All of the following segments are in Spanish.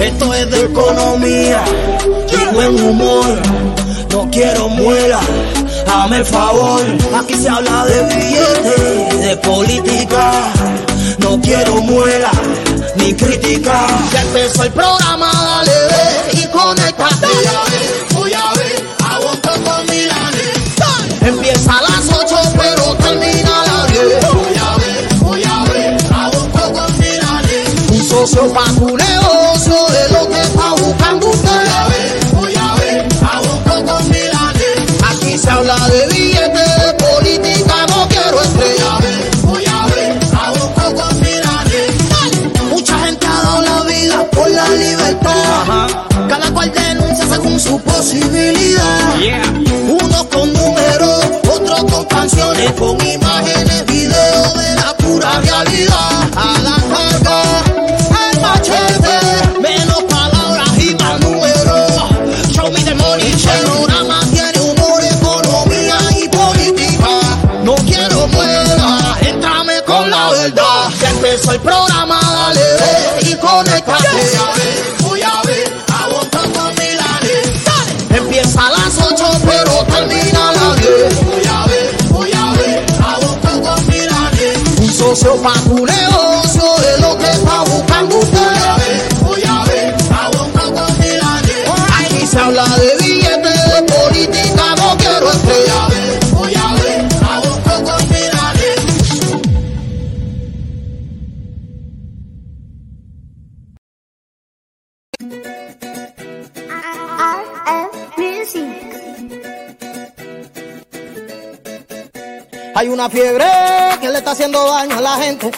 Esto es de economía y buen humor. No quiero muela, hazme el favor. Aquí se habla de billetes, de política. No quiero muela ni crítica. Ya empezó el programa, dale ve y conéctate. Para tu negocio de lo que está buscando usted. Voy a ver, voy a ver, aguanto con Milanes. Aquí se habla de billetes, de política, no quiero estrella. Voy a ver, aguanto con Milanes. Mucha gente ha dado la vida por la libertad. Cada cual denuncia según su posibilidad. Unos con números, otros con canciones, con imágenes, videos de la pura realidad. El programa, dale ve y conéctate. Voy a ver, voy a Milanes. Empieza a las 8 pero termina a las 10. Voy a ver, voy a ver, aguanta con Milanes. Un socio para tu negocio de lo que está buscando usted. Hay una fiebre que le está haciendo daño a la gente.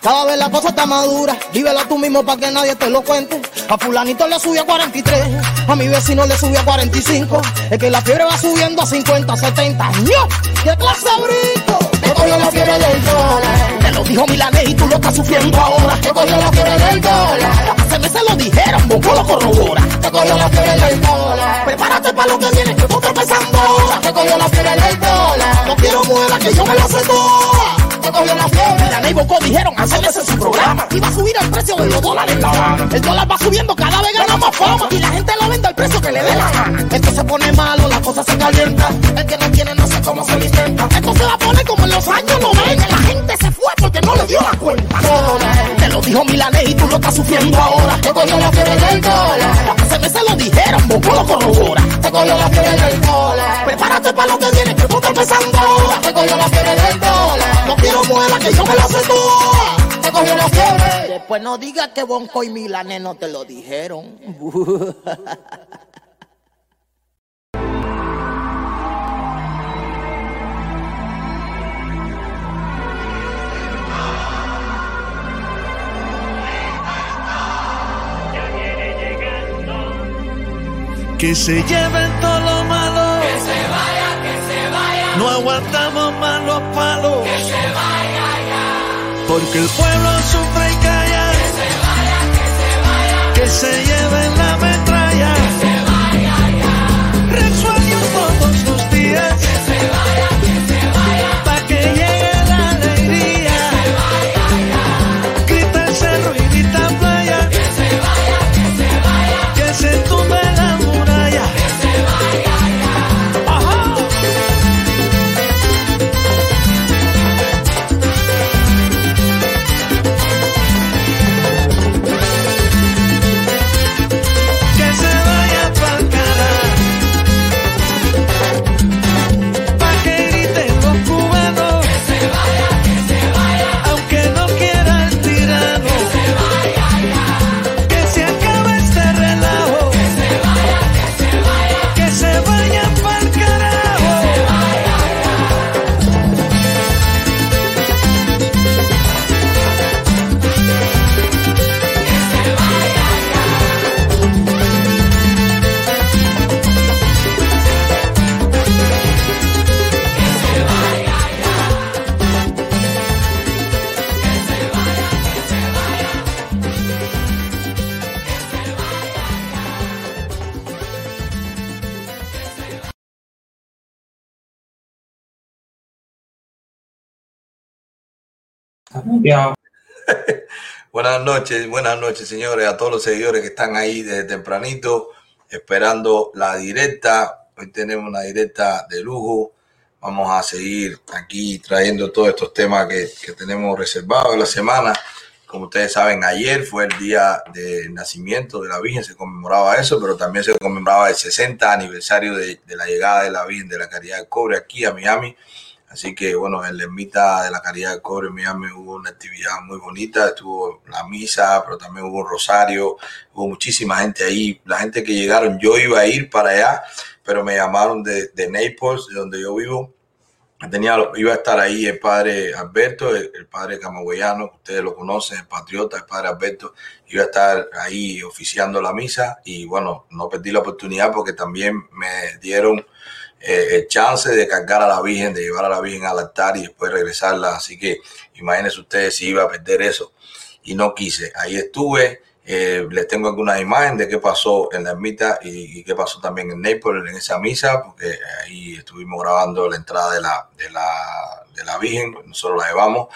Cada vez la cosa está madura, vívela tú mismo para que nadie te lo cuente. A fulanito le subió a 43, a mi vecino le subió a 45. Es que la fiebre va subiendo a 50, 70. ¡Ño! ¡Qué clase brinco! Te cogió la fiebre del dólar. Te lo dijo Milanés y tú lo estás sufriendo ahora. Te cogió la fiebre del dólar. Hace meses lo dijeron, Bonco lo corrobora. Te cogió la fiebre del dólar. Prepárate para lo que viene, que tú estás pensando ahora. Te cogió la fiebre del dólar. No quiero muela, que yo me la sé toda. Te cogió la fiebre. Milanés y Bonco dijeron, su programa. Va a subir el precio de los dólares la. El dólar va subiendo, cada vez gana más fama. Y la gente lo vende al precio que le dé la gana. Esto se pone malo, la cosa se calienta. El que no tiene no sé cómo se lo intenta. Esto se va a poner como en los años 90. La gente se fue porque no le dio la cuenta. Te lo dijo Milanés y tú lo estás sufriendo ahora. Te cogió la fiebre del dólar. Meses lo dijeron, Bonco lo corrobora. Te cogió la fiebre del dólar. Prepárate para lo que viene, que tú estás pensando ahora. Te cogió la fiebre del dólar. No quiero muela, que yo me la sé toda. Te cogió la fiebre. Después no digas que Bonco y Milanés no te lo dijeron. Que se lleven todo lo malo. Que se vaya, que se vaya. No aguantamos más los palos. Que se vaya ya. Porque el pueblo sufre y calla. Que se vaya, que se vaya. Que se lleven la metralla. Que se vaya ya. Resuelven todos los días. Que se vaya, buenas noches, buenas noches, señores, a todos los seguidores que están ahí desde tempranito, esperando la directa. Hoy tenemos una directa de lujo. Vamos a seguir aquí trayendo todos estos temas que, que tenemos reservados en la semana. Como ustedes saben, ayer fue el día del nacimiento de la Virgen, se conmemoraba eso, pero también se conmemoraba el 60 aniversario de, de la llegada de la Virgen de la Caridad del Cobre aquí a Miami. Así que bueno, en la ermita de la Caridad del Cobre en Miami hubo una actividad muy bonita, estuvo la misa, pero también hubo un rosario, hubo muchísima gente ahí, la gente que llegaron, yo iba a ir para allá, pero me llamaron de, de Naples, de donde yo vivo, Tenía, iba a estar ahí el padre Alberto, el, padre camagüeyano, ustedes lo conocen, el patriota, el padre Alberto, iba a estar ahí oficiando la misa y bueno, no perdí la oportunidad porque también me dieron eh, el chance de cargar a la Virgen, de llevar a la Virgen al altar y después regresarla, así que imagínense ustedes si iba a perder eso. Y no quise, ahí estuve. Eh, les tengo algunas imágenes de qué pasó en la ermita y, qué pasó también en Naples en esa misa, porque ahí estuvimos grabando la entrada de la, de la, de la Virgen, nosotros la llevamos.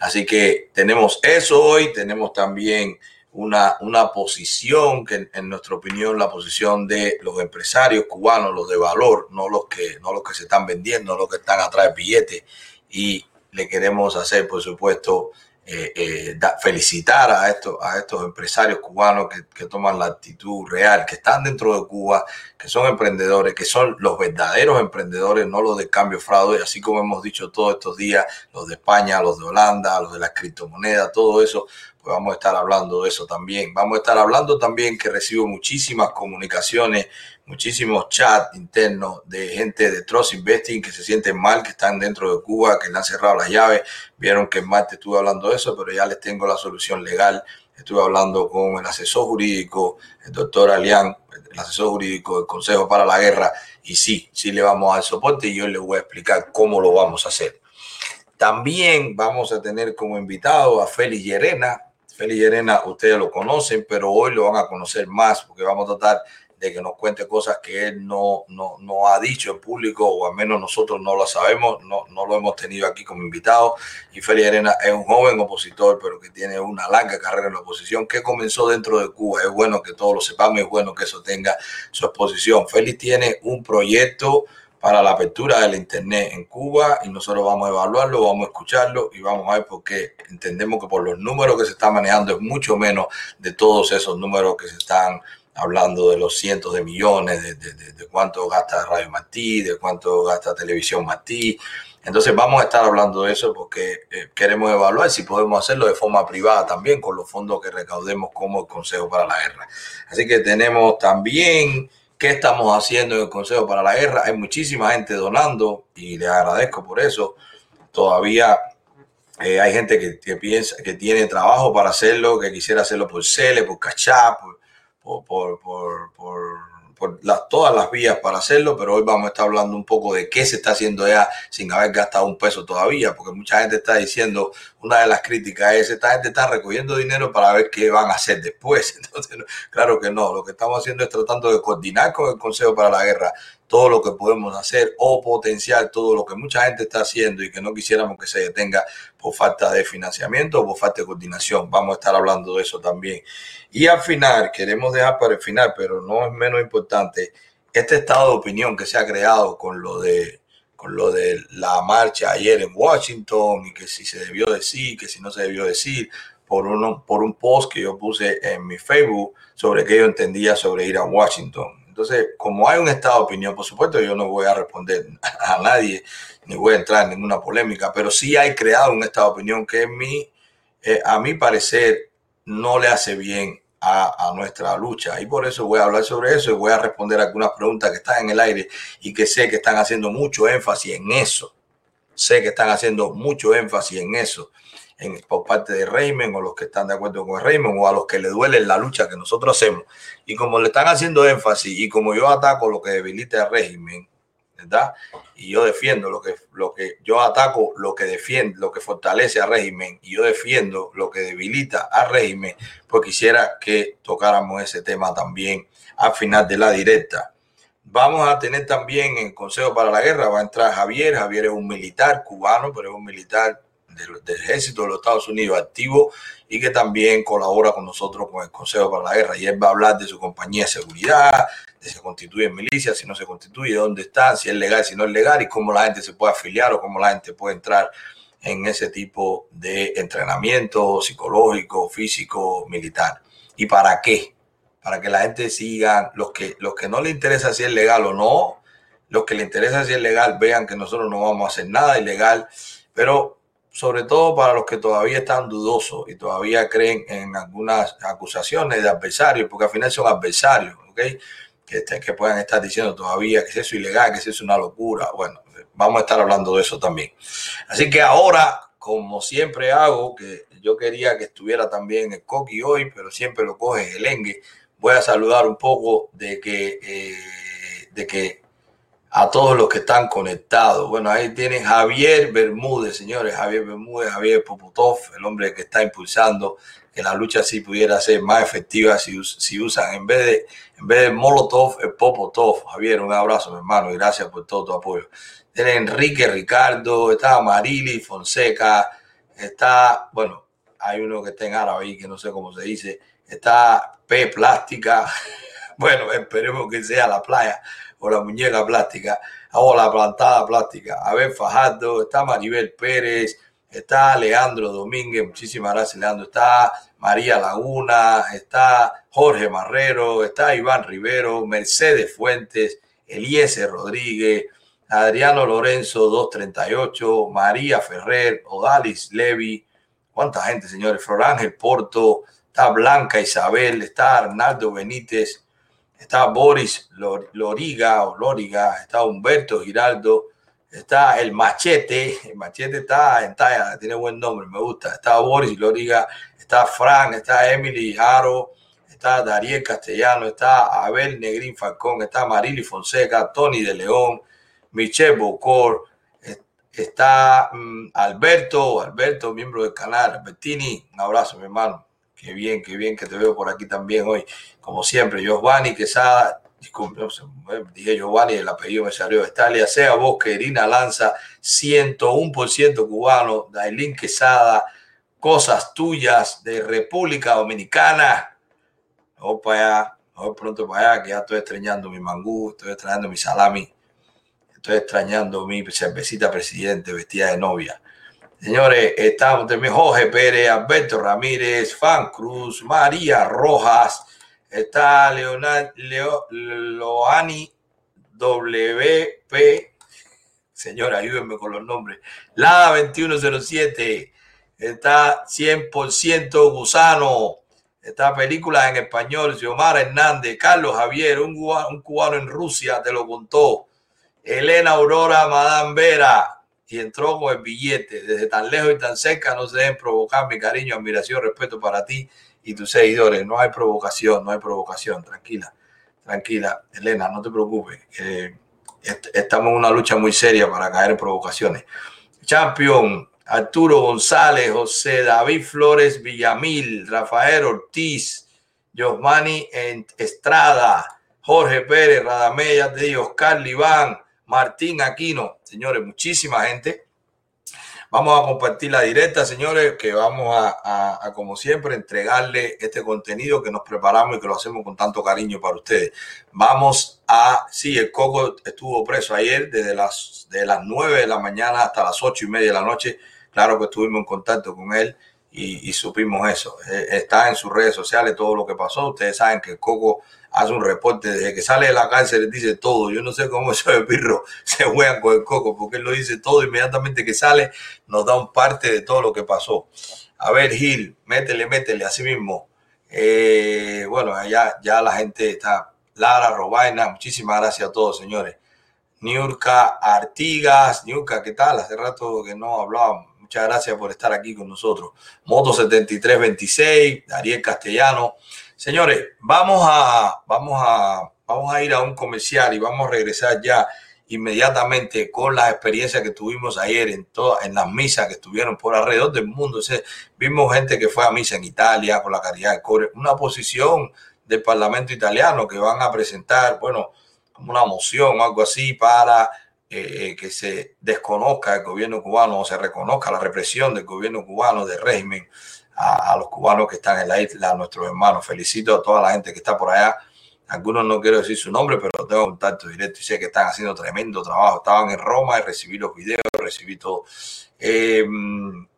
Así que tenemos eso hoy, tenemos también una, una posición que en, nuestra opinión la posición de los empresarios cubanos, los de valor, no los que, no los que se están vendiendo, los que están atrás de billetes. Y le queremos hacer, por supuesto, eh, eh, felicitar a estos, a estos empresarios cubanos que, que, toman la actitud real, que están dentro de Cuba, que son emprendedores, que son los verdaderos emprendedores, no los de cambio fraude, así como hemos dicho todos estos días, los de España, los de Holanda, los de las criptomonedas, todo eso, pues vamos a estar hablando de eso también. Vamos a estar hablando también que recibo muchísimas comunicaciones muchísimos chats internos de gente de Trust Investing que se sienten mal, que están dentro de Cuba, que le han cerrado las llaves. Vieron que en martes estuve hablando de eso, pero ya les tengo la solución legal. Estuve hablando con el asesor jurídico, el doctor Alián, el asesor jurídico del Consejo para la Guerra, y sí, sí le vamos a dar soporte y yo les voy a explicar cómo lo vamos a hacer. También vamos a tener como invitado a Félix Llerena. Félix Llerena, ustedes lo conocen, pero hoy lo van a conocer más porque vamos a tratar de que nos cuente cosas que él no, no, no, ha dicho en público o al menos nosotros no lo sabemos, no, no lo hemos tenido aquí como invitado. Y Félix Arena es un joven opositor, pero que tiene una larga carrera en la oposición que comenzó dentro de Cuba. Es bueno que todos lo sepamos, es bueno que eso tenga su exposición. Félix tiene un proyecto para la apertura del Internet en Cuba y nosotros vamos a evaluarlo, vamos a escucharlo y vamos a ver por qué entendemos que por los números que se están manejando es mucho menos de todos esos números que se están hablando de los cientos de millones, de, de, cuánto gasta Radio Martí, de cuánto gasta Televisión Martí. Entonces vamos a estar hablando de eso porque eh, queremos evaluar si podemos hacerlo de forma privada también con los fondos que recaudemos como Consejo para la Guerra. Así que tenemos también qué estamos haciendo en el Consejo para la Guerra. Hay muchísima gente donando y les agradezco por eso. Todavía eh, hay gente que, que, piensa que tiene trabajo para hacerlo, que quisiera hacerlo por Cele, por Cachá, por, por, por las, todas las vías para hacerlo, pero hoy vamos a estar hablando un poco de qué se está haciendo ya sin haber gastado un peso todavía, porque mucha gente está diciendo, una de las críticas es, esta gente está recogiendo dinero para ver qué van a hacer después. Entonces, claro que no, lo que estamos haciendo es tratando de coordinar con el Consejo para la Guerra todo lo que podemos hacer o potenciar todo lo que mucha gente está haciendo y que no quisiéramos que se detenga por falta de financiamiento o por falta de coordinación. Vamos a estar hablando de eso también. Y al final, queremos dejar para el final, pero no es menos importante, este estado de opinión que se ha creado con lo de lo de la marcha ayer en Washington y que si se debió decir, que si no se debió decir, por, uno, por un post que yo puse en mi Facebook sobre qué yo entendía sobre ir a Washington. Entonces, como hay un estado de opinión, por supuesto, yo no voy a responder a nadie, ni voy a entrar en ninguna polémica, pero sí hay creado un estado de opinión que mi, eh, a mi parecer no le hace bien a, nuestra lucha. Y por eso voy a hablar sobre eso y voy a responder algunas preguntas que están en el aire y que sé que están haciendo mucho énfasis en eso. Sé que están haciendo mucho énfasis en eso en, por parte de régimen o los que están de acuerdo con régimen o a los que le duele la lucha que nosotros hacemos. Y como le están haciendo énfasis y como yo ataco lo que debilita el régimen, ¿verdad? Y yo defiendo lo que, lo que yo ataco, lo que defiende, lo que fortalece al régimen, y yo defiendo lo que debilita al régimen, pues quisiera que tocáramos ese tema también al final de la directa. Vamos a tener también en Consejo para la Guerra, va a entrar Javier, Javier es un militar cubano, pero es un militar del, ejército de los Estados Unidos activo y que también colabora con nosotros con el Consejo para la Guerra. Y él va a hablar de su compañía de seguridad, de si se constituye en milicia, si no se constituye, dónde está, si es legal, si no es legal y cómo la gente se puede afiliar o cómo la gente puede entrar en ese tipo de entrenamiento psicológico, físico, militar. ¿Y para qué? Para que la gente siga, los que, los que no le interesa si es legal o no, los que le interesa si es legal vean que nosotros no vamos a hacer nada ilegal, pero sobre todo para los que todavía están dudosos y todavía creen en algunas acusaciones de adversarios, porque al final son adversarios, ¿ok? Que, que puedan estar diciendo todavía que es eso ilegal, que es eso una locura. Bueno, vamos a estar hablando de eso también. Así que ahora, como siempre hago, que yo quería que estuviera también el Coqui hoy, pero siempre lo coge el Engue, voy a saludar un poco de que, eh, de que a todos los que están conectados. Bueno, ahí tienen Javier Bermúdez, señores, Javier Bermúdez, Javier Popotov, el hombre que está impulsando que la lucha así pudiera ser más efectiva si, si usan en vez de en vez de Molotov, el Popotov. Javier, un abrazo, mi hermano, y gracias por todo tu apoyo. Tiene Enrique Ricardo, está Marili Fonseca, está, bueno, hay uno que está en árabe ahí que no sé cómo se dice, está P Plástica, bueno, esperemos que sea la playa o la muñeca plástica, o la plantada plástica, a ver Fajardo, está Maribel Pérez, está Leandro Domínguez, muchísimas gracias Leandro, está María Laguna, está Jorge Marrero, está Iván Rivero, Mercedes Fuentes, Eliezer Rodríguez, Adriano Lorenzo 238, María Ferrer, Odalis Levi, cuánta gente, señores, Flor Ángel Porto, está Blanca Isabel, está Arnaldo Benítez, está Boris Loriga o Loriga, está Humberto Giraldo, está el Machete, el Machete está en talla, tiene buen nombre, me gusta, está Boris Loriga, está Frank, está Emily Jaro, está Dariel Castellano, está Abel Negrín Falcón, está Marily Fonseca, Tony de León, Michelle Bocor, está mm, Alberto, Alberto, miembro del canal, Albertini, un abrazo, mi hermano. Qué bien, qué bien que te veo por aquí también hoy. Como siempre, Giovanni Quesada, disculpe, dije Giovanni, el apellido me salió, Estalia Sea Bosque, Irina Lanza, 101% cubano, Dailín Quesada, Cosas Tuyas de República Dominicana. Vamos para allá, vamos pronto para allá, que ya estoy extrañando mi mangú, estoy extrañando mi salami Estoy extrañando mi cervecita presidente vestida de novia. Señores, estamos de Jorge Pérez, Alberto Ramírez, Fan Cruz, María Rojas, está Leonardo Leo, Loani WP. Señora, ayúdenme con los nombres. Lada 2107, está 100% Gusano, está película en español, Xiomara Hernández, Carlos Javier, un un cubano en Rusia, te lo contó. Elena Aurora Madame Vera y entró con el billete. Desde tan lejos y tan cerca no se deben provocar mi cariño, admiración, respeto para ti y tus seguidores. No hay provocación, no hay provocación. Tranquila, tranquila. Elena, no te preocupes. estamos en una lucha muy seria para caer en provocaciones. Champion, Arturo González, José David Flores Villamil, Rafael Ortiz, Josmani Estrada, Jorge Pérez, Radamella, de Oscar Libán, Martín Aquino. Señores, muchísima gente. Vamos a compartir la directa, señores, que vamos a, como siempre, entregarle este contenido que nos preparamos y que lo hacemos con tanto cariño para ustedes. Vamos a, sí, el Coco estuvo preso ayer desde las, de las 9 de la mañana hasta las ocho y media de la noche. Claro que estuvimos en contacto con él y, y supimos eso. Eh, está en sus redes sociales todo lo que pasó. Ustedes saben que el Coco hace un reporte desde que sale de la cárcel, dice todo. Yo no sé cómo eso de pirro se juegan con el coco, porque él lo dice todo inmediatamente que sale, nos da un parte de todo lo que pasó. A ver, Gil, métele, métele, así mismo. Eh, bueno, allá ya la gente está. Lara Robaina, muchísimas gracias a todos, señores. Niurka Artigas, Niurka, ¿qué tal? Hace rato que no hablábamos. Muchas gracias por estar aquí con nosotros. Moto 7326, Dariel Castellano. Señores, vamos a, vamos a, vamos a ir a un comercial y vamos a regresar ya inmediatamente con las experiencias que tuvimos ayer en todas en las misas que estuvieron por alrededor del mundo. vimos gente que fue a misa en Italia con la caridad de cobre, una posición del Parlamento italiano que van a presentar, bueno, como una moción o algo así para eh, que se desconozca el gobierno cubano o se reconozca la represión del gobierno cubano, del régimen, a, los cubanos que están en la isla, a nuestros hermanos. Felicito a toda la gente que está por allá. Algunos no quiero decir su nombre, pero tengo contacto directo y sé que están haciendo tremendo trabajo. Estaban en Roma y recibí los videos, recibí todo. Eh,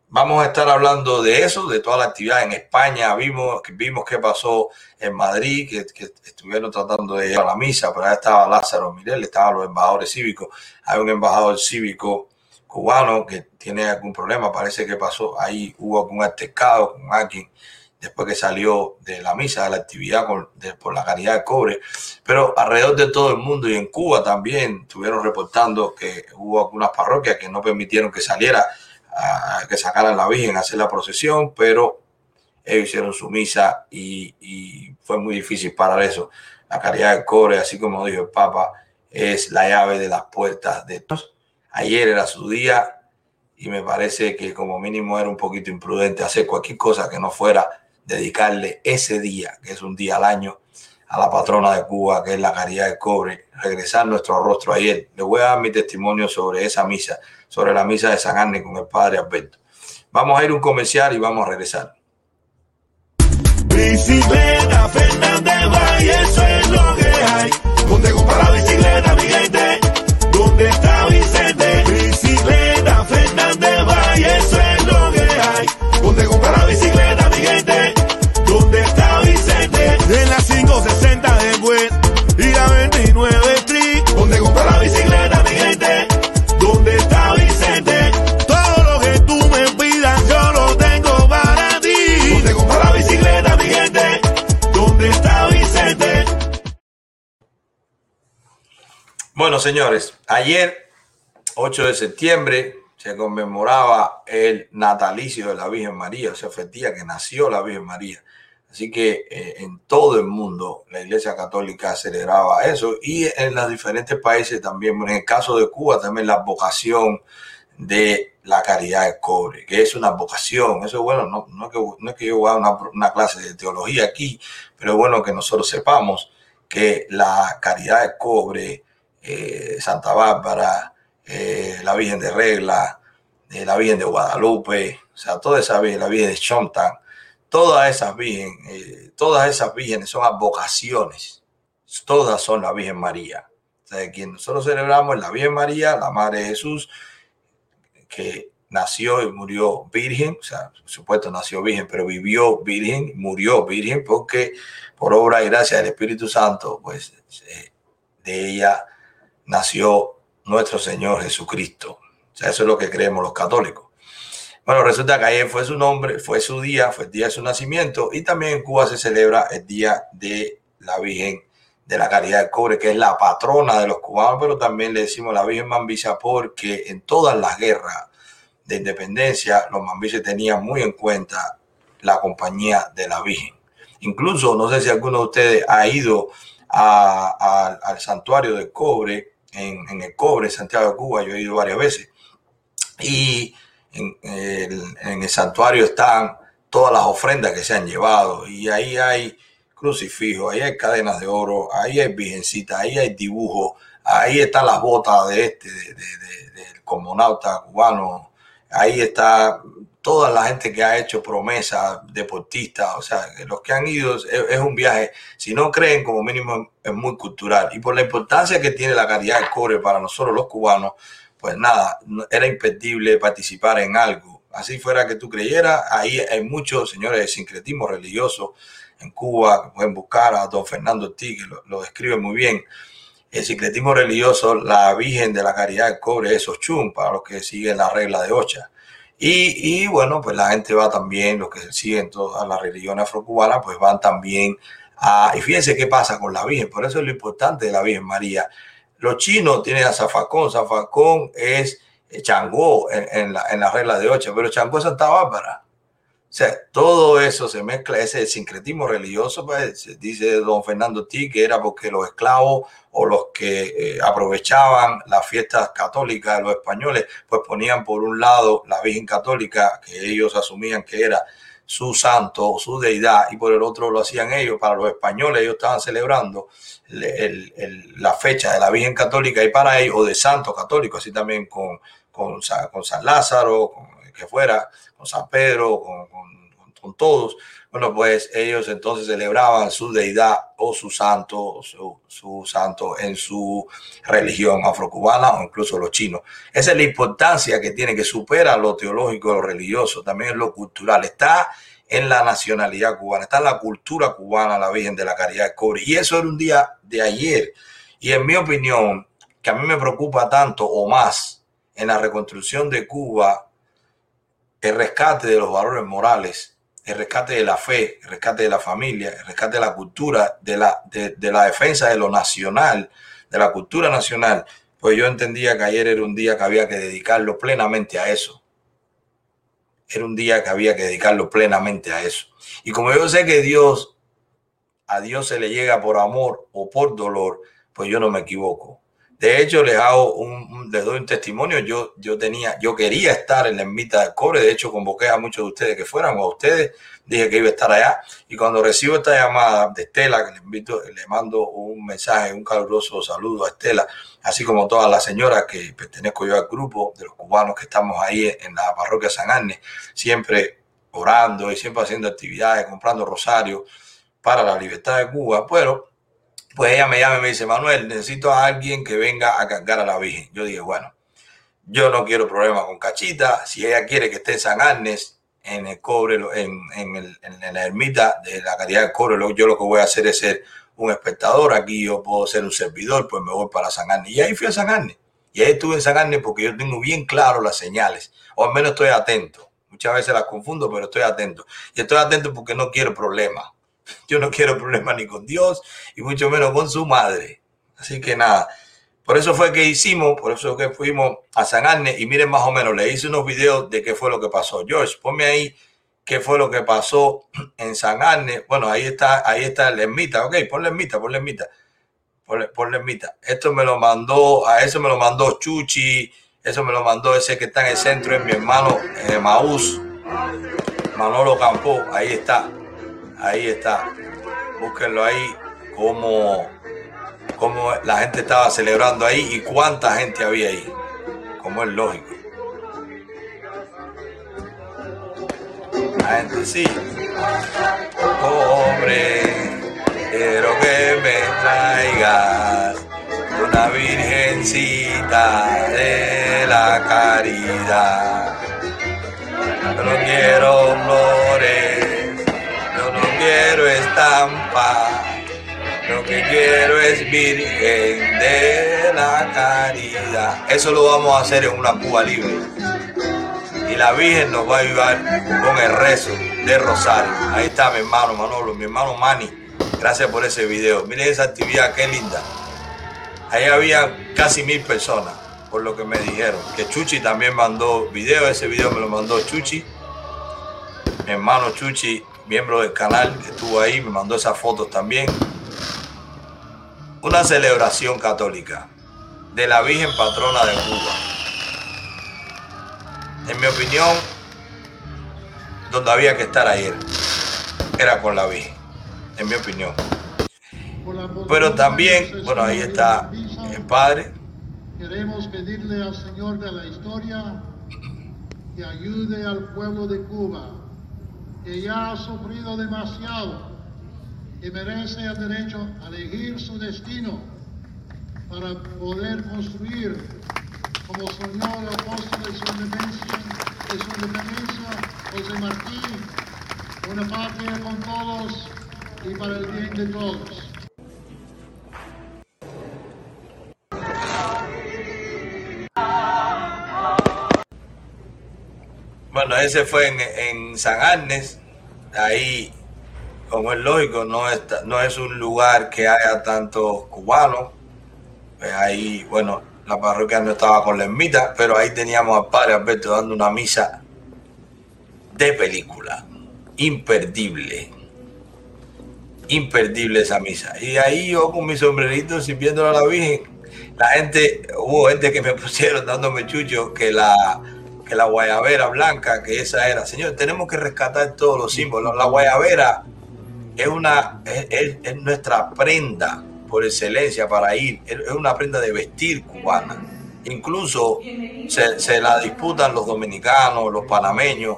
Vamos a estar hablando de eso, de toda la actividad en España. Vimos, vimos qué pasó en Madrid, que, estuvieron tratando de ir a la misa, pero ahí estaba Lázaro Mirel, estaban los embajadores cívicos. Hay un embajador cívico cubano que tiene algún problema, parece que pasó, ahí hubo algún altercado con alguien después que salió de la misa, de la actividad por la caridad de cobre. Pero alrededor de todo el mundo y en Cuba también estuvieron reportando que hubo algunas parroquias que no permitieron que saliera que sacaran la Virgen a hacer la procesión, pero ellos hicieron su misa y, fue muy difícil parar eso. La caridad del cobre, así como dijo el Papa, es la llave de las puertas de todos. Ayer era su día y me parece que como mínimo era un poquito imprudente hacer cualquier cosa que no fuera dedicarle ese día, que es un día al año, a la patrona de Cuba, que es la caridad del cobre, regresar nuestro rostro ayer. Le voy a dar mi testimonio sobre esa misa sobre la misa de San Arne con el padre Alberto. Vamos a ir un comercial y vamos a regresar. Bicicleta Fernández eso es lo que hay. Bicicleta. ¿Dónde está Bueno, señores, ayer, 8 de septiembre, se conmemoraba el natalicio de la Virgen María, o sea, fue día que nació la Virgen María. Así que eh, en todo el mundo la Iglesia Católica celebraba eso y en los diferentes países también, en el caso de Cuba también la vocación de la caridad del cobre, que es una vocación. Eso es bueno, no, es, que, yo haga una, una, clase de teología aquí, pero es bueno que nosotros sepamos que la caridad del cobre, eh, Santa Bárbara, eh, la Virgen de Regla, la Virgen de Guadalupe, o sea, toda esa Virgen, la Virgen de Chontan, todas esas vírgenes, eh, todas esas vírgenes son advocaciones, todas son la Virgen María. O sea, quien nosotros celebramos es la Virgen María, la Madre de Jesús, que nació y murió virgen, o sea, por supuesto nació virgen, pero vivió virgen, murió virgen, porque por obra y gracia del Espíritu Santo, pues eh, de ella nació nuestro Señor Jesucristo. O sea, eso es lo que creemos los católicos. Bueno, resulta que ayer fue su nombre, fue su día, fue el día de su nacimiento y también en Cuba se celebra el día de la Virgen de la Caridad del Cobre, que es la patrona de los cubanos, pero también le decimos la Virgen Mambisa porque en todas las guerras de independencia los mambises tenían muy en cuenta la compañía de la Virgen. Incluso, no sé si alguno de ustedes ha ido al santuario del cobre, en, el cobre, en Santiago de Cuba, yo he ido varias veces. Y en el, santuario están todas las ofrendas que se han llevado y ahí hay crucifijos, ahí hay cadenas de oro, ahí hay virgencita, ahí hay dibujos, ahí están las botas de este, del comunauta cubano, ahí está toda la gente que ha hecho promesas, deportistas, o sea, los que han ido, es, un viaje, si no creen, como mínimo es muy cultural. Y por la importancia que tiene la calidad del cobre para nosotros los cubanos, pues nada, era impedible participar en algo. Así fuera que tú creyeras, ahí hay muchos señores de sincretismo religioso en Cuba pueden buscar a don Fernando Ortiz, que lo, describe muy bien. El sincretismo religioso, la Virgen de la Caridad del Cobre es Ochum, para los que siguen la regla de Ocha. Y, y, bueno, pues la gente va también, los que siguen todas las religiones afrocubanas, pues van también a... Y fíjense qué pasa con la Virgen, por eso es lo importante de la Virgen María. Los chinos tienen a Zafacón. Zafacón es Changó en, la, en, la, regla de ocho, pero Changó es Santa Bárbara. O sea, todo eso se mezcla, ese sincretismo religioso, pues dice don Fernando Tí que era porque los esclavos o los que eh, aprovechaban las fiestas católicas de los españoles, pues ponían por un lado la Virgen Católica, que ellos asumían que era su santo, su deidad, y por el otro lo hacían ellos. Para los españoles, ellos estaban celebrando la fecha de la Virgen Católica y para ellos, o de santo católico, así también con, con, con San Lázaro, con que fuera, con San Pedro, con, con todos. Bueno, pues ellos entonces celebraban su deidad o su santo, su, su santo en su religión afrocubana o incluso los chinos. Esa es la importancia que tiene, que supera lo teológico, lo religioso, también lo cultural. Está en la nacionalidad cubana, está en la cultura cubana la Virgen de la Caridad de Cobre. Y eso era un día de ayer. Y en mi opinión, que a mí me preocupa tanto o más en la reconstrucción de Cuba, el rescate de los valores morales el rescate de la fe, el rescate de la familia, el rescate de la cultura, de la, de, la defensa de lo nacional, de la cultura nacional, pues yo entendía que ayer era un día que había que dedicarlo plenamente a eso. Era un día que había que dedicarlo plenamente a eso. Y como yo sé que Dios, a Dios se le llega por amor o por dolor, pues yo no me equivoco. De hecho, les hago un, les doy un testimonio. Yo, yo tenía, yo quería estar en la ermita del cobre. De hecho, convoqué a muchos de ustedes que fueran o a ustedes. Dije que iba a estar allá. Y cuando recibo esta llamada de Estela, que le invito, le mando un mensaje, un caluroso saludo a Estela, así como todas las señoras que pertenezco yo al grupo de los cubanos que estamos ahí en la parroquia San Agnes, siempre orando y siempre haciendo actividades, comprando rosarios para la libertad de Cuba. Pero pues ella me llama y me dice, Manuel, necesito a alguien que venga a cargar a la Virgen. Yo dije, bueno, yo no quiero problemas con Cachita. Si ella quiere que esté en San Agnes, en el cobre, en, en, la ermita de la caridad del cobre, yo lo que voy a hacer es ser un espectador. Aquí yo puedo ser un servidor, pues me voy para San Agnes. Y ahí fui a San Agnes. Y ahí estuve en San Agnes porque yo tengo bien claro las señales, o al menos estoy atento. Muchas veces las confundo, pero estoy atento. Y estoy atento porque no quiero problemas. Yo no quiero problemas ni con Dios y mucho menos con su madre. Así que nada, por eso fue que hicimos, por eso que fuimos a San Agnes y miren más o menos, le hice unos videos de qué fue lo que pasó. George, ponme ahí qué fue lo que pasó en San Agnes. Bueno, ahí está, ahí está el ermita. Ok, ponle ermita, ponle ermita. Ponle ermita. Esto me lo mandó, a eso me lo mandó Chuchi, eso me lo mandó ese que está en el centro, es mi hermano eh, Maús, Manolo Campo, ahí está. Ahí está. Búsquenlo ahí cómo, cómo la gente estaba celebrando ahí y cuánta gente había ahí. Como es lógico. La gente sí. Hombre, quiero que me traigas una virgencita de la caridad. No quiero flores lo que quiero es Virgen de la Caridad. Eso lo vamos a hacer en una Cuba libre. Y la Virgen nos va a ayudar con el rezo de Rosario. Ahí está mi hermano Manolo, mi hermano Mani. Gracias por ese video. Miren esa actividad, qué linda. Ahí había casi mil personas, por lo que me dijeron. Que Chuchi también mandó video. Ese video me lo mandó Chuchi. Mi hermano Chuchi miembro del canal, que estuvo ahí, me mandó esas fotos también. Una celebración católica de la Virgen Patrona de Cuba. En mi opinión, donde había que estar ayer era con la Virgen, en mi opinión. Pero también, bueno, ahí está el Padre. Queremos pedirle al Señor de la historia que ayude al pueblo de Cuba que ya ha sufrido demasiado y merece el derecho a elegir su destino para poder construir, como soñó el apóstol de su independencia, de su independencia José Martí, una patria con todos y para el bien de todos. Bueno, ese fue en, San Agnes, ahí, como es lógico, no, está, no es un lugar que haya tantos cubanos. Pues ahí, bueno, la parroquia no estaba con la ermita, pero ahí teníamos al padre Alberto dando una misa de película, imperdible, imperdible esa misa. Y ahí yo con mi sombrerito sirviendo a la Virgen, la gente, hubo gente que me pusieron dándome chucho que la que la guayabera blanca, que esa era. Señor, tenemos que rescatar todos los símbolos. La guayabera es, una, es, es nuestra prenda por excelencia para ir. Es una prenda de vestir cubana. Incluso se, se, la disputan los dominicanos, los panameños.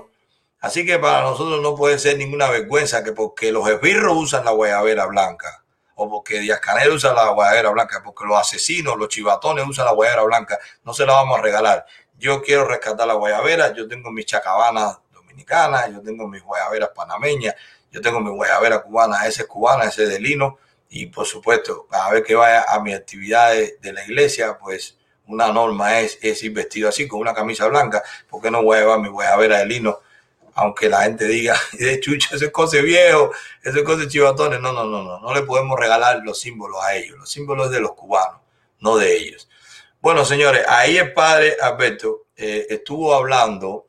Así que para nosotros no puede ser ninguna vergüenza que porque los esbirros usan la guayabera blanca o porque Díaz Canel usa la guayabera blanca, porque los asesinos, los chivatones usan la guayabera blanca, no se la vamos a regalar. Yo quiero rescatar la guayabera, yo tengo mis chacabanas dominicanas, yo tengo mis guayaberas panameñas, yo tengo mi guayabera cubana, ese es cubana, ese es de lino, y por supuesto, cada vez que vaya a mis actividades de la iglesia, pues una norma es, es ir vestido así, con una camisa blanca, porque no voy a llevar mi guayabera de lino, aunque la gente diga, de chucho, ese es cosa viejo, ese es chivatones. No, no, no, no, no le podemos regalar los símbolos a ellos, los símbolos de los cubanos, no de ellos. Bueno, señores, ahí el padre Alberto eh, estuvo hablando.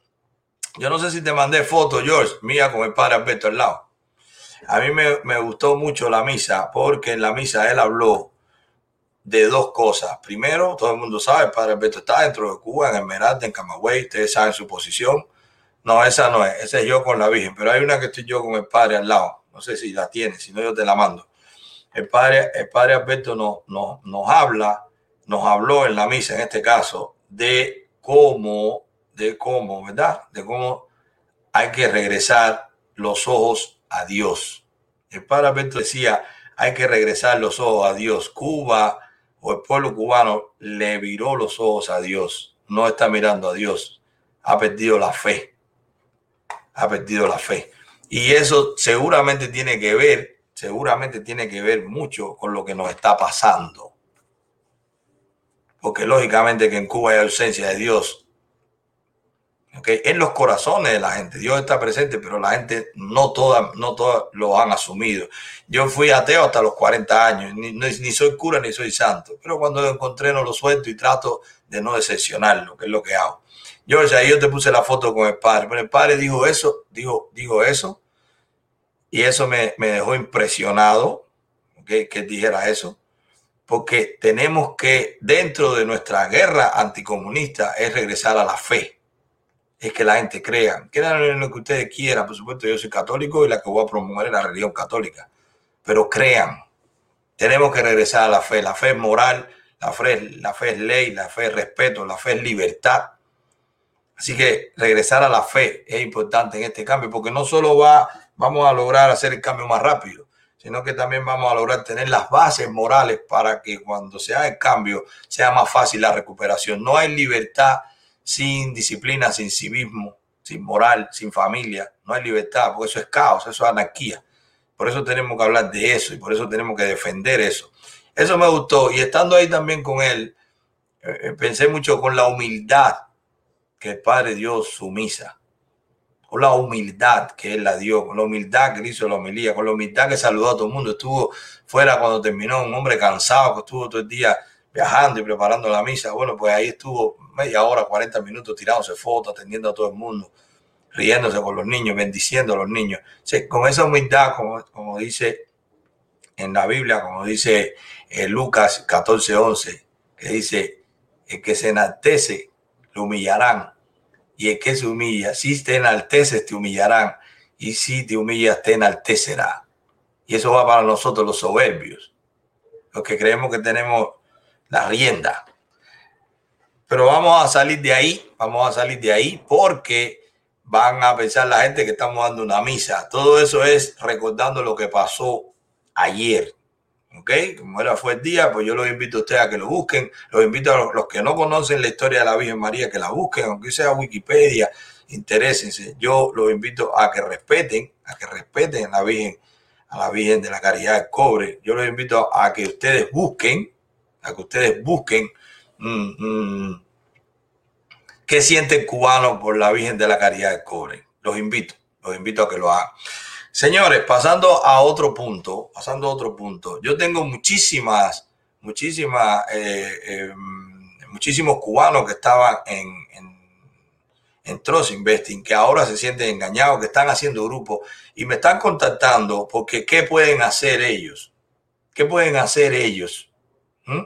Yo no sé si te mandé fotos, George, mía con el padre Alberto al lado. A mí me, me gustó mucho la misa porque en la misa él habló de dos cosas. Primero, todo el mundo sabe, el padre Alberto está dentro de Cuba, en Esmeralda, en Camagüey, ustedes saben su posición. No, esa no es, esa es yo con la Virgen, pero hay una que estoy yo con el padre al lado. No sé si la tiene, si no yo te la mando. El padre, el padre Alberto no, no, nos habla, nos habló en la misa, en este caso, de cómo, de cómo, ¿verdad? De cómo hay que regresar los ojos a Dios. El padre Alberto decía, hay que regresar los ojos a Dios. Cuba o el pueblo cubano le viró los ojos a Dios. No está mirando a Dios. Ha perdido la fe ha perdido la fe. Y eso seguramente tiene que ver, seguramente tiene que ver mucho con lo que nos está pasando. Porque lógicamente que en Cuba hay ausencia de Dios. ¿okay? En los corazones de la gente. Dios está presente, pero la gente no todas no todas lo han asumido. Yo fui ateo hasta los 40 años. Ni, soy cura ni soy santo. Pero cuando lo encontré no lo suelto y trato de no decepcionarlo, que es lo que hago. George, ahí yo te puse la foto con el padre, pero el padre dijo eso, dijo, dijo eso, y eso me, me dejó impresionado, ¿okay? que dijera eso, porque tenemos que, dentro de nuestra guerra anticomunista, es regresar a la fe. Es que la gente crea, crean en lo que ustedes quieran, por supuesto yo soy católico y la que voy a promover es la religión católica, pero crean, tenemos que regresar a la fe, la fe es moral, la fe, la fe es ley, la fe es respeto, la fe es libertad. Así que regresar a la fe es importante en este cambio, porque no solo va, vamos a lograr hacer el cambio más rápido, sino que también vamos a lograr tener las bases morales para que cuando se haga el cambio sea más fácil la recuperación. No hay libertad sin disciplina, sin civismo, sin moral, sin familia. No hay libertad, porque eso es caos, eso es anarquía. Por eso tenemos que hablar de eso y por eso tenemos que defender eso. Eso me gustó. Y estando ahí también con él, eh, eh, pensé mucho con la humildad que el Padre Dios sumisa, con la humildad que Él la dio, con la humildad que le hizo la homilía, con la humildad que saludó a todo el mundo. Estuvo fuera cuando terminó, un hombre cansado que estuvo todo el día viajando y preparando la misa. Bueno, pues ahí estuvo media hora, 40 minutos tirándose fotos, atendiendo a todo el mundo, riéndose con los niños, bendiciendo a los niños. con esa humildad, como, como dice en la Biblia, como dice eh, Lucas 14, 11, que dice, el que se enaltece lo humillarán. Y el que se humilla, si te enalteces, te humillarán. Y si te humillas, te enaltecerá. Y eso va para nosotros los soberbios, los que creemos que tenemos la rienda. Pero vamos a salir de ahí, vamos a salir de ahí porque van a pensar la gente que estamos dando una misa. Todo eso es recordando lo que pasó ayer. ¿Ok? Como era fue el día, pues yo los invito a ustedes a que lo busquen, los invito a los, que no conocen la historia de la Virgen María que la busquen, aunque sea Wikipedia, interésense. Yo los invito a que respeten, a que respeten a la Virgen, a la Virgen de la Caridad del Cobre. Yo los invito a que ustedes busquen, a que ustedes busquen mm, mm, qué siente el cubano por la Virgen de la Caridad del Cobre. Los invito, los invito a que lo hagan. Señores, pasando a otro punto, pasando a otro punto. Yo tengo muchísimas, muchísimas, eh, em, muchísimos cubanos que estaban en, en, en Trust Investing, que ahora se sienten engañados, que están haciendo grupos y me están contactando porque ¿qué pueden hacer ellos? ¿Qué pueden hacer ellos? ¿Mm?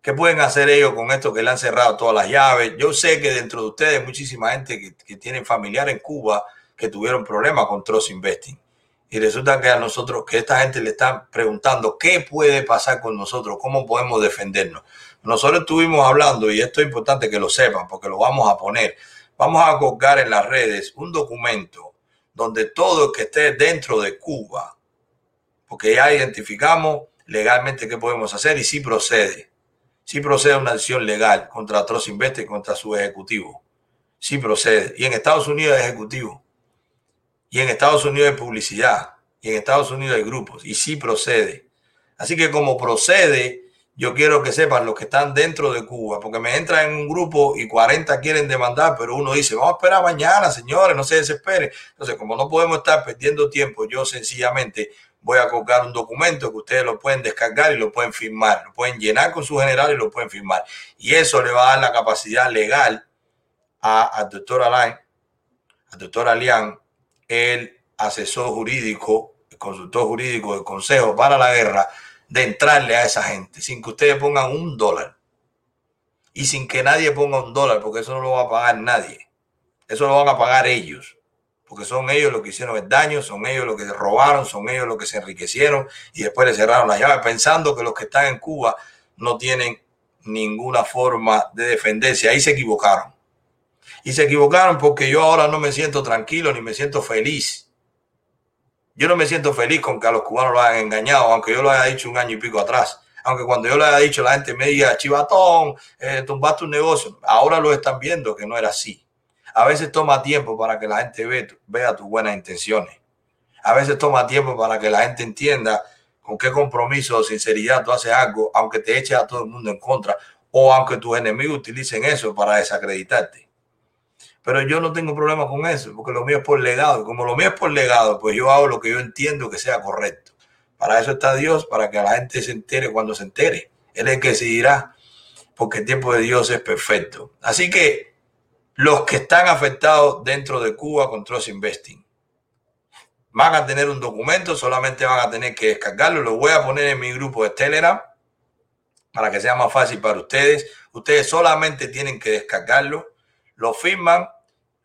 ¿Qué pueden hacer ellos con esto que le han cerrado todas las llaves? Yo sé que dentro de ustedes muchísima gente que, que tiene familiar en Cuba que tuvieron problemas con Trust Investing. Y resulta que a nosotros, que esta gente le está preguntando qué puede pasar con nosotros, cómo podemos defendernos. Nosotros estuvimos hablando, y esto es importante que lo sepan, porque lo vamos a poner. Vamos a colgar en las redes un documento donde todo el que esté dentro de Cuba, porque ya identificamos legalmente qué podemos hacer y si procede sí procede una acción legal contra Trust Invest y contra su ejecutivo. Sí procede. Y en Estados Unidos hay ejecutivo. Y en Estados Unidos hay publicidad. Y en Estados Unidos hay grupos. Y sí procede. Así que como procede, yo quiero que sepan los que están dentro de Cuba, porque me entran en un grupo y 40 quieren demandar, pero uno dice, vamos a esperar mañana, señores, no se desesperen. Entonces, como no podemos estar perdiendo tiempo, yo sencillamente voy a colocar un documento que ustedes lo pueden descargar y lo pueden firmar, lo pueden llenar con su general y lo pueden firmar. Y eso le va a dar la capacidad legal al doctor Alain, al doctor Alián, el asesor jurídico, el consultor jurídico del Consejo para la Guerra, de entrarle a esa gente sin que ustedes pongan un dólar y sin que nadie ponga un dólar, porque eso no lo va a pagar nadie. Eso lo van a pagar ellos porque son ellos los que hicieron el daño, son ellos los que robaron, son ellos los que se enriquecieron y después le cerraron las llaves, pensando que los que están en Cuba no tienen ninguna forma de defenderse. Ahí se equivocaron. Y se equivocaron porque yo ahora no me siento tranquilo ni me siento feliz. Yo no me siento feliz con que a los cubanos lo hayan engañado, aunque yo lo haya dicho un año y pico atrás. Aunque cuando yo lo haya dicho, la gente me diga, chivatón, eh, tumbaste un negocio. Ahora lo están viendo que no era así. A veces toma tiempo para que la gente vea tus buenas intenciones. A veces toma tiempo para que la gente entienda con qué compromiso o sinceridad tú haces algo, aunque te eches a todo el mundo en contra o aunque tus enemigos utilicen eso para desacreditarte. Pero yo no tengo problema con eso, porque lo mío es por legado. Como lo mío es por legado, pues yo hago lo que yo entiendo que sea correcto. Para eso está Dios, para que la gente se entere cuando se entere. Él es el que decidirá, porque el tiempo de Dios es perfecto. Así que los que están afectados dentro de Cuba con Trust Investing. Van a tener un documento, solamente van a tener que descargarlo. Lo voy a poner en mi grupo de Telegram para que sea más fácil para ustedes. Ustedes solamente tienen que descargarlo, lo firman,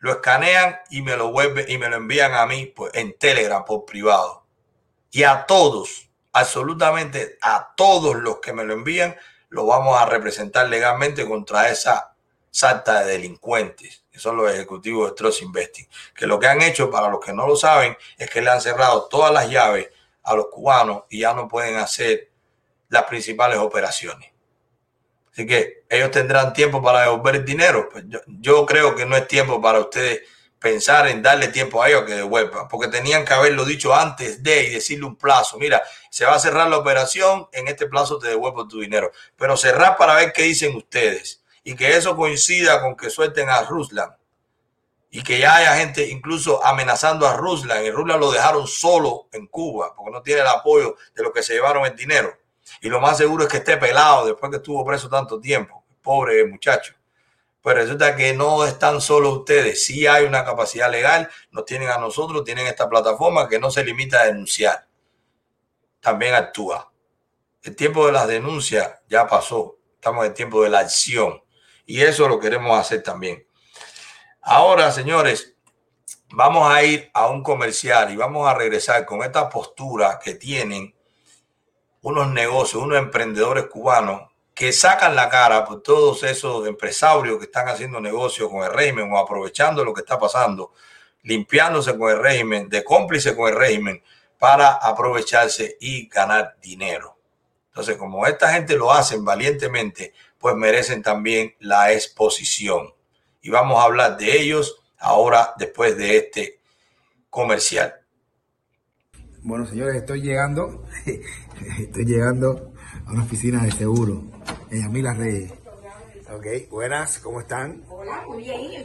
lo escanean y me lo vuelven y me lo envían a mí pues, en Telegram por privado. Y a todos, absolutamente a todos los que me lo envían, lo vamos a representar legalmente contra esa salta de delincuentes, que son los ejecutivos de Trust Investing, que lo que han hecho, para los que no lo saben, es que le han cerrado todas las llaves a los cubanos y ya no pueden hacer las principales operaciones. Así que ellos tendrán tiempo para devolver el dinero. Pues yo, creo que no es tiempo para ustedes pensar en darle tiempo a ellos que devuelvan, porque tenían que haberlo dicho antes de y decirle un plazo. Mira, se va a cerrar la operación, en este plazo te devuelvo tu dinero. Pero cerrar para ver qué dicen ustedes y que eso coincida con que suelten a Ruslan y que ya haya gente incluso amenazando a Ruslan y Ruslan lo dejaron solo en Cuba porque no tiene el apoyo de los que se llevaron el dinero y lo más seguro es que esté pelado después que estuvo preso tanto tiempo, pobre muchacho. Pues resulta que no están solo ustedes, sí hay una capacidad legal, nos tienen a nosotros, tienen esta plataforma que no se limita a denunciar, también actúa. El tiempo de las denuncias ya pasó, estamos en el tiempo de la acción. Y eso lo queremos hacer también. Ahora, señores, vamos a ir a un comercial y vamos a regresar con esta postura que tienen unos negocios, unos emprendedores cubanos que sacan la cara por todos esos empresarios que están haciendo negocios con el régimen o aprovechando lo que está pasando, limpiándose con el régimen, de cómplice con el régimen para aprovecharse y ganar dinero. Entonces, como esta gente lo hacen valientemente, pues merecen también la exposición. Y vamos a hablar de ellos ahora después de este comercial. Bueno, señores, estoy llegando, estoy llegando una oficina de seguro en Yamila Reyes. Ok, buenas, ¿cómo están? Hola, muy bien.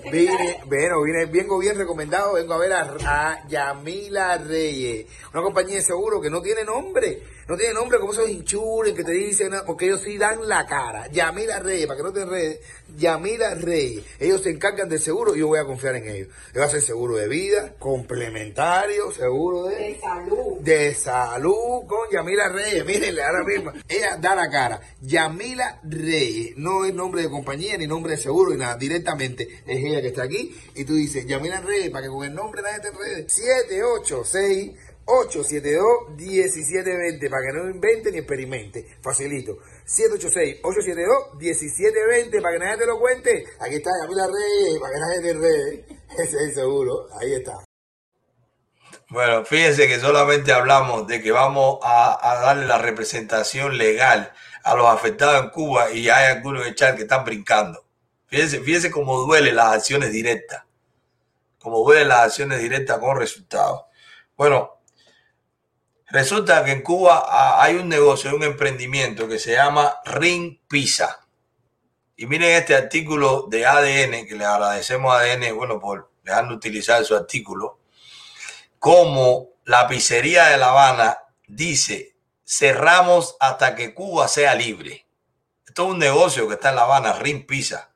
Bueno, vine, vengo bien recomendado, vengo a ver a, a Yamila Reyes, una compañía de seguro que no tiene nombre, no tiene nombre como esos insurance que te dicen, porque ellos sí dan la cara. Yamila Reyes, para que no te enredes, Yamila Reyes, ellos se encargan del seguro y yo voy a confiar en ellos. Ellos hacen seguro de vida, complementario, seguro de... De salud. de salud con Yamila Reyes. Mírenle ahora mismo. Ella da la cara. Yamila Reyes. No es nombre de compañía ni nombre de seguro ni nada. Directamente es ella que está aquí. Y tú dices, Yamila Reyes, para que con el nombre nadie te enrede. 786 872-1720 para que no invente ni experimente. Facilito. 786-872-1720 para que nadie te lo cuente. Aquí está Yamila Reyes, para que nadie te enrede. Ese es seguro. Ahí está. Bueno, fíjense que solamente hablamos de que vamos a, a darle la representación legal a los afectados en Cuba y hay algunos en chat que están brincando. Fíjense, fíjense cómo duelen las acciones directas. Cómo duelen las acciones directas con resultados. Bueno, resulta que en Cuba ah, hay un negocio, un emprendimiento que se llama Ring Pizza. Y miren este artículo de ADN, que le agradecemos a ADN, bueno, por dejarnos utilizar su artículo como la pizzería de La Habana dice, cerramos hasta que Cuba sea libre. Esto es un negocio que está en La Habana, Ring Pizza.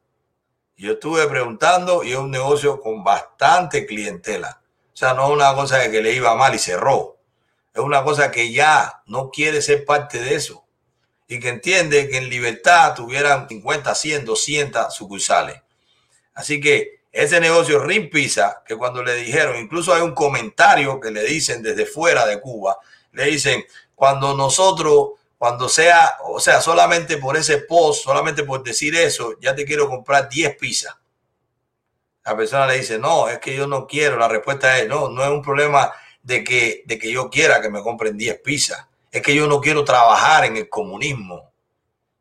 Yo estuve preguntando y es un negocio con bastante clientela. O sea, no es una cosa de que le iba mal y cerró. Es una cosa que ya no quiere ser parte de eso. Y que entiende que en libertad tuvieran 50, 100, 200 sucursales. Así que ese negocio Ring Pizza, que cuando le dijeron, incluso hay un comentario que le dicen desde fuera de Cuba, le dicen, cuando nosotros, cuando sea, o sea, solamente por ese post, solamente por decir eso, ya te quiero comprar 10 pizzas. La persona le dice, no, es que yo no quiero. La respuesta es, no, no es un problema de que, de que yo quiera que me compren 10 pizzas. Es que yo no quiero trabajar en el comunismo.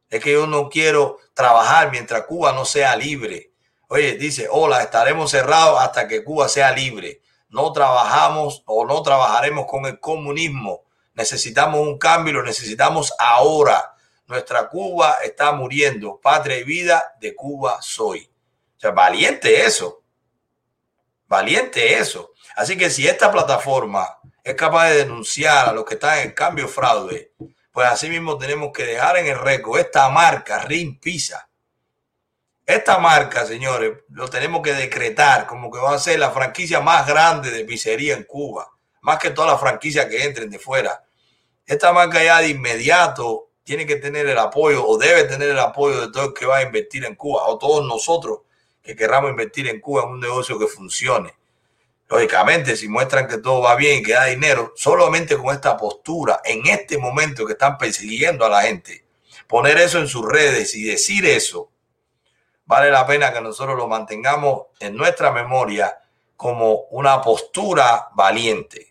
Es que yo no quiero trabajar mientras Cuba no sea libre. Oye, dice, hola, estaremos cerrados hasta que Cuba sea libre. No trabajamos o no trabajaremos con el comunismo. Necesitamos un cambio y lo necesitamos ahora. Nuestra Cuba está muriendo. Patria y vida de Cuba soy. O sea, valiente eso. Valiente eso. Así que si esta plataforma es capaz de denunciar a los que están en cambio fraude, pues así mismo tenemos que dejar en el récord esta marca, Ring Pizza. Esta marca, señores, lo tenemos que decretar como que va a ser la franquicia más grande de pizzería en Cuba, más que todas las franquicias que entren de fuera. Esta marca ya de inmediato tiene que tener el apoyo o debe tener el apoyo de todo el que va a invertir en Cuba o todos nosotros que querramos invertir en Cuba en un negocio que funcione. Lógicamente, si muestran que todo va bien y que da dinero, solamente con esta postura, en este momento que están persiguiendo a la gente, poner eso en sus redes y decir eso, vale la pena que nosotros lo mantengamos en nuestra memoria como una postura valiente,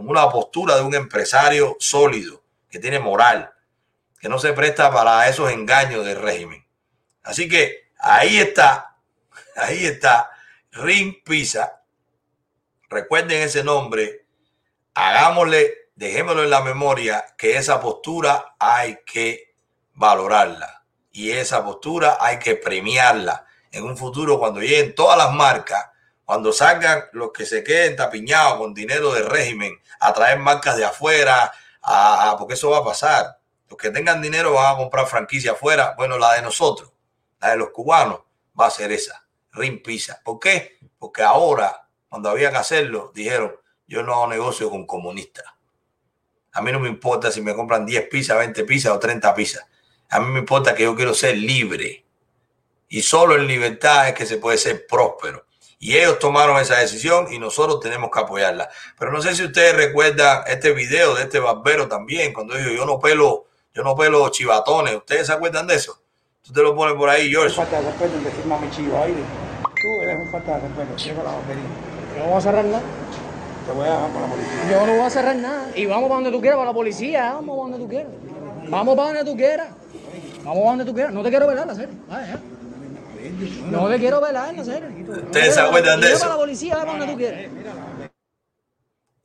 como una postura de un empresario sólido, que tiene moral, que no se presta para esos engaños del régimen. Así que ahí está, ahí está Ring Pizza. Recuerden ese nombre, hagámosle, dejémoslo en la memoria que esa postura hay que valorarla y esa postura hay que premiarla en un futuro cuando lleguen todas las marcas, cuando salgan los que se queden tapiñados con dinero del régimen a traer marcas de afuera, porque eso va a pasar. Los que tengan dinero van a comprar franquicia afuera. Bueno, la de nosotros, la de los cubanos, va a ser esa, Ring Pizza. ¿Por qué? Porque ahora, cuando había que hacerlo, dijeron, yo no hago negocio con comunistas. A mí no me importa si me compran 10 pizzas, 20 pizzas o 30 pizzas. A mí me importa que yo quiero ser libre. Y solo en libertad es que se puede ser próspero. Y ellos tomaron esa decisión y nosotros tenemos que apoyarla. Pero no sé si ustedes recuerdan este video de este barbero también, cuando dijo, yo no pelo, yo no pelo chivatones. ¿Ustedes se acuerdan de eso? Tú te lo pones por ahí, George. falta de respeto en decir mami chivo ahí. Tú eres un falta de respeto. Cierra la barbería. Yo no voy a cerrar nada. Te voy a dejar con la policía. Yo no voy a cerrar nada. Y vamos para donde tú quieras, para la policía. Vamos para donde tú quieras. Vamos para donde tú quieras. Vamos para donde tú quieras. No te quiero velar, la serie. Ay, ya. No te quiero velar, la serie. ¿Ustedes se acuerdan de eso? la policía, tú quieras.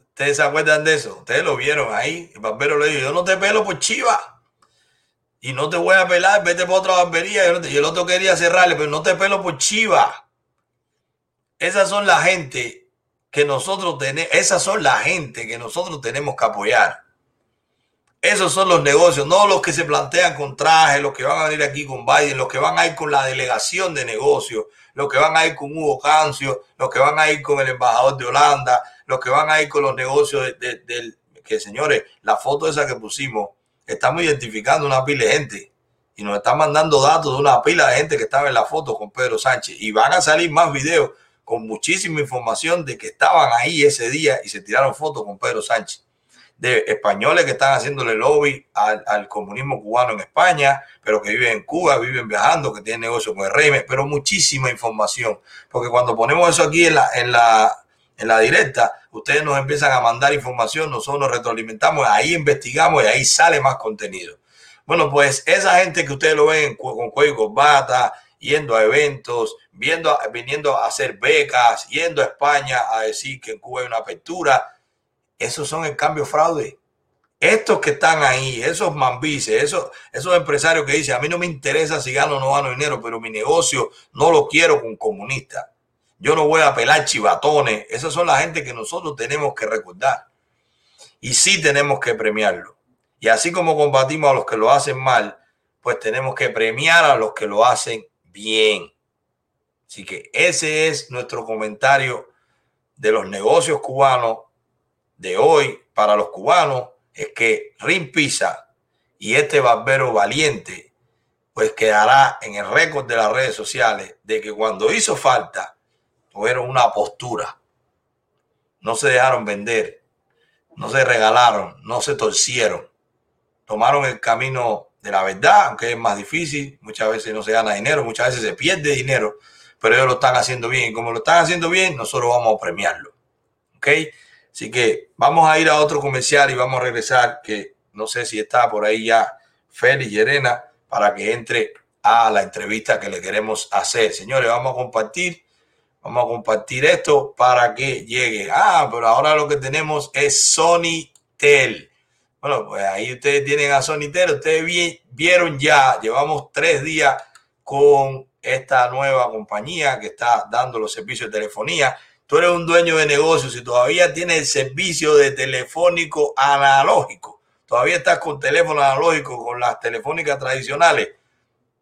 ¿Ustedes se acuerdan de eso? Ustedes lo vieron ahí. El barbero le dijo, yo no te pelo por chiva. Y no te voy a pelar, vete por otra barbería. Y el otro- Y el otro quería cerrarle, pero no te pelo por chiva. Esas son la gente que nosotros tenemos, esas son la gente que nosotros tenemos que apoyar. Esos son los negocios, no los que se plantean con traje, los que van a venir aquí con Biden, los que van a ir con la delegación de negocios, los que van a ir con Hugo Cancio, los que van a ir con el embajador de Holanda, los que van a ir con los negocios del... que señores, la foto esa que pusimos, estamos identificando una pila de gente y nos están mandando datos de una pila de gente que estaba en la foto con Pedro Sánchez y van a salir más videos con muchísima información de que estaban ahí ese día y se tiraron fotos con Pedro Sánchez de españoles que están haciéndole lobby al, comunismo cubano en España, pero que viven en Cuba, viven viajando, que tienen negocio con el régimen, pero muchísima información. Porque cuando ponemos eso aquí en la, en la, en la directa, ustedes nos empiezan a mandar información, nosotros nos retroalimentamos, ahí investigamos y ahí sale más contenido. Bueno, pues esa gente que ustedes lo ven con cuello y corbata, yendo a eventos, viendo, viniendo a hacer becas, yendo a España a decir que en Cuba hay una apertura, esos son el cambio fraude. Estos que están ahí, esos mambices, esos, esos empresarios que dicen, a mí no me interesa si gano o no gano dinero, pero mi negocio no lo quiero con comunistas. Yo no voy a pelar chivatones. Esas son la gente que nosotros tenemos que recordar. Y sí tenemos que premiarlo. Y así como combatimos a los que lo hacen mal, pues tenemos que premiar a los que lo hacen bien. Así que ese es nuestro comentario de los negocios cubanos de hoy para los cubanos es que Rin Pisa y este barbero valiente pues quedará en el récord de las redes sociales de que cuando hizo falta tuvieron una postura. No se dejaron vender, no se regalaron, no se torcieron. Tomaron el camino de la verdad, aunque es más difícil, muchas veces no se gana dinero, muchas veces se pierde dinero, pero ellos lo están haciendo bien y como lo están haciendo bien, nosotros vamos a premiarlo. ¿Ok? Así que vamos a ir a otro comercial y vamos a regresar, que no sé si está por ahí ya Félix Llerena, para que entre a la entrevista que le queremos hacer. Señores, vamos a compartir, vamos a compartir esto para que llegue. Ah, pero ahora lo que tenemos es Sony Tel. Bueno, pues ahí ustedes tienen a Sony Tel. Ustedes vieron ya, llevamos tres días con esta nueva compañía que está dando los servicios de telefonía tú eres un dueño de negocio, si todavía tienes el servicio de telefónico analógico, todavía estás con teléfono analógico, con las telefónicas tradicionales,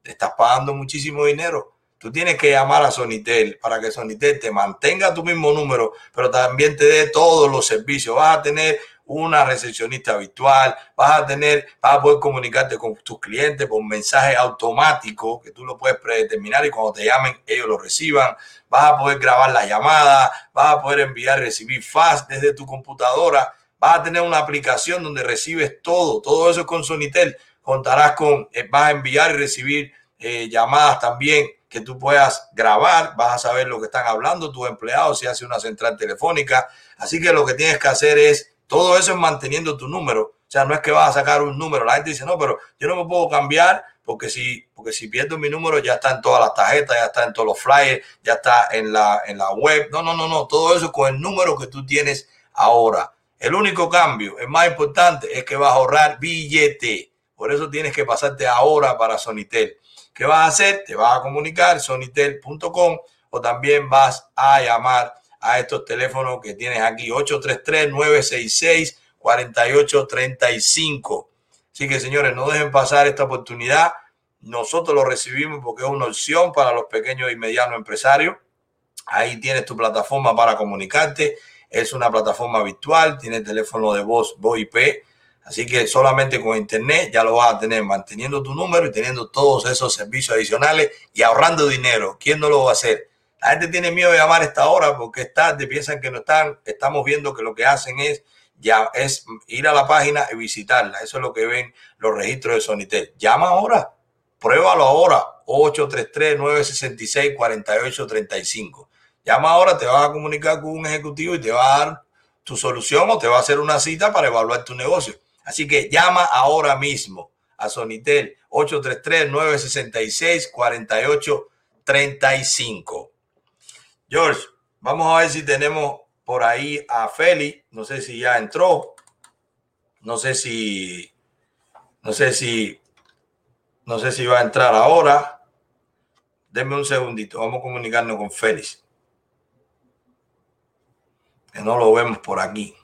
te estás pagando muchísimo dinero. Tú tienes que llamar a Sonitel para que Sonitel te mantenga tu mismo número, pero también te dé todos los servicios. Vas a tener una recepcionista virtual, vas a tener, vas a poder comunicarte con tus clientes por mensaje automático que tú lo puedes predeterminar y cuando te llamen ellos lo reciban, vas a poder grabar la llamada, vas a poder enviar y recibir fast desde tu computadora, vas a tener una aplicación donde recibes todo, todo eso con Sonitel, contarás con, eh, vas a enviar y recibir eh, llamadas también que tú puedas grabar, vas a saber lo que están hablando tus empleados si hace una central telefónica, así que lo que tienes que hacer es todo eso es manteniendo tu número. O sea, no es que vas a sacar un número. La gente dice, no, pero yo no me puedo cambiar porque si, porque si pierdo mi número ya está en todas las tarjetas, ya está en todos los flyers, ya está en la, en la web. No, no, no, no. Todo eso con el número que tú tienes ahora. El único cambio, el más importante, es que vas a ahorrar billete. Por eso tienes que pasarte ahora para Sonitel. ¿Qué vas a hacer? Te vas a comunicar sonitel.com o también vas a llamar a estos teléfonos que tienes aquí, 833-966-4835. Así que señores, no dejen pasar esta oportunidad. Nosotros lo recibimos porque es una opción para los pequeños y medianos empresarios. Ahí tienes tu plataforma para comunicarte. Es una plataforma virtual, tiene teléfono de voz VoIP. Así que solamente con internet ya lo vas a tener manteniendo tu número y teniendo todos esos servicios adicionales y ahorrando dinero. ¿Quién no lo va a hacer? La gente tiene miedo de llamar a esta hora porque tarde, piensan que no están. Estamos viendo que lo que hacen es ya es ir a la página y visitarla. Eso es lo que ven los registros de Sonitel. Llama ahora, pruébalo ahora. 833-966-4835. Llama ahora, te vas a comunicar con un ejecutivo y te va a dar tu solución o te va a hacer una cita para evaluar tu negocio. Así que llama ahora mismo a Sonitel 833-966-4835. George, vamos a ver si tenemos por ahí a Feli. No sé si ya entró. No sé si. No sé si. No sé si va a entrar ahora. Denme un segundito. Vamos a comunicarnos con Félix. que no lo vemos por aquí.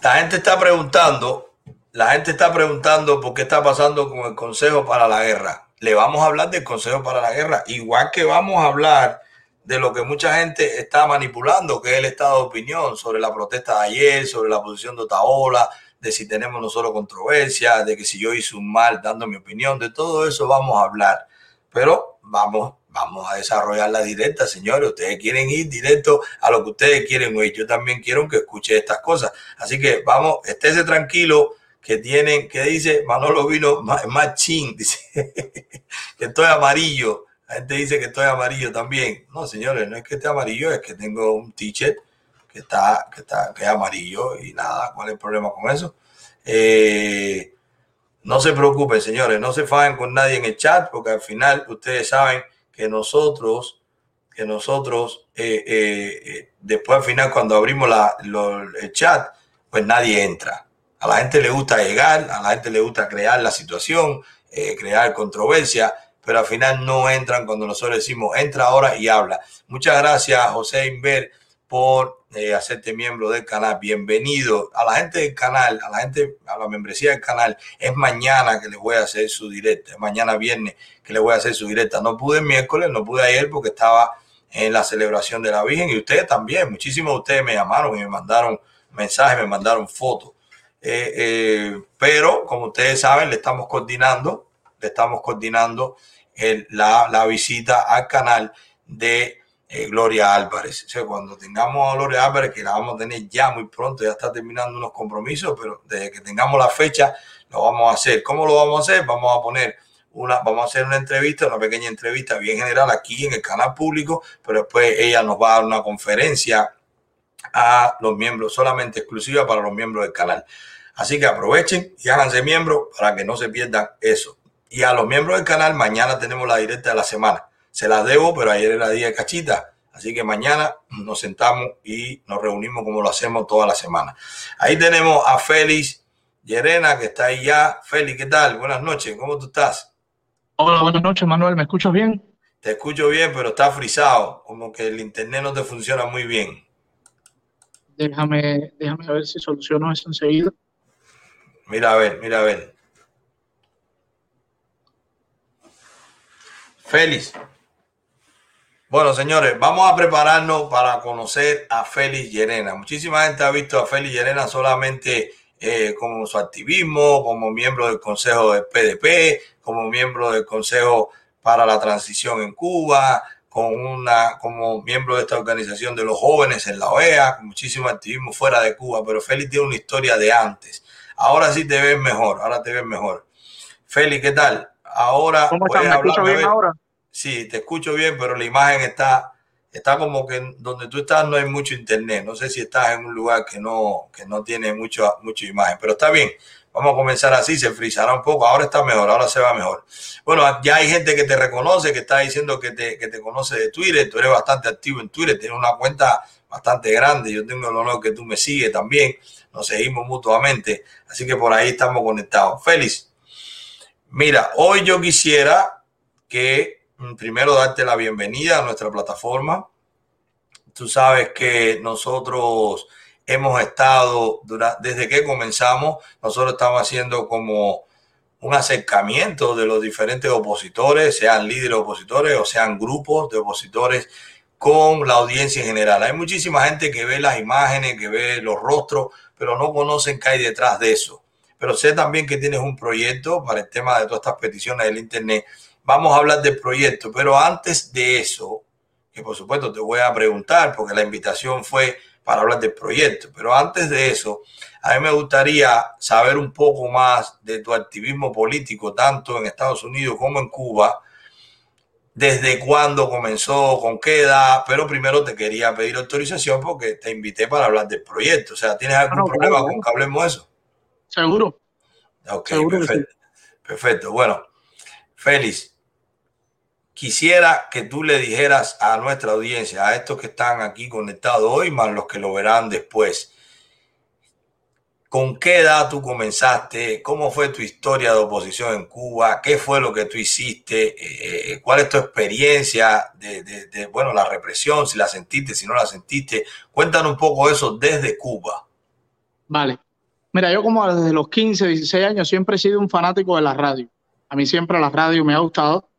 La gente está preguntando, la gente está preguntando por qué está pasando con el Consejo para la Guerra. Le vamos a hablar del Consejo para la Guerra, igual que vamos a hablar de lo que mucha gente está manipulando, que es el estado de opinión sobre la protesta de ayer, sobre la posición de Otaola, de si tenemos nosotros controversia, de que si yo hice un mal dando mi opinión, de todo eso vamos a hablar. Pero vamos, vamos a desarrollar la directa, señores. Ustedes quieren ir directo a lo que ustedes quieren oír. Yo también quiero que escuche estas cosas. Así que vamos, estése tranquilo que tienen, que dice Manolo Vino más chin, dice que estoy amarillo. La gente dice que estoy amarillo también. No, señores, no es que esté amarillo, es que tengo un t-shirt que está, que está, que es amarillo y nada, ¿cuál es el problema con eso? Eh, no se preocupen, señores, no se fajen con nadie en el chat, porque al final ustedes saben que nosotros, que nosotros, eh, eh, después al final cuando abrimos la, el chat, pues nadie entra. A la gente le gusta llegar, a la gente le gusta crear la situación, crear controversia, pero al final no entran cuando nosotros decimos entra ahora y habla. Muchas gracias, José Inver, por eh, hacerte miembro del canal. Bienvenido a la gente del canal, a la gente, a la membresía del canal. Es mañana que les voy a hacer su directa, es mañana viernes que les voy a hacer su directa. No pude el miércoles, no pude ayer porque estaba en la celebración de la Virgen y ustedes también. Muchísimos de ustedes me llamaron y me mandaron mensajes, me mandaron fotos. Eh, eh, pero como ustedes saben, le estamos coordinando, le estamos coordinando la, visita al canal de eh, Gloria Álvarez. O sea, cuando tengamos a Gloria Álvarez, que la vamos a tener ya muy pronto, ya está terminando unos compromisos, pero desde que tengamos la fecha, lo vamos a hacer. ¿Cómo lo vamos a hacer? Vamos a poner una, vamos a hacer una entrevista, una pequeña entrevista bien general aquí en el canal público, pero después ella nos va a dar una conferencia a los miembros, solamente exclusiva para los miembros del canal. Así que aprovechen y háganse miembros para que no se pierdan eso. Y a los miembros del canal, mañana tenemos la directa de la semana se las debo, pero ayer era día de cachita. Así que mañana nos sentamos y nos reunimos como lo hacemos toda la semana. Ahí tenemos a Félix Llerena, que está ahí ya. Félix, ¿qué tal? Buenas noches, ¿cómo tú estás? Hola, buenas noches, Manuel. ¿Me escuchas bien? Te escucho bien, pero está frisado, como que el internet no te funciona muy bien. Déjame, déjame ver si soluciono eso enseguida. Mira a ver, mira a ver. Félix. Bueno, señores, vamos a prepararnos para conocer a Félix Llerena. Muchísima gente ha visto a Félix Llerena solamente eh, como su activismo, como miembro del Consejo del PDP, como miembro del Consejo para la Transición en Cuba, como miembro de esta organización de los jóvenes en la OEA, con muchísimo activismo fuera de Cuba, pero Félix tiene una historia de antes. Ahora sí te ves mejor, ahora te ves mejor. Félix, ¿qué tal? Ahora, ¿Cómo estás? ¿Me escucho bien ahora? Sí, te escucho bien, pero la imagen está, está como que donde tú estás no hay mucho internet. No sé si estás en un lugar que no, que no tiene mucho, mucha imagen, pero está bien. Vamos a comenzar así, se frizará un poco. Ahora está mejor, ahora se va mejor. Bueno, ya hay gente que te reconoce, que está diciendo que te, que te conoce de Twitter. Tú eres bastante activo en Twitter, tienes una cuenta bastante grande. Yo tengo el honor que tú me sigues también. Nos seguimos mutuamente. Así que por ahí estamos conectados. Félix, mira, hoy yo quisiera que Mm, primero darte la bienvenida a nuestra plataforma. Tú sabes que nosotros hemos estado, desde que comenzamos, nosotros estamos haciendo como un acercamiento de los diferentes opositores, sean líderes opositores o sean grupos de opositores, con la audiencia en general. Hay muchísima gente que ve las imágenes, que ve los rostros, pero no conocen qué hay detrás de eso. Pero sé también que tienes un proyecto para el tema de todas estas peticiones del Internet vamos a hablar del proyecto, pero antes de eso, que por supuesto te voy a preguntar, porque la invitación fue para hablar del proyecto, pero antes de eso, a mí me gustaría saber un poco más de tu activismo político, tanto en Estados Unidos como en Cuba, desde cuándo comenzó, con qué edad, pero primero te quería pedir autorización porque te invité para hablar del proyecto. O sea, ¿tienes algún problema con que hablemos de eso? Seguro. Ok, perfecto. Perfecto. Bueno, Félix, quisiera que tú le dijeras a nuestra audiencia, a estos que están aquí conectados hoy, más los que lo verán después, ¿Con qué edad tú comenzaste? ¿Cómo fue tu historia de oposición en Cuba? ¿Qué fue lo que tú hiciste? Eh, ¿Cuál es tu experiencia de, bueno, la represión? Si la sentiste, si no la sentiste. Cuéntanos un poco eso desde Cuba. Vale. Mira, yo como desde los 15, 16 años siempre he sido un fanático de la radio. A mí siempre la radio me ha gustado.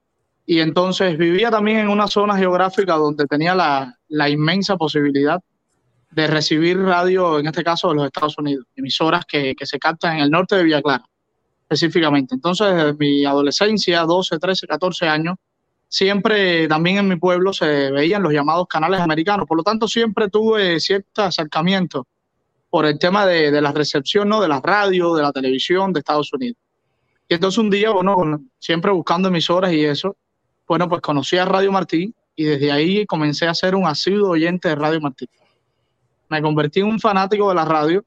Y entonces vivía también en una zona geográfica donde tenía la inmensa posibilidad de recibir radio, en este caso de los Estados Unidos, emisoras que, que se captan en el norte de Villa Clara, específicamente. Entonces, desde mi adolescencia, 12, 13, 14 años, siempre también en mi pueblo se veían los llamados canales americanos. Por lo tanto, siempre tuve cierto acercamiento por el tema de, de la recepción ¿no? de la radio, de la televisión de Estados Unidos. Y entonces un día, bueno, siempre buscando emisoras y eso, bueno, pues conocí a Radio Martí y desde ahí comencé a ser un asiduo oyente de Radio Martí me convertí en un fanático de la radio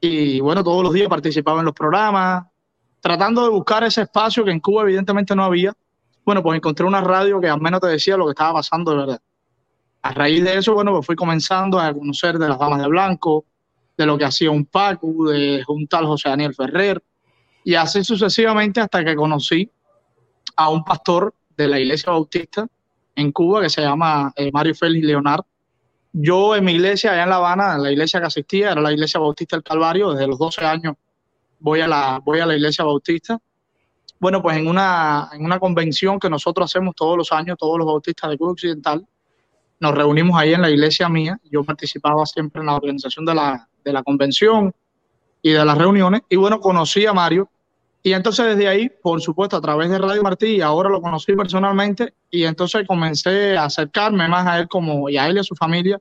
y bueno, todos los días participaba en los programas, tratando de buscar ese espacio que en Cuba evidentemente no había. Bueno, pues encontré una radio que al menos te decía lo que estaba pasando de verdad. A raíz de eso, bueno, pues fui comenzando a conocer de las damas de blanco, de lo que hacía un Pacu, de un tal José Daniel Ferrer, y así sucesivamente hasta que conocí a un pastor de la iglesia bautista en Cuba que se llama eh, Mario Félix Leonard, yo en mi iglesia, allá en La Habana, en la iglesia que asistía, era la iglesia bautista del Calvario, desde los 12 años voy a la, voy a la iglesia bautista. Bueno, pues en una, en una convención que nosotros hacemos todos los años, todos los bautistas de Cuba Occidental, nos reunimos ahí en la iglesia mía. Yo participaba siempre en la organización de la, de la convención y de las reuniones. Y bueno, conocí a Mario. Y entonces desde ahí, por supuesto, a través de Radio Martí, ahora lo conocí personalmente, y entonces comencé a acercarme más a él como, y a él y a su familia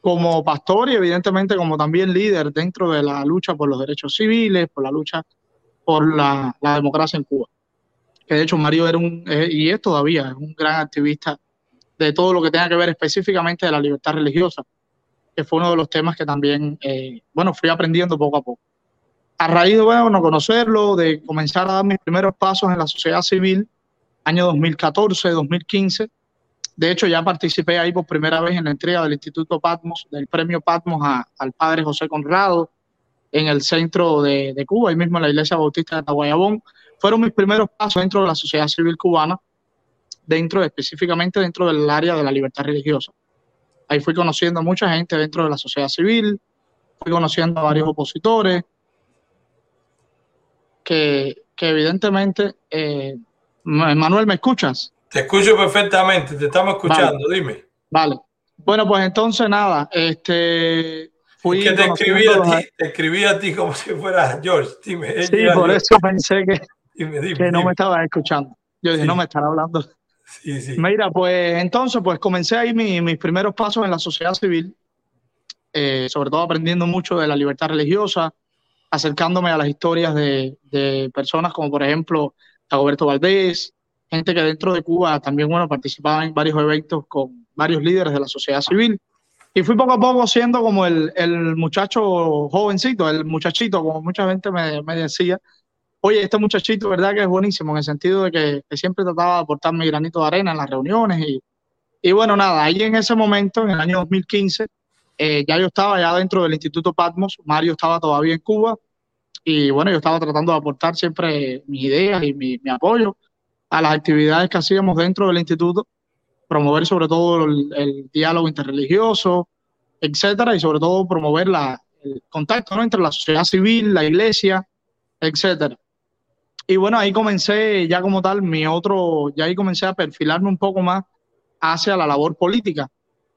como pastor y evidentemente como también líder dentro de la lucha por los derechos civiles, por la lucha por la, la democracia en Cuba. Que de hecho Mario era un, eh, y es todavía, es un gran activista de todo lo que tenga que ver específicamente de la libertad religiosa, que fue uno de los temas que también, eh, bueno, fui aprendiendo poco a poco. A raíz de, bueno, conocerlo, de comenzar a dar mis primeros pasos en la sociedad civil, año 2014, 2015, de hecho, ya participé ahí por primera vez en la entrega del Instituto Patmos, del premio Patmos a, al padre José Conrado, en el centro de, de, Cuba, ahí mismo en la iglesia bautista de Tahuayabón. Fueron mis primeros pasos dentro de la sociedad civil cubana, dentro específicamente dentro del área de la libertad religiosa. Ahí fui conociendo a mucha gente dentro de la sociedad civil, fui conociendo a varios opositores, que, que evidentemente, eh, Manuel, ¿me escuchas? Te escucho perfectamente, te estamos escuchando, vale. dime. Vale. Bueno, pues entonces nada, este fui es que te escribí a ti, te escribí a ti como si fuera George, dime. Sí, por George. eso pensé que, dime, dime, que no dime. me estabas escuchando. Yo dije, sí. no me estará hablando. Sí, sí. Mira, pues entonces, pues comencé ahí mi, mis primeros pasos en la sociedad civil, eh, sobre todo aprendiendo mucho de la libertad religiosa, acercándome a las historias de, de personas como por ejemplo Dagoberto Valdés, gente que dentro de Cuba también, bueno, participaba en varios eventos con varios líderes de la sociedad civil. Y fui poco a poco siendo como el, el muchacho jovencito, el muchachito, como mucha gente me, me, decía, oye, este muchachito, ¿verdad? Que es buenísimo, en el sentido de que, que, siempre trataba de aportar mi granito de arena en las reuniones. Y, y bueno, nada, ahí en ese momento, en el año 2015, eh, ya yo estaba ya dentro del Instituto Patmos, Mario estaba todavía en Cuba, y bueno, yo estaba tratando de aportar siempre mis ideas y mi, apoyo a las actividades que hacíamos dentro del instituto, promover sobre todo el, el diálogo interreligioso, etcétera, y sobre todo promover la, el contacto ¿no? entre la sociedad civil, la iglesia, etcétera. Y bueno, ahí comencé ya como tal mi otro, ya ahí comencé a perfilarme un poco más hacia la labor política.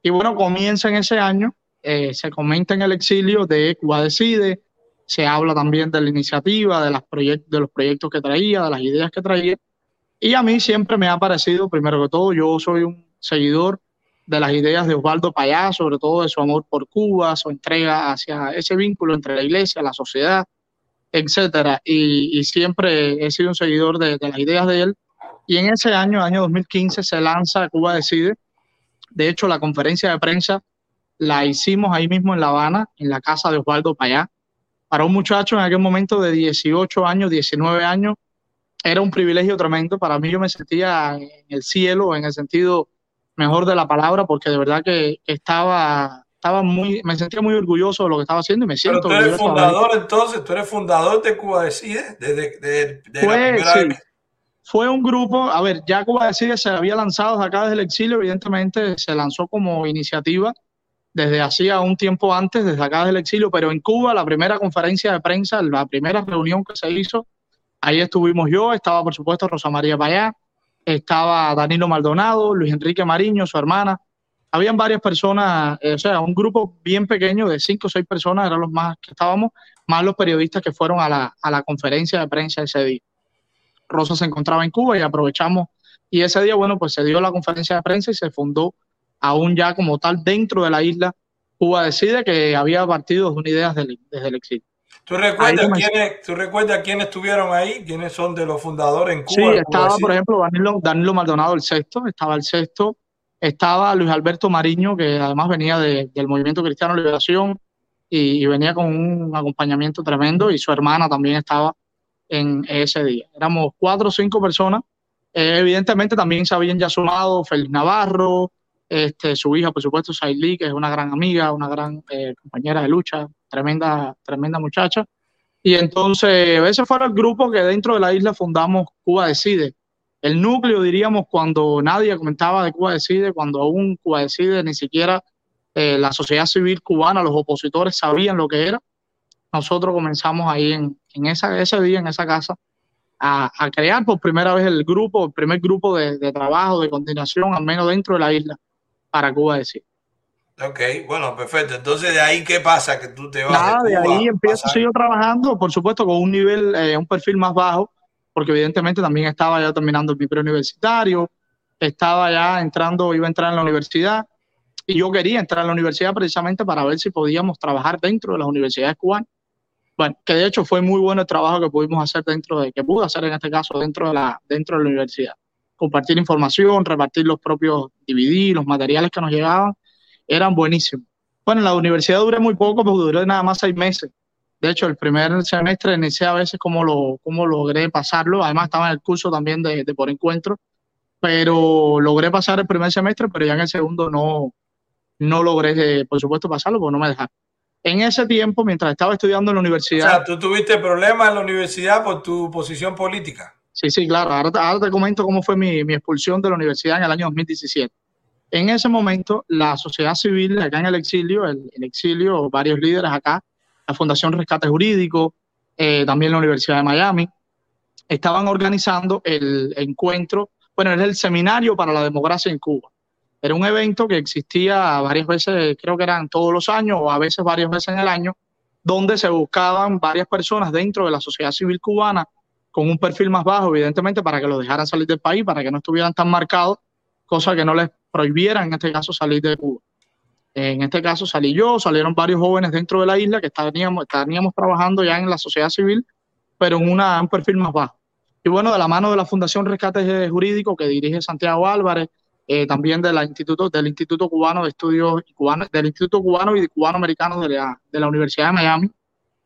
Y bueno, comienza en ese año, eh, se comenta en el exilio de Cuba Decide, se habla también de la iniciativa, de, los proyectos que traía, de las ideas que traía, y a mí siempre me ha parecido, primero que todo, yo soy un seguidor de las ideas de Osvaldo Payá, sobre todo de su amor por Cuba, su entrega hacia ese vínculo entre la iglesia, la sociedad, etcétera. Y, siempre he sido un seguidor de, las ideas de él. Y en ese año, año 2015, se lanza Cuba Decide. De hecho, la conferencia de prensa la hicimos ahí mismo en La Habana, en la casa de Osvaldo Payá. Para un muchacho en aquel momento de 18 años, 19 años, era un privilegio tremendo. Para mí yo me sentía en el cielo, en el sentido mejor de la palabra, porque de verdad que estaba, estaba muy, me sentía muy orgulloso de lo que estaba haciendo y me Pero siento tú eres fundador entonces, tú eres fundador de Cuba Decide, desde de, Fue, primera sí, vez. fue un grupo, a ver, ya Cuba Decide se había lanzado desde acá desde el exilio, evidentemente se lanzó como iniciativa desde hacía un tiempo antes, desde acá desde el exilio, pero en Cuba la primera conferencia de prensa, la primera reunión que se hizo, ahí estuvimos yo, estaba por supuesto Rosa María Payá, estaba Danilo Maldonado, Luis Enrique Mariño, su hermana, habían varias personas, eh, o sea, un grupo bien pequeño de cinco o seis personas, eran los más que estábamos, más los periodistas que fueron a la, a la conferencia de prensa ese día. Rosa se encontraba en Cuba y aprovechamos, y ese día, bueno, pues se dio la conferencia de prensa y se fundó aún ya como tal dentro de la isla Cuba Decide que había partido de una idea desde el, desde el exilio. ¿Tú recuerdas, comencé. quiénes, ¿Tú recuerdas quiénes estuvieron ahí? ¿Quiénes son de los fundadores en Sí, Cuba? Cuba estaba, por ejemplo, Danilo, Danilo Maldonado el sexto, estaba el sexto, estaba Luis Alberto Mariño, que además venía de- del Movimiento Cristiano Liberación y, y venía con un acompañamiento tremendo, y su hermana también estaba en ese día. Éramos cuatro o cinco personas. Eh, evidentemente también se habían ya sumado Félix Navarro, este, su hija, por supuesto, Sailí, que es una gran amiga, una gran eh, compañera de lucha, tremenda, tremenda muchacha. Y entonces ese fue el grupo que dentro de la isla fundamos Cuba Decide. El núcleo, diríamos, cuando nadie comentaba de Cuba Decide, cuando aún Cuba Decide ni siquiera eh, la sociedad civil cubana, los opositores sabían lo que era. Nosotros comenzamos ahí en, en esa, ese día, en esa casa, a, crear por primera vez el grupo, el primer grupo de, de trabajo, de continuación, al menos dentro de la isla, para Cuba Decide. Ok, bueno, perfecto. Entonces, ¿de ahí qué pasa? Que tú te vas Nada, de de Cuba. ahí empiezo, pasar- sigo trabajando, por supuesto, con un nivel, eh, un perfil más bajo, porque evidentemente también estaba ya terminando mi preuniversitario, estaba ya entrando, iba a entrar en la universidad, y yo quería entrar en la universidad precisamente para ver si podíamos trabajar dentro de las universidades cubanas. Bueno, que de hecho fue muy bueno el trabajo que pudimos hacer dentro de, que pude hacer en este caso dentro de la, dentro de la universidad. Compartir información, repartir los propios DVD, los materiales que nos llegaban, eran buenísimos. Bueno, en la universidad duré muy poco, porque duré nada más seis meses. De hecho, el primer semestre ni sé a veces cómo, lo, cómo logré pasarlo. Además, estaba en el curso también de, de por encuentro, pero logré pasar el primer semestre, pero ya en el segundo no, no logré, eh, por supuesto, pasarlo porque no me dejaron. En ese tiempo, mientras estaba estudiando en la O universidad, sea, tú tuviste problemas en la universidad por tu posición política. Sí, sí, claro. Ahora, ahora te comento cómo fue mi, mi expulsión de la universidad en el año 2017. En ese momento, la sociedad civil acá en el exilio, el, el exilio, varios líderes acá, la Fundación Rescate Jurídico, eh, también la Universidad de Miami, estaban organizando el encuentro, bueno, es el Seminario para la Democracia en Cuba. Era un evento que existía varias veces, creo que eran todos los años o a veces varias veces en el año, donde se buscaban varias personas dentro de la sociedad civil cubana con un perfil más bajo, evidentemente, para que los dejaran salir del país, para que no estuvieran tan marcados, cosa que no les prohibieran, en este caso, salir de Cuba. En este caso salí yo, salieron varios jóvenes dentro de la isla que estaríamos, estaríamos trabajando ya en la sociedad civil, pero en una, un perfil más bajo. Y bueno, de la mano de la Fundación Rescate Jurídico que dirige Santiago Álvarez, eh, también de la Instituto, del Instituto Cubano de Estudios Cubano, del Instituto Cubano y Cubano Americano de la, de la Universidad de Miami,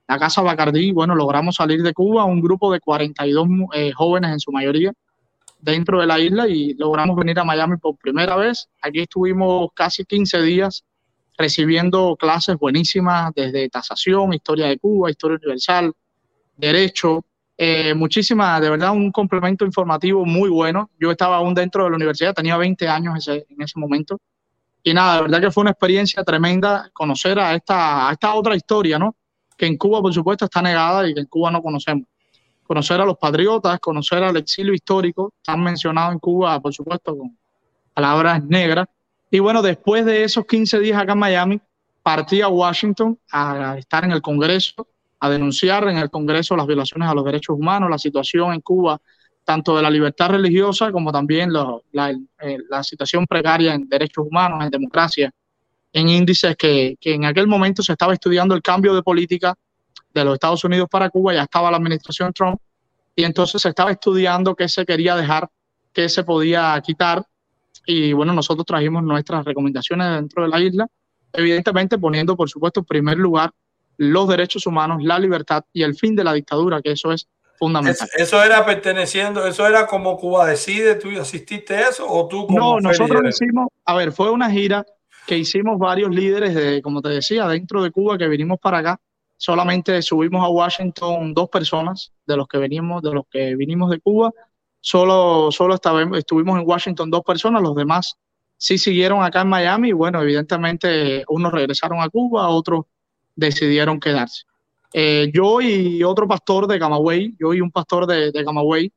la Casa Bacardí, bueno, logramos salir de Cuba, un grupo de 42 eh, jóvenes en su mayoría dentro de la isla y logramos venir a Miami por primera vez. Aquí estuvimos casi 15 días recibiendo clases buenísimas desde tasación, historia de Cuba, historia universal, derecho, eh, muchísimas, de verdad, un complemento informativo muy bueno. Yo estaba aún dentro de la universidad, tenía 20 años ese, en ese momento. Y nada, de verdad que fue una experiencia tremenda conocer a esta, a esta otra historia, ¿no? Que en Cuba, por supuesto, está negada y que en Cuba no conocemos. Conocer a los patriotas, conocer al exilio histórico, están mencionados en Cuba, por supuesto, con palabras negras. Y bueno, después de esos 15 días acá en Miami, partí a Washington a estar en el Congreso, a denunciar en el Congreso las violaciones a los derechos humanos, la situación en Cuba, tanto de la libertad religiosa como también lo, la, eh, la, situación precaria en derechos humanos, en democracia, en índices que, que, en aquel momento se estaba estudiando el cambio de política de los Estados Unidos para Cuba, ya estaba la administración Trump, y entonces se estaba estudiando qué se quería dejar, qué se podía quitar, y bueno, nosotros trajimos nuestras recomendaciones dentro de la isla, evidentemente poniendo, por supuesto, en primer lugar los derechos humanos, la libertad y el fin de la dictadura, que eso es fundamental. Es, eso era perteneciendo, eso era como Cuba Decide, ¿tú asististe a eso o tú como No, nosotros hicimos, a ver, fue una gira que hicimos varios líderes de, como te decía, dentro de Cuba que vinimos para acá. Solamente subimos a Washington dos personas de los que venimos, de los que vinimos de Cuba. Solo, solo estuvimos en Washington dos personas, los demás sí siguieron acá en Miami bueno, evidentemente unos regresaron a Cuba, otros decidieron quedarse. Eh, yo y otro pastor de Camagüey, yo y un pastor de, de Camagüey,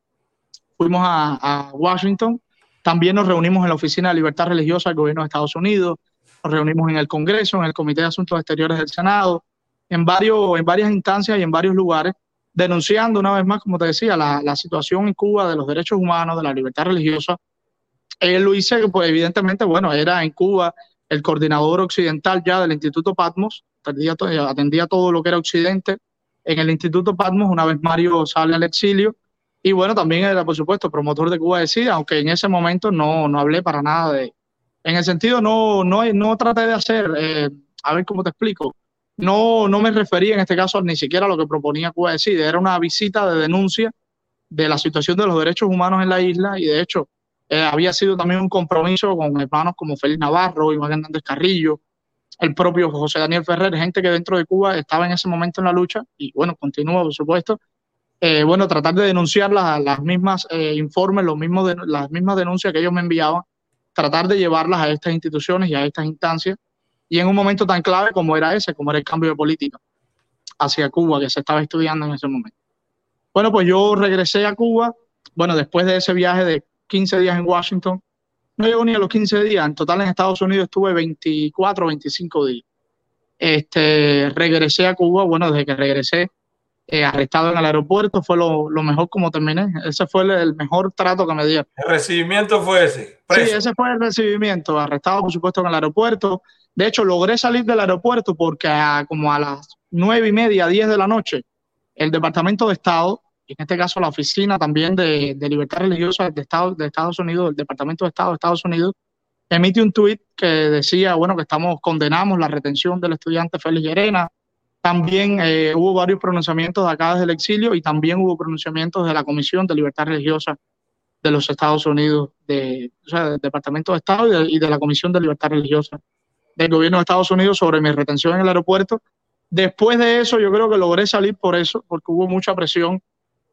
fuimos a, Washington. También nos reunimos en la Oficina de Libertad Religiosa del Gobierno de Estados Unidos, nos reunimos en el Congreso, en el Comité de Asuntos Exteriores del Senado, en, varios, en varias instancias y en varios lugares, denunciando una vez más, como te decía, la, la situación en Cuba de los derechos humanos, de la libertad religiosa. Él lo hice, pues evidentemente, bueno, era en Cuba el coordinador occidental ya del Instituto Patmos, atendía, atendía todo lo que era Occidente. En el Instituto Patmos, una vez Mario sale al exilio, y bueno, también era, por supuesto, promotor de Cuba Decida, aunque en ese momento no, no hablé para nada de... En el sentido, no, no, no traté de hacer, eh, a ver cómo te explico, no, no me refería en este caso ni siquiera a lo que proponía Cuba Decida, era una visita de denuncia de la situación de los derechos humanos en la isla y de hecho eh, había sido también un compromiso con hermanos como Félix Navarro, Iván Hernández Carrillo, el propio José Daniel Ferrer, gente que dentro de Cuba estaba en ese momento en la lucha y bueno, continúa por supuesto. Eh, bueno, tratar de denunciar las, las mismas eh, informes, los mismos de, las mismas denuncias que ellos me enviaban, tratar de llevarlas a estas instituciones y a estas instancias, y en un momento tan clave como era ese, como era el cambio de política hacia Cuba que se estaba estudiando en ese momento. Bueno, pues yo regresé a Cuba, bueno, después de ese viaje de 15 días en Washington, no llegó ni a los 15 días. En total en Estados Unidos estuve 24 o 25 días. Este, regresé a Cuba, bueno, desde que regresé, eh, arrestado en el aeropuerto, fue lo, lo, mejor como terminé. Ese fue el, el, mejor trato que me dieron. ¿El recibimiento fue ese? Preso. Sí, ese fue el recibimiento, arrestado por supuesto en el aeropuerto. De hecho, logré salir del aeropuerto porque a, como a las nueve y media, diez de la noche, el Departamento de Estado en este caso la oficina también de, de libertad religiosa de, Estado, de Estados Unidos, el Departamento de Estado de Estados Unidos, emite un tuit que decía, bueno, que estamos, condenamos la retención del estudiante Félix Llerena. También eh, hubo varios pronunciamientos de acá desde el exilio y también hubo pronunciamientos de la Comisión de Libertad Religiosa de los Estados Unidos, o sea, del Departamento de Estado y de, y de la Comisión de Libertad Religiosa del Gobierno de Estados Unidos sobre mi retención en el aeropuerto. Después de eso, yo creo que logré salir por eso, porque hubo mucha presión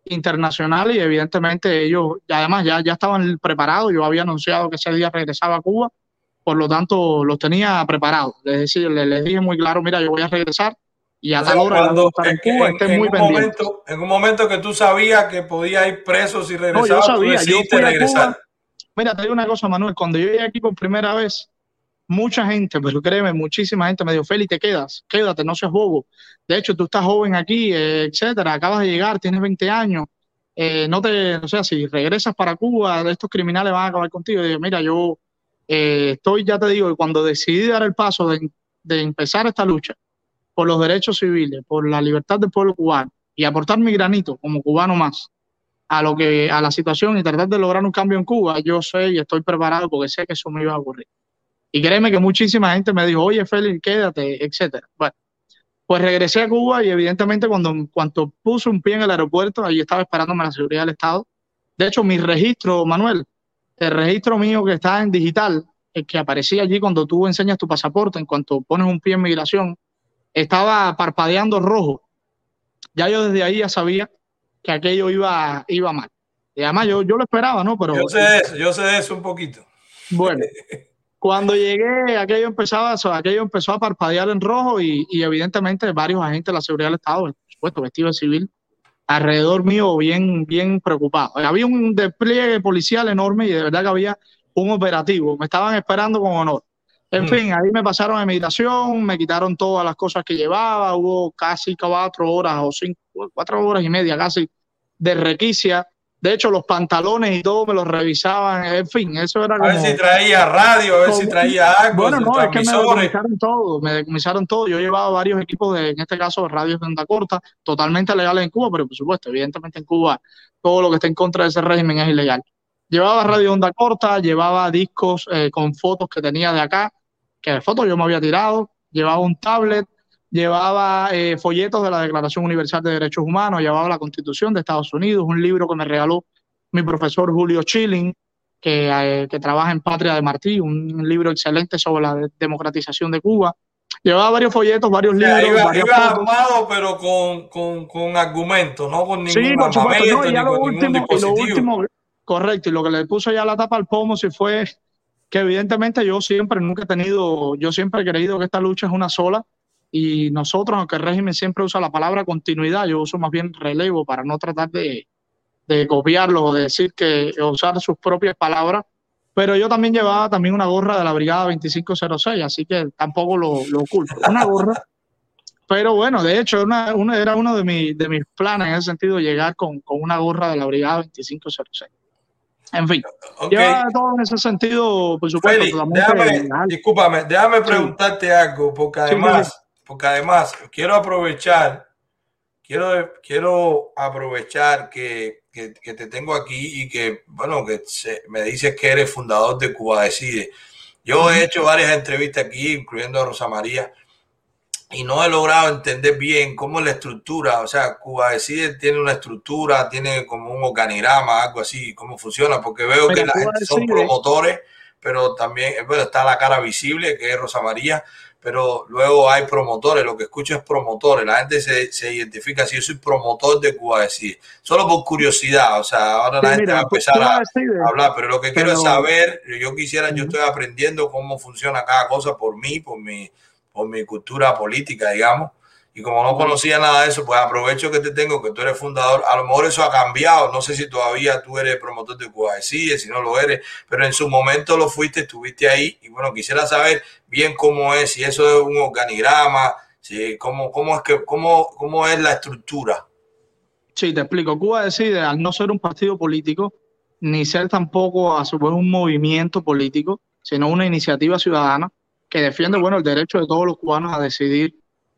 internacional y evidentemente ellos, además ya, ya estaban preparados, yo había anunciado que ese día regresaba a Cuba, por lo tanto los tenía preparados, es decir, les, les dije muy claro, mira, yo voy a regresar y a tal hora cuando, en Cuba, en, en, muy un momento, en un momento que tú sabías que podía ir preso si regresaba, no, yo sabía, tú yo fui regresar. Cuba, mira, te digo una cosa, Manuel, cuando yo llegué aquí por primera vez, mucha gente, pero créeme, muchísima gente me dijo, Feli, te quedas, quédate, no seas bobo. De hecho, tú estás joven aquí, eh, etcétera, acabas de llegar, tienes 20 años, eh, no te, o sea, si regresas para Cuba, estos criminales van a acabar contigo. Y digo, mira, yo eh, estoy, ya te digo, cuando decidí dar el paso de, de empezar esta lucha por los derechos civiles, por la libertad del pueblo cubano y aportar mi granito como cubano más a lo que a la situación y tratar de lograr un cambio en Cuba, yo sé y estoy preparado porque sé que eso me iba a ocurrir. Y créeme que muchísima gente me dijo, oye, Félix, quédate, etcétera. Bueno, pues regresé a Cuba y evidentemente cuando, cuando puse un pie en el aeropuerto, ahí estaba esperándome la seguridad del Estado. De hecho, mi registro, Manuel, el registro mío que está en digital, el que aparecía allí cuando tú enseñas tu pasaporte, en cuanto pones un pie en migración, estaba parpadeando rojo. Ya yo desde ahí ya sabía que aquello iba, iba mal. Y además yo, yo lo esperaba, ¿no? Pero, yo sé de eso, yo sé eso un poquito. Bueno, Cuando llegué, aquello empezaba, aquello empezó a parpadear en rojo y, y, evidentemente varios agentes de la seguridad del Estado, por supuesto, vestidos de civil, alrededor mío bien, bien preocupados. Había un despliegue policial enorme y de verdad que había un operativo. Me estaban esperando con honor. En mm. fin, ahí me pasaron a meditación, me quitaron todas las cosas que llevaba, hubo casi cuatro horas o cinco, cuatro horas y media casi de requisia de hecho, los pantalones y todo me los revisaban. En fin, eso era como. A ver si traía radio, a ver como, si traía algo. Bueno, no, es que me decomisaron todo. Me decomisaron todo. Yo llevaba varios equipos, de, en este caso, radios de onda corta, totalmente legales en Cuba, pero por supuesto, evidentemente en Cuba, todo lo que está en contra de ese régimen es ilegal. Llevaba radio de onda corta, llevaba discos eh, con fotos que tenía de acá, que de fotos yo me había tirado, llevaba un tablet, llevaba eh, folletos de la Declaración Universal de Derechos Humanos, llevaba la Constitución de Estados Unidos, un libro que me regaló mi profesor Julio Chilling, que, eh, que trabaja en Patria de Martí, un libro excelente sobre la de- democratización de Cuba. Llevaba varios folletos, varios O sea, libros, iba, iba armado, pero con, con, con argumentos, no con ningún Sí, por supuesto, armamento, no, y ya lo y último, correcto, y lo que le puso ya la tapa al pomo si fue que evidentemente yo siempre, nunca he tenido, yo siempre he creído que esta lucha es una sola, y nosotros, aunque el régimen siempre usa la palabra continuidad, yo uso más bien relevo para no tratar de, de copiarlo o de decir que usar sus propias palabras, pero yo también llevaba también una gorra de la Brigada 2506, así que tampoco lo, lo oculto. Una gorra pero bueno, de hecho, una- era uno de, mi- de mis planes en ese sentido, llegar con, con una gorra de la Brigada 2506. En fin, Ok. lleva todo en ese sentido, por supuesto, totalmente déjame, discúlpame, déjame preguntarte algo, porque sí, además, porque además quiero aprovechar, quiero, quiero aprovechar que, que- que te tengo aquí y que, bueno, que se- me dices que eres fundador de Cuba Decide. Yo he hecho varias entrevistas aquí, incluyendo a Rosa María, y no he logrado entender bien cómo es la estructura. O sea, Cuba Decide tiene una estructura, tiene como un organigrama, algo así, cómo funciona, porque veo que la gente son promotores, pero también, eh, bueno, está la cara visible, que es Rosa María, pero luego hay promotores, lo que escucho es promotores, la gente se, se identifica así, yo soy promotor de Cuba Decide, solo por curiosidad, o sea, ahora Sí, la gente mira, va a empezar a, hablar, pero lo que quiero es pero- saber, yo quisiera, yo estoy aprendiendo cómo funciona cada cosa por mí, por mi, por mi cultura política, digamos. Y como no conocía nada de eso, pues aprovecho que te tengo, que tú eres fundador. A lo mejor eso ha cambiado. No sé si todavía tú eres promotor de Cuba Decide, si no lo eres, pero en su momento lo fuiste, estuviste ahí. Y bueno, quisiera saber bien cómo es, si eso es un organigrama, si, cómo, cómo, es que, cómo, cómo es la estructura. Sí, te explico. Cuba decide, al no ser un partido político, ni ser tampoco a su vez un movimiento político, sino una iniciativa ciudadana que defiende, bueno, el derecho de todos los cubanos a decidir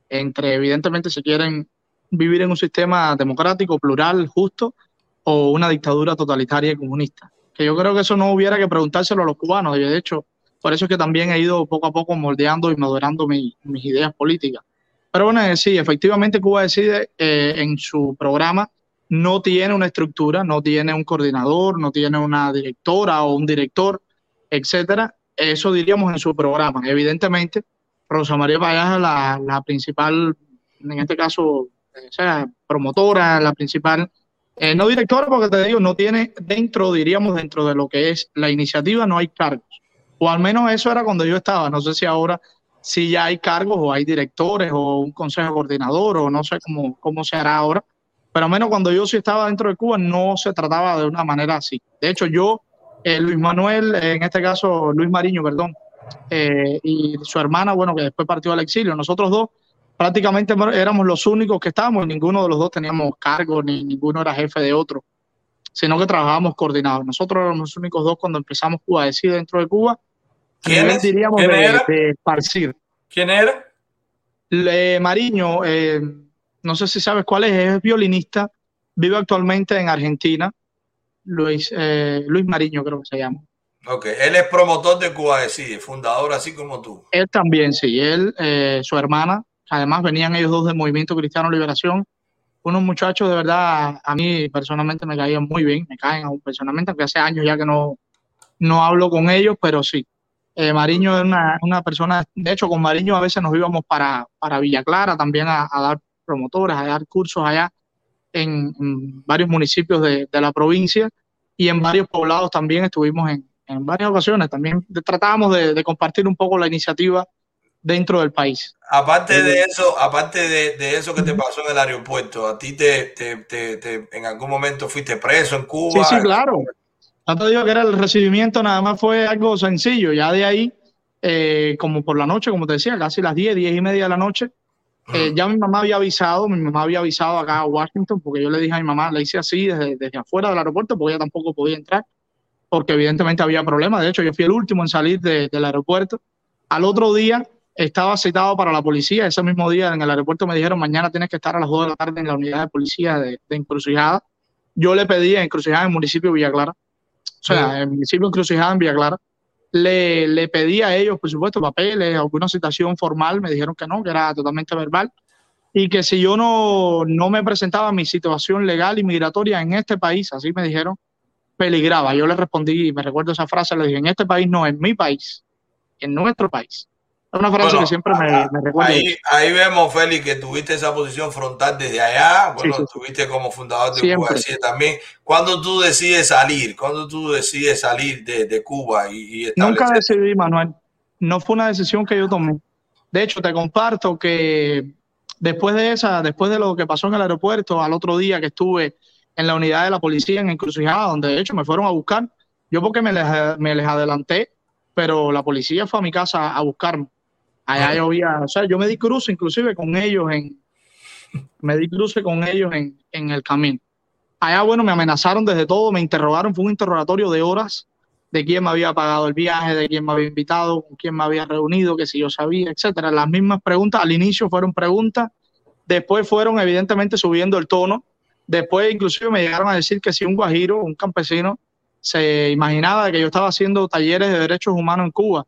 entre, evidentemente, si quieren vivir en un sistema democrático, plural, justo, o una dictadura totalitaria y comunista. Que yo creo que eso no hubiera que preguntárselo a los cubanos, y de hecho, por eso es que también he ido poco a poco moldeando y madurando mi- mis ideas políticas. Pero bueno, eh, sí, efectivamente Cuba decide eh, en su programa no tiene una estructura, no tiene un coordinador, no tiene una directora o un director, etcétera. Eso diríamos en su programa. Evidentemente, Rosa María es la, la principal, en este caso, eh, o sea, promotora, la principal, eh, no directora, porque te digo, no tiene dentro, diríamos, dentro de lo que es la iniciativa, no hay cargos. O al menos eso era cuando yo estaba. No sé si ahora si ya hay cargos o hay directores o un consejo coordinador o no sé cómo, cómo se hará ahora. Pero al menos cuando yo sí estaba dentro de Cuba no se trataba de una manera así. De hecho, yo, eh, Luis Manuel, eh, en este caso Luis Mariño, perdón, eh, y su hermana, bueno, que después partió al exilio, nosotros dos prácticamente éramos los únicos que estábamos, ninguno de los dos teníamos cargo, ni ninguno era jefe de otro, sino que trabajábamos coordinados. Nosotros éramos los únicos dos cuando empezamos Cuba Decide dentro de Cuba, diríamos, ¿Quién de, era? de esparcir. ¿Quién era? Le- Mariño, eh, no sé si sabes cuál es, es violinista, vive actualmente en Argentina. Luis, eh, Luis Mariño creo que se llama. Ok, él es promotor de Cuba Decide, fundador así como tú. Él también, sí, él, eh, su hermana, además venían ellos dos del Movimiento Cristiano Liberación, unos muchachos de verdad, a mí personalmente me caían muy bien, me caen aún personalmente, aunque hace años ya que no, no hablo con ellos, pero sí. Eh, Mariño es una, una persona, de hecho con Mariño a veces nos íbamos para, para Villa Clara también a, a dar promotores, a dar cursos allá en, en varios municipios de, de la provincia y en varios poblados también estuvimos en, en varias ocasiones. También tratábamos de, de compartir un poco la iniciativa dentro del país. Aparte de eso, aparte de, de eso que te pasó en el aeropuerto, ¿a ti te, te, te, te- en algún momento fuiste preso en Sí, Cuba? sí, claro. No te digo que era el recibimiento, nada más fue algo sencillo. Ya de ahí, eh, como por la noche, como te decía, casi las 10, 10 y media de la noche, eh, ya mi mamá había avisado, mi mamá había avisado acá a Washington, porque yo le dije a mi mamá, le hice así desde, desde afuera del aeropuerto, porque ella tampoco podía entrar, porque evidentemente había problemas. De hecho, yo fui el último en salir de- del aeropuerto. Al otro día estaba citado para la policía. Ese mismo día en el aeropuerto me dijeron, mañana tienes que estar a las 2 de la tarde en la unidad de policía de, de Encrucijada. Yo le pedí a Encrucijada en el municipio de Villa Clara, o sea, en el municipio de Encrucijada en Villa Clara, le, le pedí a ellos, por supuesto, papeles, alguna citación formal, me dijeron que no, que era totalmente verbal, y que si yo no, no me presentaba mi situación legal y migratoria en este país, así me dijeron, peligraba. Yo le respondí, y me recuerdo esa frase, le dije, en este país no, en mi país, en nuestro país. Es una frase Bueno, que siempre me, me recuerda. Ahí, ahí vemos, Félix, que tuviste esa posición frontal desde allá. Bueno, Sí, tuviste como fundador de Siempre. Cuba decía también. ¿Cuándo tú decides salir? ¿Cuándo tú decides salir de, de Cuba y, y Nunca decidí, Manuel. No fue una decisión que yo tomé. De hecho, te comparto que después de esa, después de lo que pasó en el aeropuerto, al otro día que estuve en la unidad de la policía en Encrucijada, donde de hecho me fueron a buscar, yo porque me les, me les adelanté, pero la policía fue a mi casa a buscarme. Allá yo había, o sea, yo me di cruce inclusive con ellos en, me di cruce con ellos en, en el camino. Allá, bueno, me amenazaron desde todo, me interrogaron, fue un interrogatorio de horas de quién me había pagado el viaje, de quién me había invitado, con quién me había reunido, que si yo sabía, etcétera. Las mismas preguntas, al inicio fueron preguntas, después fueron evidentemente subiendo el tono, después inclusive me llegaron a decir que si un guajiro, un campesino, se imaginaba que yo estaba haciendo talleres de derechos humanos en Cuba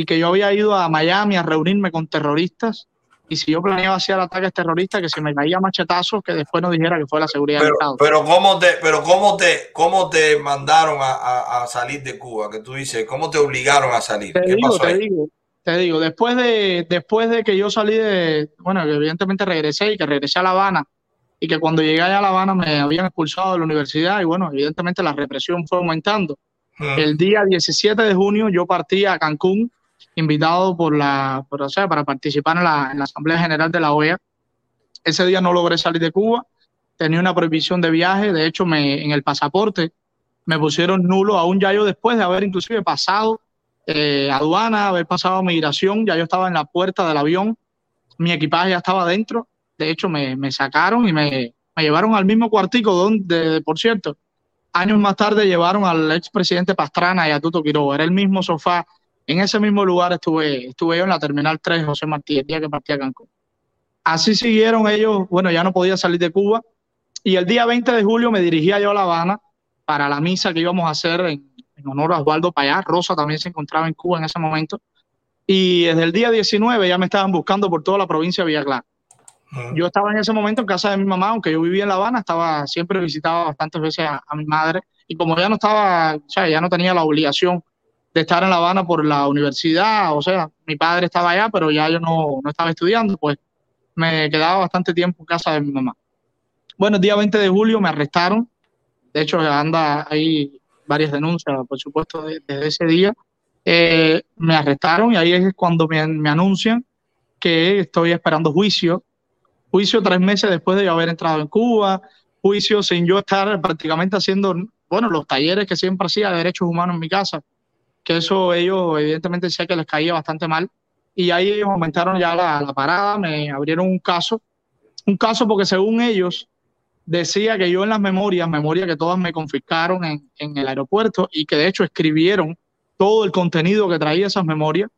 y que yo había ido a Miami a reunirme con terroristas y si yo planeaba hacer ataques terroristas, que si me caía machetazos, que después no dijera que fue la seguridad del Pero, Estado. pero cómo te, pero cómo te, cómo te mandaron a, a- a salir de Cuba, que tú dices, cómo te obligaron a salir, Te ¿qué digo, pasó te ahí? digo, te digo, después de, después de que yo salí de, bueno, que evidentemente regresé y que regresé a La Habana y que cuando llegué allá a La Habana me habían expulsado de la universidad y bueno, evidentemente la represión fue aumentando. Mm. El día 17 de junio yo partí a Cancún, invitado por la, por, o sea, para participar en la, en la Asamblea General de la OEA. Ese día no logré salir de Cuba, tenía una prohibición de viaje, de hecho me, en el pasaporte me pusieron nulo, aún ya yo después de haber inclusive pasado eh, aduana, haber pasado migración, ya yo estaba en la puerta del avión, mi equipaje ya estaba dentro, de hecho me, me sacaron y me, me llevaron al mismo cuartico donde, por cierto, años más tarde llevaron al expresidente Pastrana y a Tuto Quiroga, era el mismo sofá, en ese mismo lugar estuve, estuve yo en la Terminal 3, José Martí, el día que partí a Cancún. Así siguieron ellos, bueno, ya no podía salir de Cuba, y el día 20 de julio me dirigía yo a La Habana para la misa que íbamos a hacer en, en honor a Osvaldo Payá. Rosa también se encontraba en Cuba en ese momento. Y desde el día 19 ya me estaban buscando por toda la provincia de Villa Clara. Mm. Yo estaba en ese momento en casa de mi mamá, aunque yo vivía en La Habana, estaba siempre visitaba bastantes veces a, a mi madre. Y como ya no estaba, o sea, ya no tenía la obligación de estar en La Habana por la universidad, o sea, mi padre estaba allá, pero ya yo no, no estaba estudiando, pues me quedaba bastante tiempo en casa de mi mamá. Bueno, el día 20 de julio me arrestaron. De hecho, anda ahí varias denuncias, por supuesto, de- desde ese día. Eh, me arrestaron y ahí es cuando me, me anuncian que estoy esperando juicio. Juicio tres meses después de yo haber entrado en Cuba. Juicio sin yo estar prácticamente haciendo, bueno, los talleres que siempre hacía de derechos humanos en mi casa. Que eso ellos, evidentemente, sé que les caía bastante mal. Y ahí ellos aumentaron ya la, la parada, me abrieron un caso. Un caso porque según ellos, decía que yo en las memorias, memorias que todas me confiscaron en, en el aeropuerto y que de hecho escribieron todo el contenido que traía esas memorias.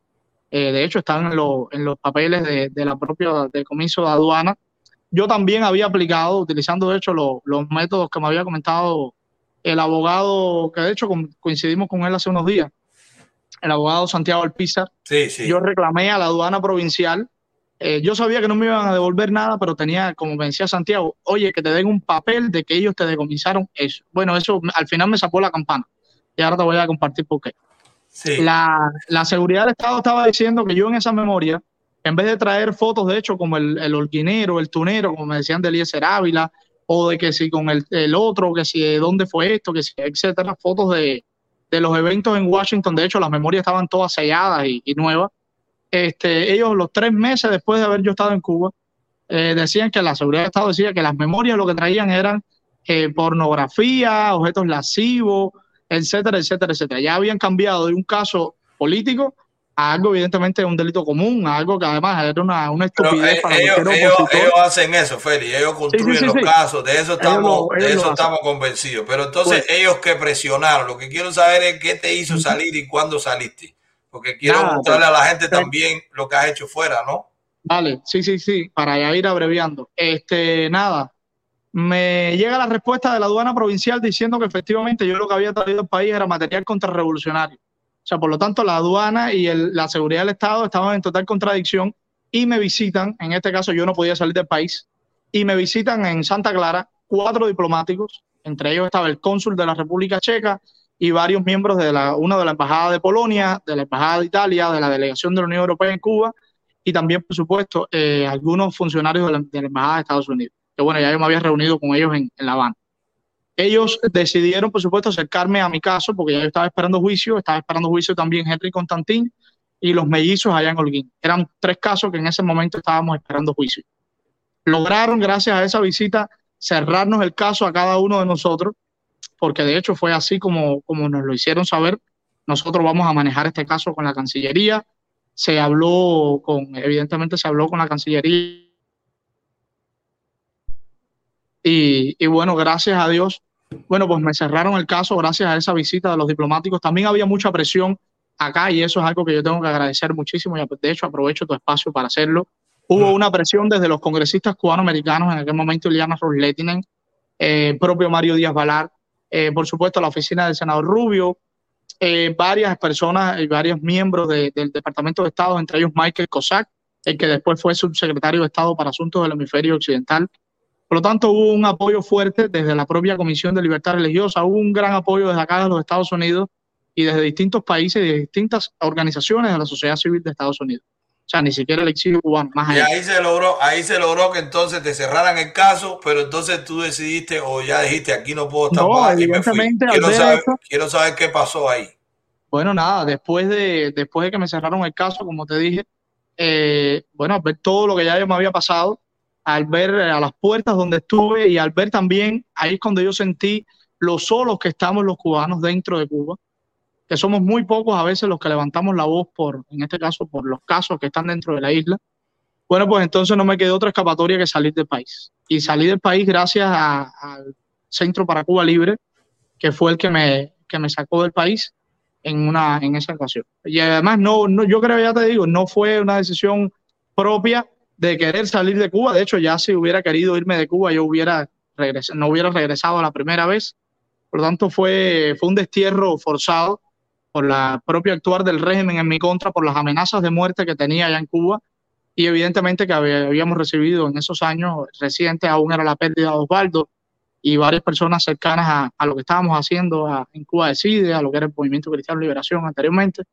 Eh, de hecho, están en, lo- en los papeles de, de la propia decomiso de aduana. Yo también había aplicado, utilizando de hecho lo- los métodos que me había comentado el abogado, que de hecho co- coincidimos con él hace unos días, el abogado Santiago Alpizar, Sí, sí. yo reclamé a la aduana provincial. eh, yo sabía que no me iban a devolver nada, pero tenía, como me decía Santiago, oye, que te den un papel de que ellos te decomisaron eso. Bueno, eso al final me sacó la campana. Y ahora te voy a compartir por qué. sí. La, la seguridad del Estado estaba diciendo que yo en esa memoria, en vez de traer fotos, de hecho, como el, el holguinero, el tunero, como me decían de Eliezer Ávila, o de que si con el, el otro, que si de dónde fue esto, que si, etcétera, fotos de, de los eventos en Washington, de hecho, las memorias estaban todas selladas y, nuevas. Este, ellos, los tres meses después de haber yo estado en Cuba, eh, decían que la seguridad del Estado decía que las memorias lo que traían eran eh, pornografía, objetos lascivos, etcétera, etcétera, etcétera. Ya habían cambiado de un caso político a algo evidentemente un delito común, a algo que además era una, una estupidez eh, para ellos, ellos- hacen eso, Félix. Ellos construyen sí, los sí. casos. De eso Ellos estamos, lo- de eso estamos convencidos. Pero entonces Pues- ellos que presionaron. Lo que quiero saber es qué te hizo salir y cuándo saliste. Porque quiero Nada, mostrarle a la gente pues- también lo que has hecho fuera, ¿no? Vale, sí, sí, sí, para ya ir abreviando. Este, nada, me llega la respuesta de la aduana provincial diciendo que efectivamente yo lo que había traído al país era material contrarrevolucionario. O sea, por lo tanto, la aduana y el- la seguridad del Estado estaban en total contradicción y me visitan, en este caso yo no podía salir del país, y me visitan en Santa Clara cuatro diplomáticos Entre ellos estaba el cónsul de la República Checa y varios miembros de la, una de la Embajada de Polonia, de la Embajada de Italia, de la Delegación de la Unión Europea en Cuba y también, por supuesto, eh, algunos funcionarios de la, de la, Embajada de Estados Unidos. Que bueno, ya yo me había reunido con ellos en, en La Habana. Ellos decidieron, por supuesto, acercarme a mi caso porque ya yo estaba esperando juicio, estaba esperando juicio también Henry Constantín y los mellizos allá en Holguín. Eran tres casos que en ese momento estábamos esperando juicio. Lograron, gracias a esa visita, cerrarnos el caso a cada uno de nosotros, porque de hecho fue así como, como nos lo hicieron saber. Nosotros vamos a manejar este caso con la Cancillería. Se habló con, evidentemente se habló con la Cancillería. Y, y bueno, gracias a Dios, bueno, pues me cerraron el caso gracias a esa visita de los diplomáticos. También había mucha presión acá y eso es algo que yo tengo que agradecer muchísimo y de hecho aprovecho tu espacio para hacerlo. Hubo una presión desde los congresistas cubanoamericanos, en aquel momento Iliana Rosletinen, eh, propio Mario Díaz Valar, eh, por supuesto la oficina del senador Rubio, eh, varias personas y varios miembros de, del Departamento de Estado, entre ellos Michael Cossack, el que después fue subsecretario de Estado para Asuntos del Hemisferio Occidental. Por lo tanto, hubo un apoyo fuerte desde la propia Comisión de Libertad Religiosa, hubo un gran apoyo desde acá de los Estados Unidos y desde distintos países y de distintas organizaciones de la sociedad civil de Estados Unidos. O sea, ni siquiera el exilio cubano, más allá. Y ahí se logró, ahí se logró que entonces te cerraran el caso, pero entonces tú decidiste o ya dijiste aquí no puedo estar no, más, aquí me fui. Quiero saber, quiero saber qué pasó ahí. Bueno, nada, después de, después de que me cerraron el caso, como te dije, eh, bueno, ver todo lo que ya me había pasado, al ver a las puertas donde estuve y al ver también, ahí es cuando yo sentí lo solos que estamos los cubanos dentro de Cuba que somos muy pocos a veces los que levantamos la voz por, en este caso, por los casos que están dentro de la isla. Bueno, pues entonces no me quedó otra escapatoria que salir del país. Y salí del país gracias al Centro para Cuba Libre, que fue el que me, que me sacó del país en, una, en esa ocasión. Y además, no, no, yo creo, ya te digo, no fue una decisión propia de querer salir de Cuba. De hecho, ya si hubiera querido irme de Cuba, yo hubiera regresado, no hubiera regresado la primera vez. Por lo tanto, fue, fue un destierro forzado por la propia actuar del régimen en mi contra, por las amenazas de muerte que tenía allá en Cuba y evidentemente que habíamos recibido en esos años recientes, aún era la pérdida de Osvaldo y varias personas cercanas a, lo que estábamos haciendo en Cuba Decide, a lo que era el Movimiento Cristiano Liberación anteriormente.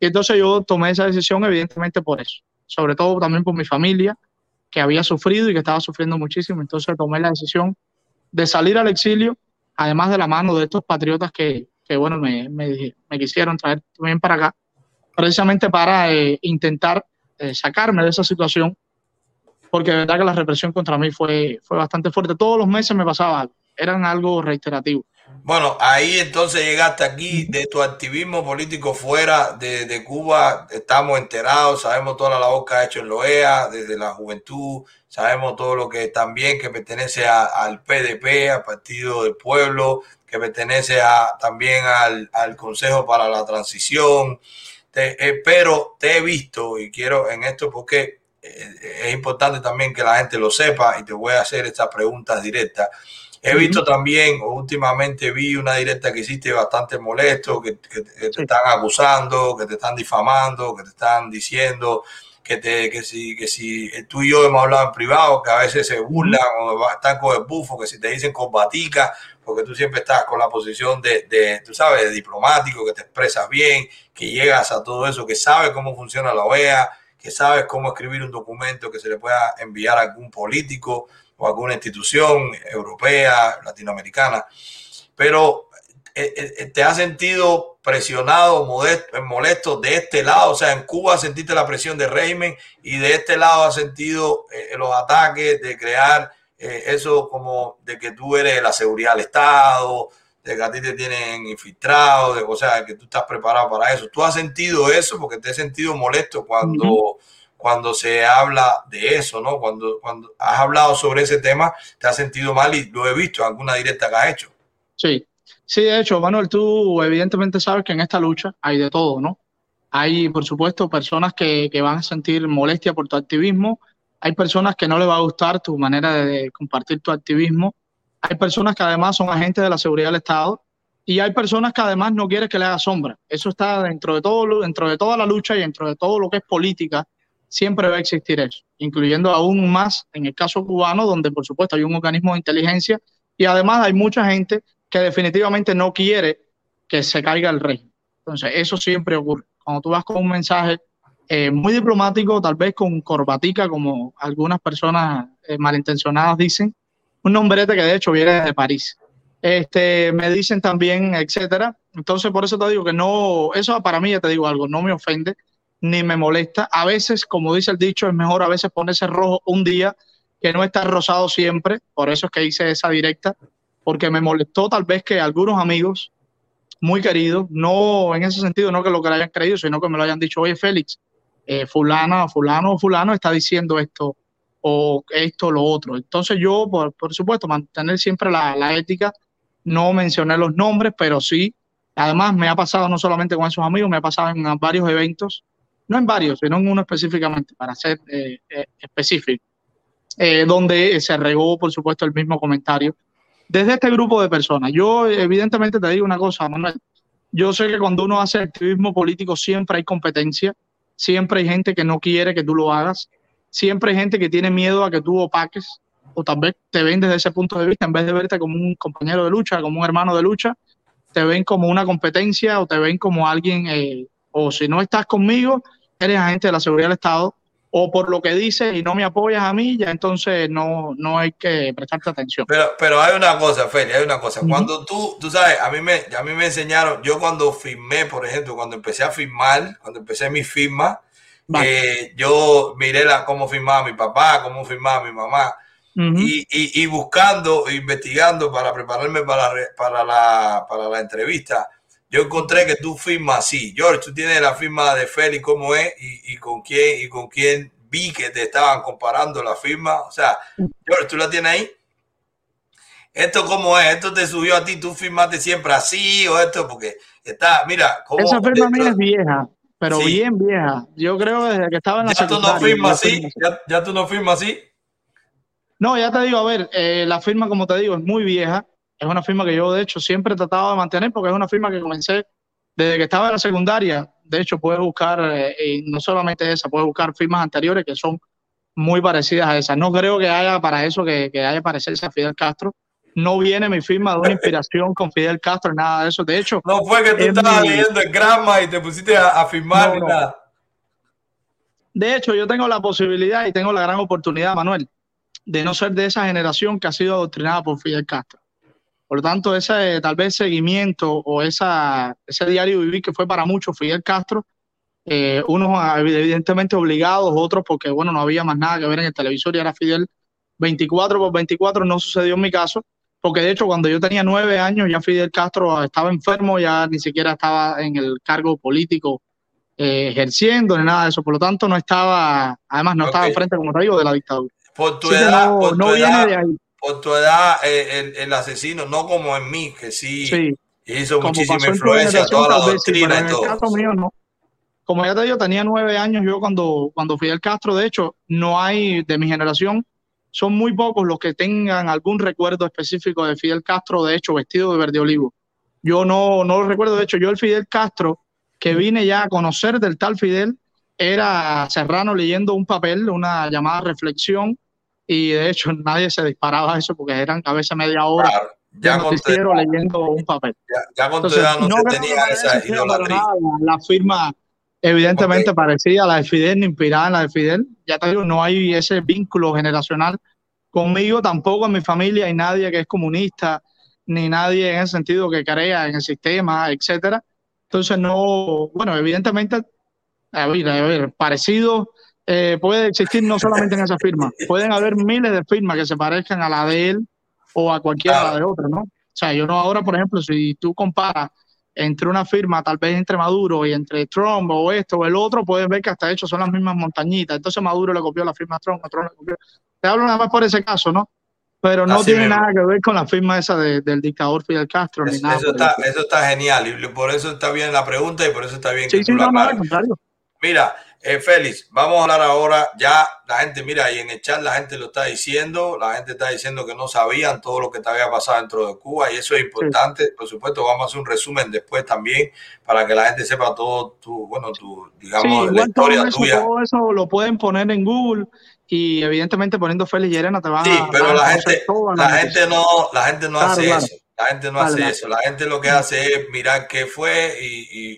Y entonces yo tomé esa decisión evidentemente por eso, sobre todo también por mi familia, que había sufrido y que estaba sufriendo muchísimo. Entonces tomé la decisión de salir al exilio, además de la mano de estos patriotas que, que bueno, me, me, quisieron traer también para acá, precisamente para eh, intentar eh, sacarme de esa situación, porque de verdad que la represión contra mí fue, fue bastante fuerte. Todos los meses me pasaba algo, eran algo reiterativo. Bueno, ahí entonces llegaste aquí de tu activismo político fuera de, de, Cuba, estamos enterados, sabemos toda la labor que ha hecho en Loea, desde la juventud, sabemos todo lo que también que pertenece a, al PDP, al Partido del Pueblo, que pertenece a, también al, al, Consejo para la Transición, te, eh, pero te he visto y quiero en esto porque eh, es importante también que la gente lo sepa y te voy a hacer estas preguntas directas. He visto también, últimamente vi una directa que hiciste bastante molesto, que, que, que te están acusando, que te están difamando, que te están diciendo que, te, que, si, que si tú y yo hemos hablado en privado, que a veces se burlan o están con el bufo, que si te dicen combatica, porque tú siempre estás con la posición de, de, tú sabes, de diplomático, que te expresas bien, que llegas a todo eso, que sabes cómo funciona la OEA, que sabes cómo escribir un documento que se le pueda enviar a algún político o alguna institución europea, latinoamericana. Pero te has sentido presionado, modesto, molesto de este lado, o sea, en Cuba sentiste la presión del régimen y de este lado has sentido eh, los ataques de crear eh, eso como de que tú eres la seguridad del Estado, de que a ti te tienen infiltrado, de, o sea, que tú estás preparado para eso. ¿Tú has sentido eso? Porque te he sentido molesto cuando. Cuando se habla de eso, ¿no? Cuando, cuando has hablado sobre ese tema, te has sentido mal y lo he visto en alguna directa que has hecho. Sí, Sí, de hecho, Manuel, tú evidentemente sabes que en esta lucha hay de todo, ¿no? Hay, por supuesto, personas que, que van a sentir molestia por tu activismo, hay personas que no les va a gustar tu manera de compartir tu activismo, hay personas que además son agentes de la seguridad del Estado y hay personas que además no quieren que le haga sombra. Eso está dentro de, todo, dentro de toda la lucha y dentro de todo lo que es política, siempre va a existir eso, incluyendo aún más en el caso cubano, donde por supuesto hay un organismo de inteligencia Y además hay mucha gente que definitivamente no quiere que se caiga el régimen. Entonces, eso siempre ocurre. Cuando tú vas con un mensaje eh, muy diplomático, tal vez con corbatica, como algunas personas eh, malintencionadas dicen, un nombrete que de hecho viene de París. Este, me dicen también, etcétera. Entonces, por eso te digo que no, eso para mí, ya te digo algo, no me ofende ni me molesta. A veces, como dice el dicho, es mejor a veces ponerse rojo un día que no estar rosado siempre. Por eso es que hice esa directa, porque me molestó tal vez que algunos amigos muy queridos, no en ese sentido, no que lo que hayan creído, sino que me lo hayan dicho, oye Félix, eh, fulana, fulano fulano está diciendo esto o esto lo otro. Entonces yo, por, por supuesto, mantener siempre la, la, ética, no mencioné los nombres, pero sí, además me ha pasado no solamente con esos amigos, me ha pasado en varios eventos, no en varios, sino en uno específicamente, para ser eh, eh, específico, eh, donde se regó, por supuesto, el mismo comentario desde este grupo de personas. Yo evidentemente te digo una cosa, Manuel, yo sé que cuando uno hace activismo político siempre hay competencia, siempre hay gente que no quiere que tú lo hagas, siempre hay gente que tiene miedo a que tú opaques o tal vez te ven desde ese punto de vista, en vez de verte como un compañero de lucha, como un hermano de lucha, te ven como una competencia o te ven como alguien, o si no estás conmigo, eres agente de la seguridad del Estado, o por lo que dices y no me apoyas a mí, ya entonces no, no hay que prestarte atención. Pero, pero hay una cosa, Feli, hay una cosa. Cuando tú, tú sabes, a mí, me, a mí me enseñaron, yo cuando firmé, por ejemplo, cuando empecé a firmar, cuando empecé mi firma, eh, yo miré la, cómo firmaba mi papá, cómo firmaba mi mamá. y, y, y, buscando, investigando para prepararme para, para, la, para la entrevista, yo encontré que tú firmas así. George, tú tienes la firma de Félix, cómo es y, y, con quién y con quién vi que te estaban comparando la firma. O sea, George, tú la tienes ahí. Esto cómo es, esto te subió a ti, tú firmaste siempre así o esto, porque está, mira, cómo esa firma mía es vieja, pero sí. bien vieja. Yo creo desde que estaba en la ya tú no firmas así, ya, ya, tú no firmas así. No, ya te digo, a ver, eh, la firma, como te digo, es muy vieja. Es una firma que yo, de hecho, siempre he tratado de mantener porque es una firma que comencé desde que estaba en la secundaria. De hecho, puedes buscar, eh, y no solamente esa, puedes buscar firmas anteriores que son muy parecidas a esas. No creo que haya para eso que, que haya parecerse a Fidel Castro. No viene mi firma de una inspiración con Fidel Castro, nada de eso. De hecho, no fue que tú estabas mi... leyendo el grama y te pusiste a, a firmar no, nada. De hecho, yo tengo la posibilidad y tengo la gran oportunidad, Manuel, de no ser de esa generación que ha sido adoctrinada por Fidel Castro. Por lo tanto, ese tal vez seguimiento o esa, ese diario vivir que fue para muchos Fidel Castro, eh, unos evidentemente obligados, otros porque, bueno, no había más nada que ver en el televisor y era Fidel 24 por 24, no sucedió en mi caso, porque de hecho cuando yo tenía nueve años ya Fidel Castro estaba enfermo, ya ni siquiera estaba en el cargo político eh, ejerciendo ni nada de eso, por lo tanto no estaba, además no okay. estaba enfrente, como te digo, de la dictadura. Por tu edad, no, por no tu edad, de ahí. Por tu edad, eh, el, el, asesino, no como en mí, que sí, sí. hizo como muchísima influencia, toda la doctrina y todo. Mío, no. Como ya te digo, tenía nueve años yo cuando, cuando Fidel Castro, de hecho, no hay de mi generación, son muy pocos los que tengan algún recuerdo específico de Fidel Castro, de hecho, vestido de verde olivo. Yo no, no lo recuerdo, de hecho, yo el Fidel Castro que vine ya a conocer del tal Fidel era Serrano leyendo un papel, una llamada reflexión, y de hecho nadie se disparaba a eso porque eran a veces media hora claro, ya noticiero leyendo un papel. Ya, ya con Entonces, no, tenía esa idolatría. La, la firma evidentemente okay. parecida a la de Fidel, inspirada en la de Fidel. Ya te digo, no hay ese vínculo generacional conmigo, tampoco en mi familia hay nadie que es comunista, ni nadie en ese sentido que crea en el sistema, etcétera. Entonces no, bueno, evidentemente, a ver, a ver parecido eh, puede existir no solamente en esa firma, pueden haber miles de firmas que se parezcan a la de él o a cualquiera ah. de otra, ¿no? O sea, yo no ahora, por ejemplo, si tú comparas entre una firma, tal vez entre Maduro y entre Trump o esto o el otro, puedes ver que hasta hecho son las mismas montañitas. Entonces Maduro le copió la firma a Trump, a Trump le copió. Te hablo nada más por ese caso, ¿no? Pero no Así tiene mismo. nada que ver con la firma esa de, del dictador Fidel Castro. Eso, ni nada eso, está, eso está genial y por eso está bien la pregunta y por eso está bien sí, que sí, tú no, la no. Mira, Eh, Félix, vamos a hablar ahora. Ya la gente, mira, y en el chat la gente lo está diciendo. La gente está diciendo que no sabían todo lo que te había pasado dentro de Cuba y eso es importante. Por supuesto, vamos a hacer un resumen después también para que la gente sepa todo tu, bueno, tu, digamos, la historia todo eso, tuya. Todo eso lo pueden poner en Google y evidentemente poniendo Félix Llerena te van Sí, a. pero van a la gente, la gente no, la gente no Claro, hace claro. eso. La gente no hace eso. La gente lo que hace es mirar qué fue y,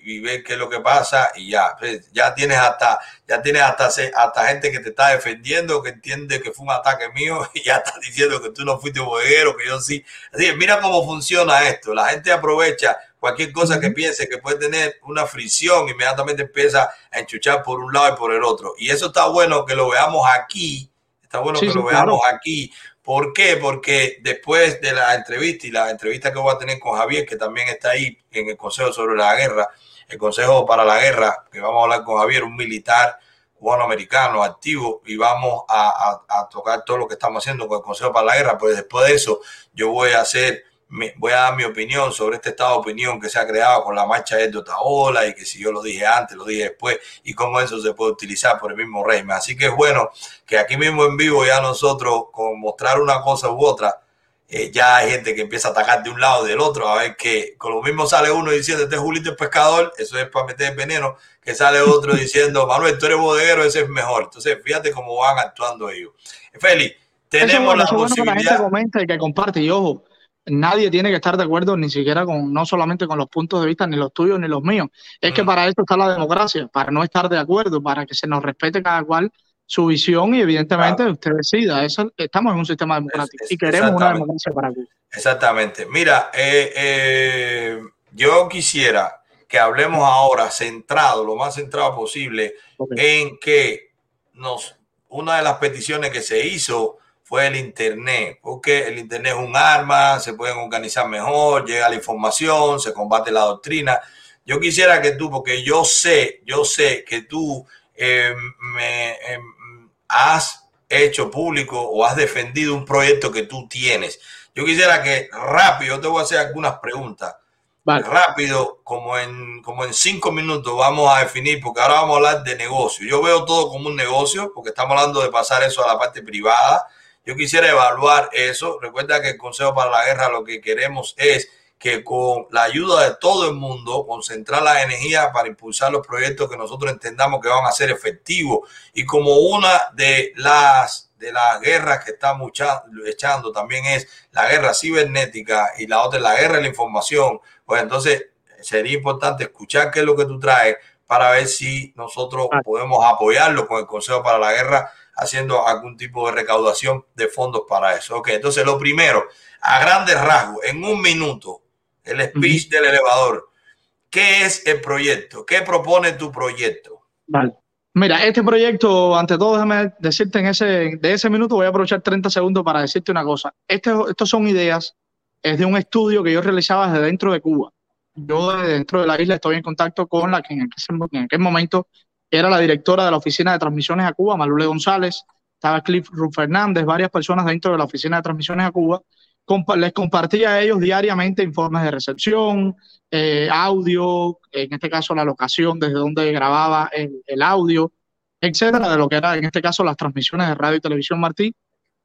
y, y ver qué es lo que pasa y ya. Pues, Ya tienes hasta, ya tienes hasta, hasta gente que te está defendiendo, que entiende que fue un ataque mío y ya está diciendo que tú no fuiste bodeguero, que yo sí. Así que mira cómo funciona esto. La gente aprovecha cualquier cosa que piense que puede tener una fricción, inmediatamente empieza a enchuchar por un lado y por el otro. Y eso está bueno que lo veamos aquí. Está bueno Sí, que sí, lo veamos claro. aquí. ¿Por qué? Porque después de la entrevista y la entrevista que voy a tener con Javier, que también está ahí en el Consejo sobre la Guerra, el Consejo para la Guerra, que vamos a hablar con Javier, un militar cubano-americano activo, y vamos a, a- a tocar todo lo que estamos haciendo con el Consejo para la Guerra. Pues después de eso, yo voy a hacer, mi- voy a dar mi opinión sobre este estado de opinión que se ha creado con la marcha de Otaola y que si yo lo dije antes, lo dije después, y cómo eso se puede utilizar por el mismo régimen. Así que es bueno que aquí mismo en vivo ya nosotros, con mostrar una cosa u otra, eh, ya hay gente que empieza a atacar de un lado y del otro, a ver que con lo mismo sale uno diciendo, este es Julito el pescador, eso es para meter veneno, que sale otro diciendo, Manuel, tú eres bodeguero, ese es mejor. Entonces, fíjate cómo van actuando ellos. Félix, Eso tenemos bueno, la eso es bueno que la gente posibilidad... comenta y que comparte. Y ojo, nadie tiene que estar de acuerdo ni siquiera con, no solamente con los puntos de vista, ni los tuyos ni los míos. Es que para eso está la democracia, para no estar de acuerdo, para que se nos respete cada cual su visión y evidentemente usted decida. Eso, estamos en un sistema democrático Es- y queremos una democracia para Cuba. Exactamente. Mira, eh, eh, yo quisiera que hablemos ahora centrado, lo más centrado posible, en que nos, una de las peticiones que se hizo fue el Internet, porque el Internet es un arma, se pueden organizar mejor, llega la información, se combate la doctrina. Yo quisiera que tú, porque yo sé, yo sé que tú eh, me eh, has hecho público o has defendido un proyecto que tú tienes. Yo quisiera que rápido, te voy a hacer algunas preguntas Vale. rápido, como en, como en cinco minutos, vamos a definir, porque ahora vamos a hablar de negocio. Yo veo todo como un negocio, porque estamos hablando de pasar eso a la parte privada. Yo quisiera evaluar eso. Recuerda que el Consejo para la Guerra lo que queremos es que con la ayuda de todo el mundo, concentrar la energía para impulsar los proyectos que nosotros entendamos que van a ser efectivos. Y como una de las de las guerras que estamos echa- echando también es la guerra cibernética y la otra es la guerra de la información, pues entonces sería importante escuchar qué es lo que tú traes para ver si nosotros Ah. podemos apoyarlo con el Consejo para la Guerra haciendo algún tipo de recaudación de fondos para eso. Ok, entonces lo primero, a grandes rasgos, en un minuto, el speech del elevador. ¿Qué es el proyecto? ¿Qué propone tu proyecto? Vale. Mira, este proyecto, ante todo, déjame decirte en ese, de ese minuto, voy a aprovechar 30 segundos para decirte una cosa. Este, estos son ideas, es de un estudio que yo realizaba desde dentro de Cuba. Yo desde dentro de la isla estoy en contacto con la que en aquel, en aquel momento era la directora de la Oficina de Transmisiones a Cuba, Malule González, estaba Cliff Ruth Fernández, varias personas dentro de la Oficina de Transmisiones a Cuba. Les compartía a ellos diariamente informes de recepción, eh, audio, en este caso la locación desde donde grababa el, el audio, etcétera, de lo que era en este caso las transmisiones de radio y televisión Martí,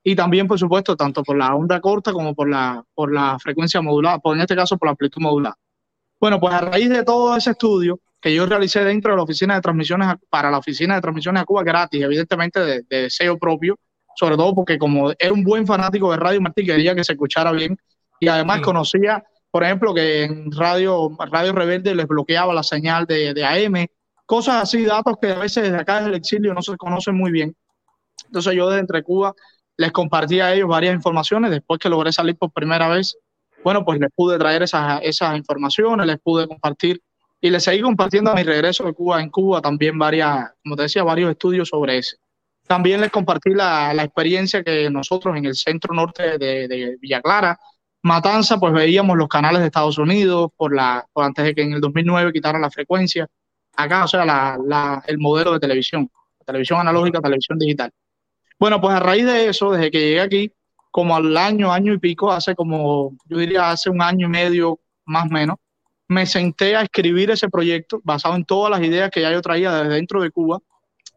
y también, por supuesto, tanto por la onda corta como por la, por la frecuencia modulada, por, en este caso por la amplitud modulada. Bueno, pues a raíz de todo ese estudio que yo realicé dentro de la oficina de transmisiones, para la oficina de transmisiones a Cuba gratis, evidentemente de, de deseo propio, sobre todo porque como era un buen fanático de Radio Martí, quería que se escuchara bien y además Mm. conocía, por ejemplo, que en Radio, Radio Rebelde les bloqueaba la señal de, de AM, cosas así, datos que a veces desde acá desde el exilio no se conocen muy bien. Entonces yo desde entre Cuba les compartí a ellos varias informaciones, después que logré salir por primera vez, bueno, pues les pude traer esas, esas informaciones, les pude compartir y les seguí compartiendo a mi regreso de Cuba en Cuba también varias, como te decía, varios estudios sobre eso. También les compartí la, la experiencia que nosotros en el centro norte de, de Villa Clara, Matanza, pues veíamos los canales de Estados Unidos por la, por antes de que en el 2009 quitaran la frecuencia. Acá, o sea, la, la, el modelo de televisión, televisión analógica, televisión digital. Bueno, pues a raíz de eso, desde que llegué aquí, como al año, año y pico, hace como, yo diría, hace un año y medio más o menos, me senté a escribir ese proyecto basado en todas las ideas que ya yo traía desde dentro de Cuba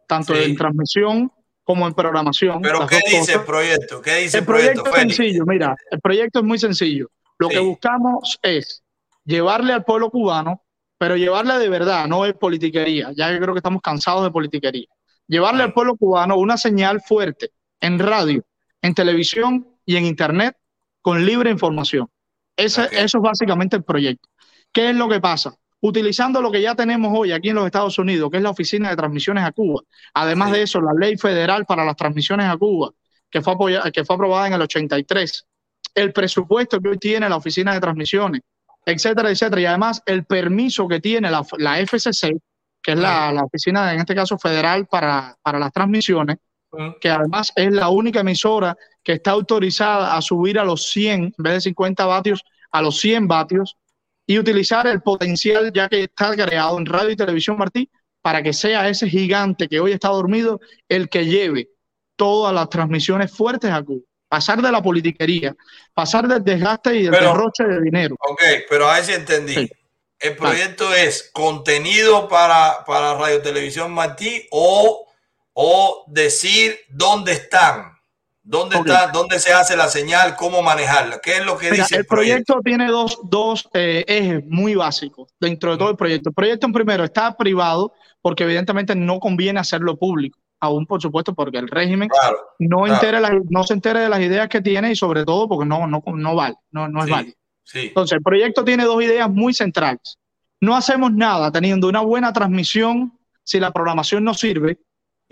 tanto Sí. en transmisión como en programación. Pero ¿qué dice cosas. el proyecto? ¿Qué dice el, El proyecto proyecto, es sencillo, mira, el proyecto es muy sencillo. Lo Sí. que buscamos es llevarle al pueblo cubano, pero llevarle de verdad, no es politiquería, ya que creo que estamos cansados de politiquería. Llevarle al pueblo cubano una señal fuerte en radio, en televisión y en internet con libre información. Ese. Eso es básicamente el proyecto. ¿Qué es lo que pasa? Utilizando lo que ya tenemos hoy aquí en los Estados Unidos, que es la Oficina de Transmisiones a Cuba. Además Sí. de eso, la ley federal para las transmisiones a Cuba, que fue, apoya- que fue aprobada en el 83. El presupuesto que hoy tiene la Oficina de Transmisiones, etcétera, etcétera. Y además el permiso que tiene la, la FCC, que es la, la Oficina, en este caso, federal para, para las transmisiones, que además es la única emisora que está autorizada a subir a los 100, en vez de 50 vatios, a los 100 vatios y utilizar el potencial ya que está creado en radio y televisión, Martí, para que sea ese gigante que hoy está dormido el que lleve todas las transmisiones fuertes a Cuba. Pasar de la politiquería, pasar del desgaste y del Pero- derroche de dinero. Ok, pero a ver si entendí. Sí. El proyecto es contenido para, para Radio Televisión Martí o, o decir dónde están, dónde está, dónde se hace la señal, cómo manejarla. ¿Qué es lo que Mira, dice el proyecto tiene dos, dos eh, ejes muy básicos dentro de todo el proyecto. El proyecto, en primero, está privado porque evidentemente no conviene hacerlo público, aún por supuesto porque el régimen Claro. no, claro. entere no se entere de las ideas que tiene y sobre todo porque no, no, no vale, no, no es Sí, válido. sí. Entonces, el proyecto tiene dos ideas muy centrales. No hacemos nada teniendo una buena transmisión si la programación no sirve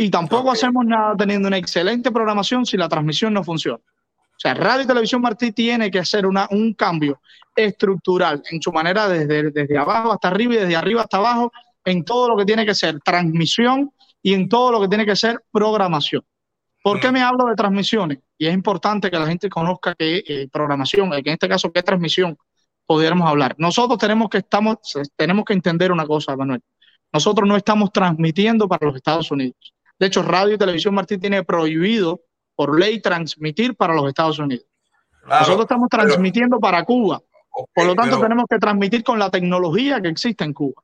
y tampoco hacemos nada teniendo una excelente programación si la transmisión no funciona. O sea, Radio y Televisión Martí tiene que hacer una, un cambio estructural en su manera desde, desde abajo hasta arriba y desde arriba hasta abajo en todo lo que tiene que ser transmisión y en todo lo que tiene que ser programación. ¿Por qué Mm. me hablo de transmisiones? Y es importante que la gente conozca que eh, programación, que en este caso qué transmisión pudiéramos hablar. Nosotros tenemos que, estamos, tenemos que entender una cosa, Manuel. Nosotros no estamos transmitiendo para los Estados Unidos. De hecho, Radio y Televisión Martí tiene prohibido por ley transmitir para los Estados Unidos. Claro, Nosotros estamos pero- transmitiendo para Cuba. Por lo tanto, pero- tenemos que transmitir con la tecnología que existe en Cuba.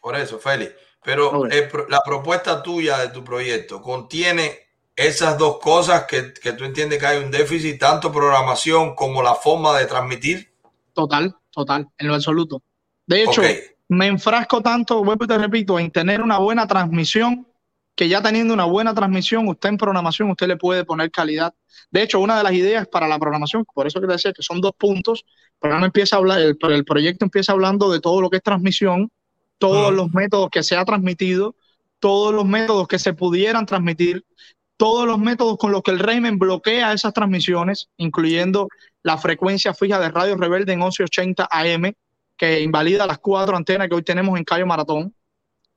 Por eso, Félix. Pero el la propuesta tuya de tu proyecto contiene esas dos cosas que, que tú entiendes que hay un déficit, tanto programación como la forma de transmitir. Total, total, en lo absoluto. De hecho, me enfrasco tanto, vuelvo y te repito, en tener una buena transmisión, que ya teniendo una buena transmisión, usted en programación, usted le puede poner calidad. De hecho, una de las ideas para la programación, por eso que te decía que son dos puntos, el programa empieza a hablar, el, el proyecto empieza hablando de todo lo que es transmisión, todos los métodos que se ha transmitido, todos los métodos que se pudieran transmitir, todos los métodos con los que el régimen bloquea esas transmisiones, incluyendo la frecuencia fija de Radio Rebelde en 1180 AM, que invalida las cuatro antenas que hoy tenemos en Cayo Maratón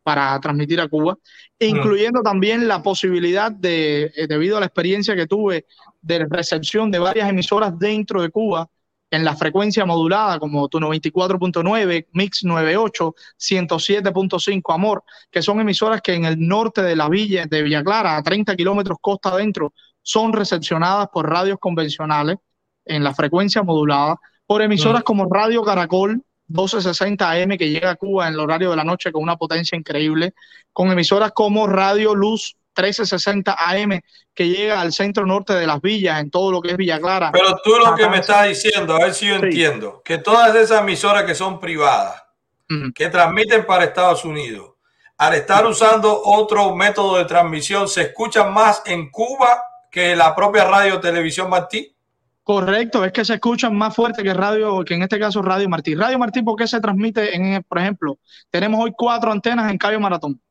para transmitir a Cuba, incluyendo también la posibilidad de, eh, debido a la experiencia que tuve de recepción de varias emisoras dentro de Cuba, en la frecuencia modulada como tu 94.9, Mix 98, 107.5 Amor, que son emisoras que en el norte de la villa de Villa Clara, a 30 kilómetros costa adentro, son recepcionadas por radios convencionales en la frecuencia modulada, por emisoras Mm. como Radio Caracol 1260 AM que llega a Cuba en el horario de la noche con una potencia increíble, con emisoras como Radio Luz 1360 AM que llega al centro norte de las villas en todo lo que es Villa Clara. Pero tú lo que me estás diciendo, a ver si yo Sí. entiendo, que todas esas emisoras que son privadas, que transmiten para Estados Unidos, al estar usando otro método de transmisión, se escuchan más en Cuba que la propia radio televisión Martí. Correcto, es que se escuchan más fuerte que radio, que en este caso Radio Martí. Radio Martí, ¿por qué se transmite en, por ejemplo, tenemos hoy cuatro antenas en Cayo Maratón,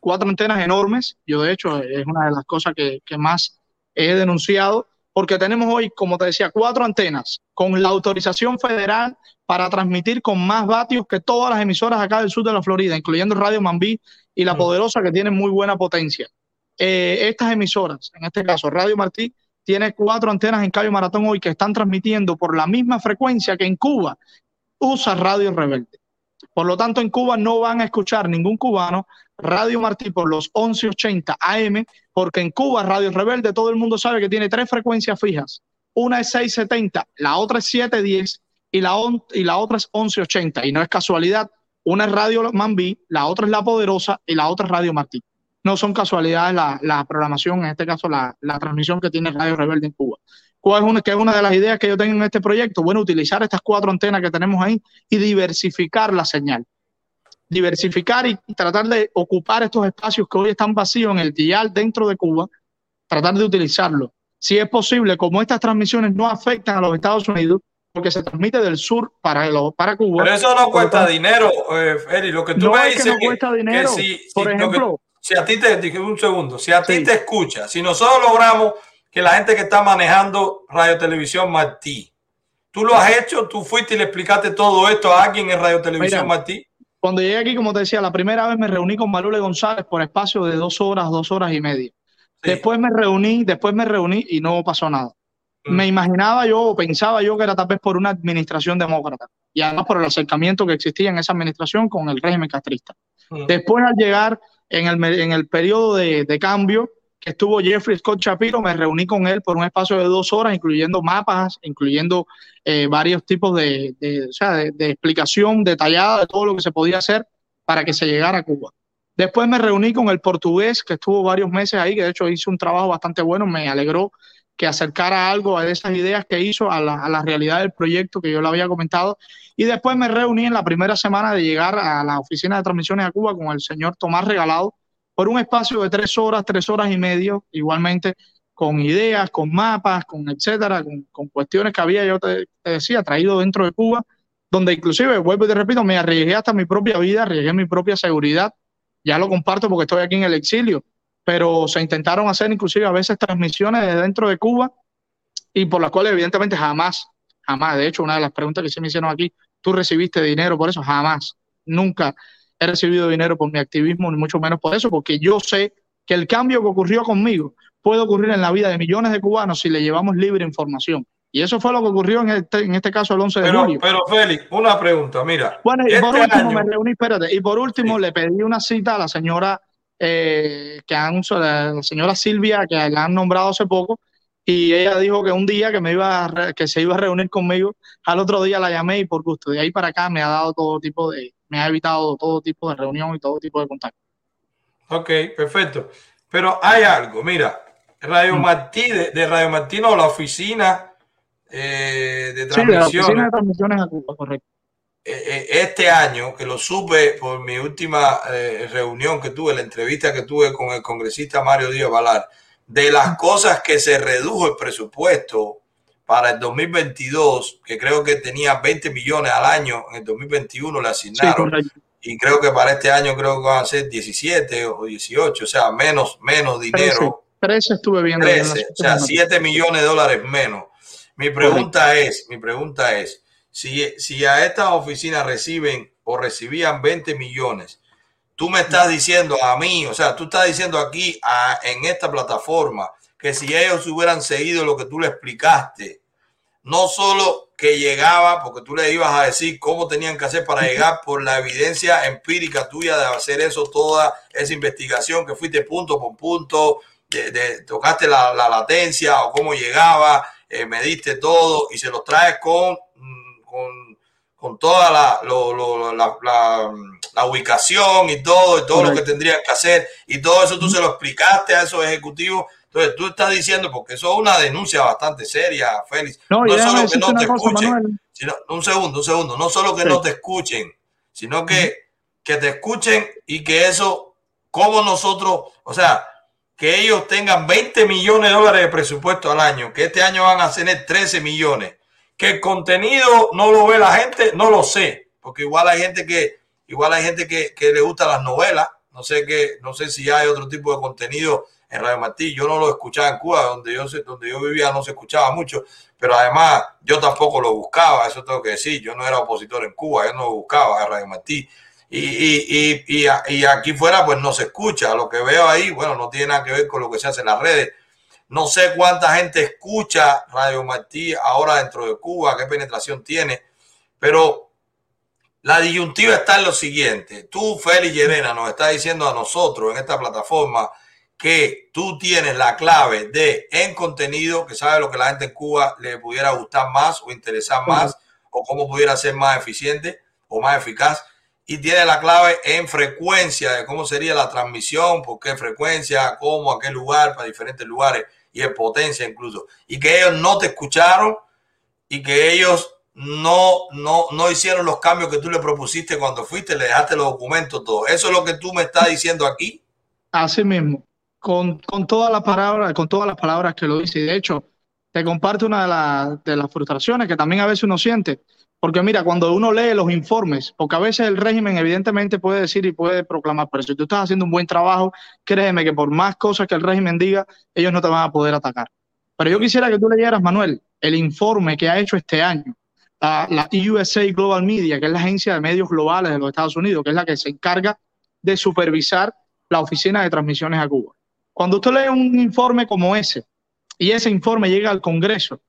cuatro antenas enormes. Yo, de hecho, es una de las cosas que, que más he denunciado, porque tenemos hoy, como te decía, cuatro antenas con la autorización federal para transmitir con más vatios que todas las emisoras acá del sur de la Florida, incluyendo Radio Mambí y La. Poderosa, que tienen muy buena potencia. Eh, estas emisoras, en este caso Radio Martí, tiene cuatro antenas en Cayo Maratón hoy que están transmitiendo por la misma frecuencia que en Cuba usa Radio Rebelde. Por lo tanto, en Cuba no van a escuchar ningún cubano Radio Martí por los 1180 AM, porque en Cuba Radio Rebelde todo el mundo sabe que tiene tres frecuencias fijas. Una es 670, la otra es 710 y la, otra es 1180. Y no es casualidad, una es Radio Mambí, la otra es La Poderosa y la otra es Radio Martí. No son casualidades la, la programación, en este caso la, la transmisión que tiene Radio Rebelde en Cuba. ¿Cuál es una, que es una de las ideas que yo tengo en este proyecto? Bueno, utilizar estas cuatro antenas que tenemos ahí y diversificar la señal. Diversificar y tratar de ocupar estos espacios que hoy están vacíos en el dial dentro de Cuba, tratar de utilizarlo. Si es posible, como estas transmisiones no afectan a los Estados Unidos, porque se transmite del sur para, lo- para Cuba. Pero eso no cuesta tanto, dinero, eh, Eri. Lo que tú No me es que dices no cuesta que dinero. si, si Por ejemplo- si a ti te un segundo, si a ti Sí. te escucha, si nosotros logramos que la gente que está manejando Radio Televisión Martí, tú lo has hecho, tú fuiste y le explicaste todo esto a alguien en Radio Televisión Mira, Martí. Cuando llegué aquí, como te decía, la primera vez me reuní con Marule González por espacio de dos horas, dos horas y media. Sí. Después me reuní, después me reuní y no pasó nada. Mm. Me imaginaba yo, o pensaba yo que era tal vez por una administración demócrata y además por el acercamiento que existía en esa administración con el régimen castrista. Mm. Después, al llegar en el, en el periodo de, de cambio que estuvo Jeffrey Scott Shapiro, me reuní con él por un espacio de dos horas, incluyendo mapas, incluyendo eh, varios tipos de, de- o sea, de- de explicación detallada de todo lo que se podía hacer para que se llegara a Cuba. Después me reuní con el portugués, que estuvo varios meses ahí, que de hecho hizo un trabajo bastante bueno, me alegró que acercara algo de esas ideas que hizo a la, a la realidad del proyecto que yo le había comentado. Y después me reuní en la primera semana de llegar a la oficina de transmisiones a Cuba con el señor Tomás Regalado por un espacio de tres horas, tres horas y medio, igualmente con ideas, con mapas, con etcétera, con, con cuestiones que había, yo te, te decía, traído dentro de Cuba, donde inclusive, vuelvo y te repito, me arriesgué hasta mi propia vida, arriesgué mi propia seguridad, ya lo comparto porque estoy aquí en el exilio, pero se intentaron hacer inclusive a veces transmisiones de dentro de Cuba y por las cuales evidentemente jamás, jamás, de hecho una de las preguntas que se me hicieron aquí, ¿tú recibiste dinero por eso? Jamás, nunca he recibido dinero por mi activismo, ni mucho menos por eso, porque yo sé que el cambio que ocurrió conmigo puede ocurrir en la vida de millones de cubanos si le llevamos libre información. Y eso fue lo que ocurrió en este, en este caso el 11 de julio. pero Félix, una pregunta, mira. Bueno, y por este último año- me reuní, espérate, y por último Sí. le pedí una cita a la señora eh, que han, la señora Silvia, que la han nombrado hace poco, y ella dijo que un día que me iba a re- que se iba a reunir conmigo, al otro día la llamé y por gusto. De ahí para acá me ha dado todo tipo de, me ha evitado todo tipo de reunión y todo tipo de contacto. Ok, perfecto. Pero hay algo, mira, Radio Mm. Martí, de, de Radio Martí, no, la oficina eh, de Sí, de la oficina de transmisiones a Cuba, correcto. eh, eh, este año, que lo supe por mi última eh, reunión que tuve, la entrevista que tuve con el congresista Mario Díaz Valar, de las cosas que se redujo el presupuesto para el 2022, que creo que tenía 20 millones al año, en el 2021 le asignaron, y creo que para este año creo que van a ser 17 o 18, o sea, menos, menos dinero. 13 estuve viendo. yo en las 13, o sea, 7 millones de dólares menos. Mi pregunta es, mi pregunta es, si, si a estas oficinas reciben o recibían 20 millones, tú me estás diciendo a mí, o sea, tú estás diciendo aquí a- en esta plataforma que si ellos hubieran seguido lo que tú le explicaste, no solo que llegaba, porque tú le ibas a decir cómo tenían que hacer para llegar por la evidencia empírica tuya de hacer eso, toda esa investigación que fuiste punto por punto, de, de- tocaste la, la latencia o cómo llegaba, eh, mediste todo y se los traes con, mm, con, con toda la, lo- lo- la, la- la ubicación y todo, y todo lo que tendrían que hacer y todo eso tú se lo explicaste a esos ejecutivos. Entonces tú estás diciendo, porque eso es una denuncia bastante seria, Félix. No, No solo que no te cosa, escuchen, Manuel. sino, un segundo, un segundo, no solo que Sí. no te escuchen, sino que, que te escuchen y que eso, como nosotros, o sea, que ellos tengan 20 millones de dólares de presupuesto al año, que este año van a tener 13 millones, que el contenido no lo ve la gente, no lo sé, porque igual hay gente que, igual hay gente que, que le gusta las novelas, no sé que, no sé si hay otro tipo de contenido en Radio Martí, yo no lo escuchaba en Cuba, donde yo, donde yo vivía no se escuchaba mucho, pero además yo tampoco lo buscaba, eso tengo que decir, yo no era opositor en Cuba, yo no lo buscaba a Radio Martí. Y, y, y, y aquí fuera pues no se escucha, lo que veo ahí, bueno, no tiene nada que ver con lo que se hace en las redes. No sé cuánta gente escucha Radio Martí ahora dentro de Cuba, qué penetración tiene, pero la disyuntiva está en lo siguiente. Tú, Félix Llerena, nos está diciendo a nosotros en esta plataforma que tú tienes la clave de en contenido, que sabe lo que la gente en Cuba le pudiera gustar más o interesar más, o cómo pudiera ser más eficiente o más eficaz. y tiene la clave en frecuencia de cómo sería la transmisión, por qué frecuencia, cómo, a qué lugar, para diferentes lugares y en potencia incluso. Y que ellos no te escucharon y que ellos no, no, no hicieron los cambios que tú le propusiste cuando fuiste, le dejaste los documentos, todo. Eso es lo que tú me estás diciendo aquí. Así mismo, con, con todas las palabras, con todas las palabras que lo dice. Y de hecho, te comparto una de, las de las frustraciones que también a veces uno siente. Porque mira, cuando uno lee los informes, porque a veces el régimen evidentemente puede decir y puede proclamar, pero si tú estás haciendo un buen trabajo, créeme que por más cosas que el régimen diga, ellos no te van a poder atacar. Pero yo quisiera que tú leyeras, Manuel, el informe que ha hecho este año la USA Global Media, que es la agencia de medios globales de los Estados Unidos, que es la que se encarga de supervisar la oficina de transmisiones a Cuba. Cuando usted lee un informe como ese y ese informe llega al Congreso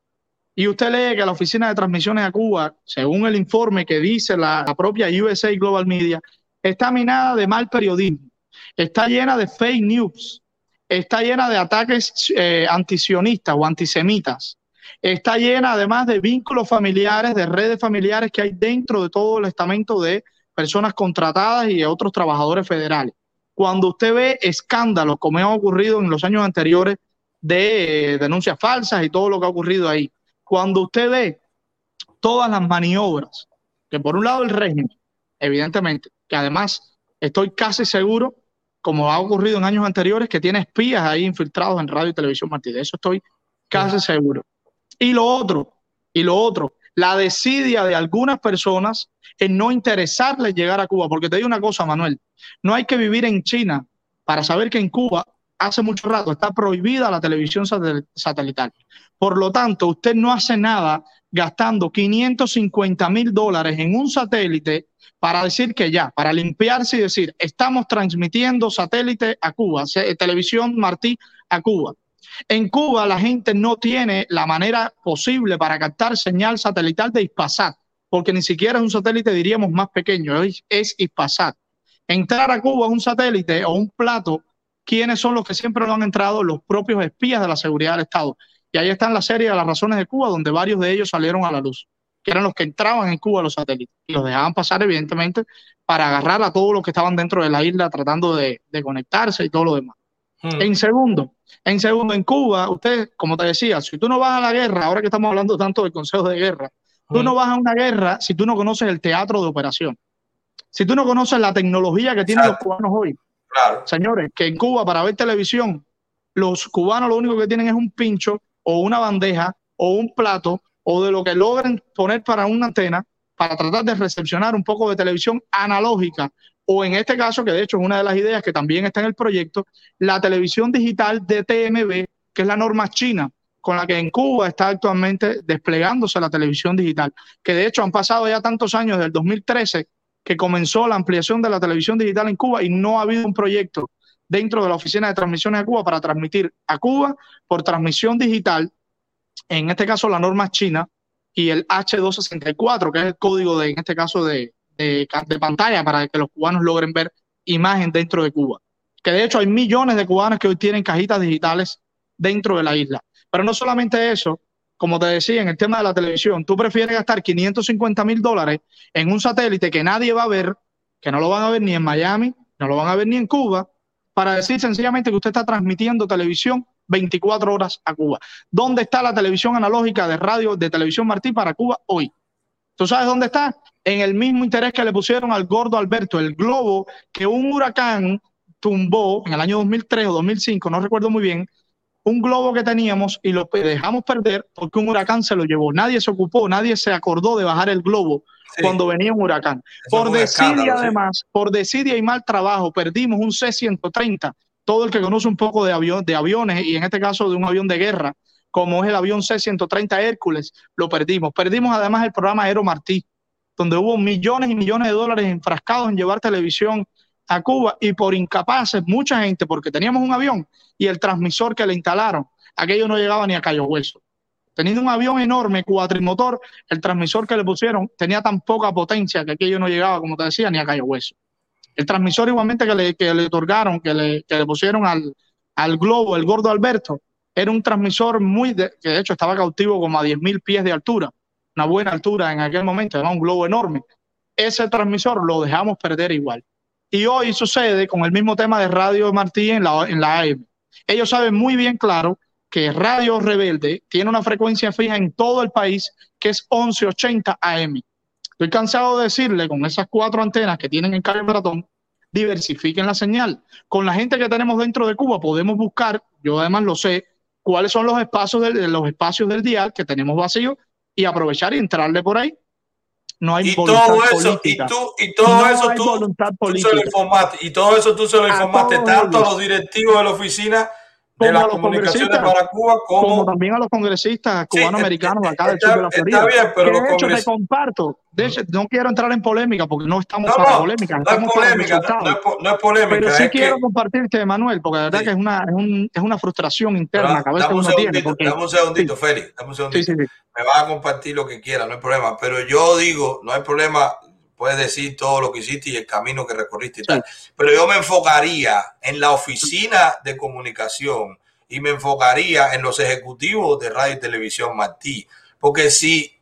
y usted lee que la oficina de transmisiones a Cuba, según el informe que dice la, propia USA Global Media, está minada de mal periodismo, está llena de fake news, está llena de ataques eh, antisionistas o antisemitas, Está llena además de vínculos familiares, de redes familiares que hay dentro de todo el estamento de personas contratadas y de otros trabajadores federales. Cuando usted ve escándalos como han ocurrido en los años anteriores de eh, denuncias falsas y todo lo que ha ocurrido ahí, cuando usted ve todas las maniobras, que por un lado el régimen, evidentemente, que además estoy casi seguro, como ha ocurrido en años anteriores, que tiene espías ahí infiltrados en radio y televisión Martí, de eso estoy casi seguro. Y lo otro, y lo otro, la desidia de algunas personas en no interesarles llegar a Cuba. Porque te digo una cosa, Manuel, no hay que vivir en China para saber que en Cuba hace mucho rato está prohibida la televisión satelital. Por lo tanto, usted no hace nada gastando 550 mil dólares en un satélite para decir que ya, para limpiarse y decir, estamos transmitiendo satélite a Cuba, televisión Martí a Cuba. En Cuba la gente no tiene la manera posible para captar señal satelital de Ispasat, porque ni siquiera es un satélite, diríamos, más pequeño, es, es. Entrar a Cuba un satélite o un plato, ¿quiénes son los que siempre lo han entrado? Los propios espías de la seguridad del Estado. Y ahí está en la serie de las razones de Cuba, donde varios de ellos salieron a la luz, que eran los que entraban en Cuba los satélites y los dejaban pasar, evidentemente, para agarrar a todos los que estaban dentro de la isla tratando de, de conectarse y todo lo demás. Hmm. En segundo, en segundo, en Cuba, usted, como te decía, si tú no vas a la guerra, ahora que estamos hablando tanto del Consejo de Guerra, tú no vas a una guerra si tú no conoces el teatro de operación. Si tú no conoces la tecnología que tienen los cubanos hoy. Señores, que en Cuba para ver televisión, los cubanos lo único que tienen es un pincho o una bandeja o un plato o de lo que logren poner para una antena para tratar de recepcionar un poco de televisión analógica. O en este caso, que de hecho es una de las ideas que también está en el proyecto, la televisión digital de TMB, que es la norma china con la que en Cuba está actualmente desplegándose la televisión digital, que de hecho han pasado ya tantos años, desde el 2013, que comenzó la ampliación de la televisión digital en Cuba y no ha habido un proyecto dentro de la Oficina de Transmisiones de Cuba para transmitir a Cuba por transmisión digital, en este caso la norma china, y el H264, que es el código de, en este caso, de, de, pantalla para que los cubanos logren ver imagen dentro de Cuba. Que de hecho hay millones de cubanos que hoy tienen cajitas digitales dentro de la isla. Pero no solamente eso, como te decía, en el tema de la televisión, tú prefieres gastar 550 mil dólares en un satélite que nadie va a ver, que no lo van a ver ni en Miami, no lo van a ver ni en Cuba, para decir sencillamente que usted está transmitiendo televisión 24 horas a Cuba. ¿Dónde está la televisión analógica de radio de televisión Martí para Cuba hoy? ¿Tú sabes dónde está? En el mismo interés que le pusieron al gordo Alberto, el globo que un huracán tumbó en el año 2003 o 2005, no recuerdo muy bien, un globo que teníamos y lo dejamos perder porque un huracán se lo llevó. Nadie se ocupó, nadie se acordó de bajar el globo cuando venía un huracán. por desidia, además, por desidia y mal trabajo, perdimos un C-130. Todo el que conoce un poco de, avión, de aviones, y en este caso de un avión de guerra, como es el avión C-130 Hércules, lo perdimos. Perdimos además el programa Aero Martí, donde hubo millones y millones de dólares enfrascados en llevar televisión a Cuba y por incapaces, mucha gente, porque teníamos un avión y el transmisor que le instalaron, aquello no llegaba ni a Cayo Hueso. Teniendo un avión enorme, cuatrimotor, el transmisor que le pusieron tenía tan poca potencia que aquello no llegaba, como te decía, ni a Cayo Hueso. El transmisor igualmente que le, que le otorgaron, que le, que le pusieron al, al globo, el gordo Alberto, era un transmisor muy, que de hecho estaba cautivo como a 10.000 pies de altura, una buena altura en aquel momento, era un globo enorme. ese transmisor lo dejamos perder igual. Y hoy sucede con el mismo tema de Radio Martí en la, en la AM. Ellos saben muy bien claro que Radio Rebelde tiene una frecuencia fija en todo el país que es 1180 AM. Estoy cansado de decirle con esas cuatro antenas que tienen en Calle Maratón, diversifiquen la señal. Con la gente que tenemos dentro de Cuba podemos buscar, yo además lo sé, cuáles son los espacios del, los espacios del dial que tenemos vacíos y aprovechar y entrarle por ahí. No hay y todo eso, y, tú, y todo eso tú, tú se lo informaste, y todo eso tú se lo informaste tanto a los directivos de la oficina de las comunicaciones para Cuba como, también a los congresistas cubanoamericanos de acá del sur de la Florida. Está bien, pero de hecho te comparto. De hecho, no quiero entrar en polémica porque no estamos no, para polémica. No es polémica, no, no, es polémica. Pero sí es quiero que, compartirte, Manuel, porque la verdad Sí. que es una, es, un, es una frustración interna que a veces uno tiene. Porque, dame un segundito, Félix, dame un segundito. sí, sí, sí. Me vas a compartir lo que quieras, no hay problema. Pero yo digo, no hay problema, puedes decir todo lo que hiciste y el camino que recorriste y tal. Pero yo me enfocaría en la oficina de comunicación y me enfocaría en los ejecutivos de radio y televisión Martí. Porque si,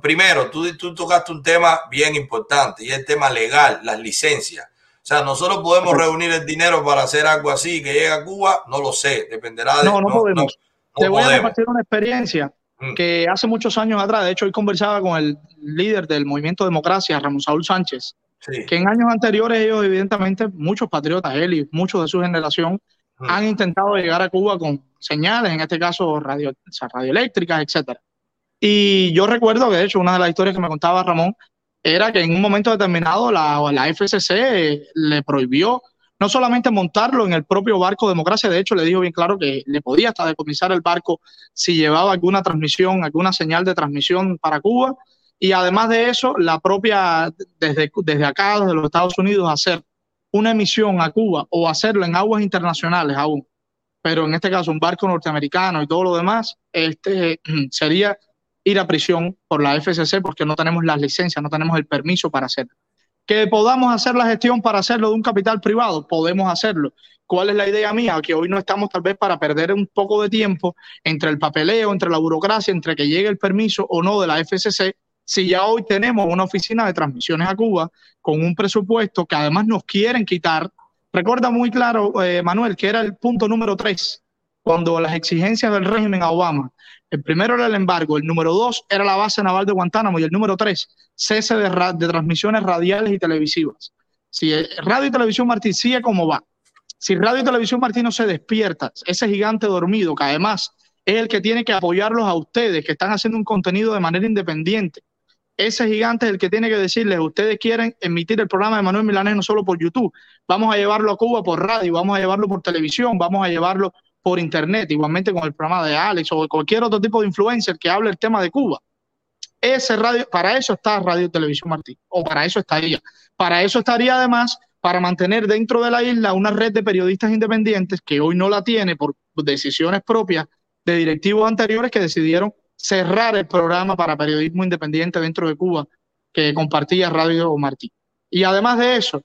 primero, tú, tú tocaste un tema bien importante y es el tema legal, las licencias. O sea, nosotros podemos reunir el dinero para hacer algo así que llegue a Cuba, no lo sé, dependerá de... No, no podemos. no Te voy a compartir una experiencia. Que hace muchos años atrás, de hecho, hoy conversaba con el líder del movimiento Democracia, Ramón Saúl Sánchez, Sí. que en años anteriores ellos, evidentemente, muchos patriotas, él y muchos de su generación, Mm. han intentado llegar a Cuba con señales, en este caso radio, o sea, radioeléctricas, etcétera. Y yo recuerdo que, de hecho, una de las historias que me contaba Ramón era que en un momento determinado la, la FCC le prohibió no solamente montarlo en el propio barco Democracia, de hecho le dijo bien claro que le podía hasta decomisar el barco si llevaba alguna transmisión, alguna señal de transmisión para Cuba. Y además de eso, la propia, desde, desde acá, desde los Estados Unidos, hacer una emisión a Cuba o hacerlo en aguas internacionales aún, pero en este caso un barco norteamericano y todo lo demás, este sería ir a prisión por la FCC porque no tenemos las licencias, no tenemos el permiso para hacerlo. Que podamos hacer la gestión para hacerlo de un capital privado, podemos hacerlo. ¿Cuál es la idea mía? Que hoy no estamos tal vez para perder un poco de tiempo entre el papeleo, entre la burocracia, entre que llegue el permiso o no de la FCC, si ya hoy tenemos una oficina de transmisiones a Cuba con un presupuesto que además nos quieren quitar. Recuerda muy claro, eh, Manuel, que era el punto número tres, cuando las exigencias del régimen a Obama, el primero era el embargo, el número dos era la base naval de Guantánamo y el número tres, cese de, ra- de transmisiones radiales y televisivas. Si eh, Radio y Televisión Martí sigue como va, si Radio y Televisión Martí no se despierta, ese gigante dormido que además es el que tiene que apoyarlos a ustedes, que están haciendo un contenido de manera independiente, ese gigante es el que tiene que decirles, ustedes quieren emitir el programa de Manuel Milanés no solo por YouTube, vamos a llevarlo a Cuba por radio, vamos a llevarlo por televisión, vamos a llevarlo por internet, igualmente con el programa de Alex o cualquier otro tipo de influencer que hable el tema de Cuba. Ese radio, para eso está Radio Televisión Martí, o para eso estaría. Para eso estaría además para mantener dentro de la isla una red de periodistas independientes que hoy no la tiene por decisiones propias de directivos anteriores que decidieron cerrar el programa para periodismo independiente dentro de Cuba que compartía Radio Martí. Y además de eso,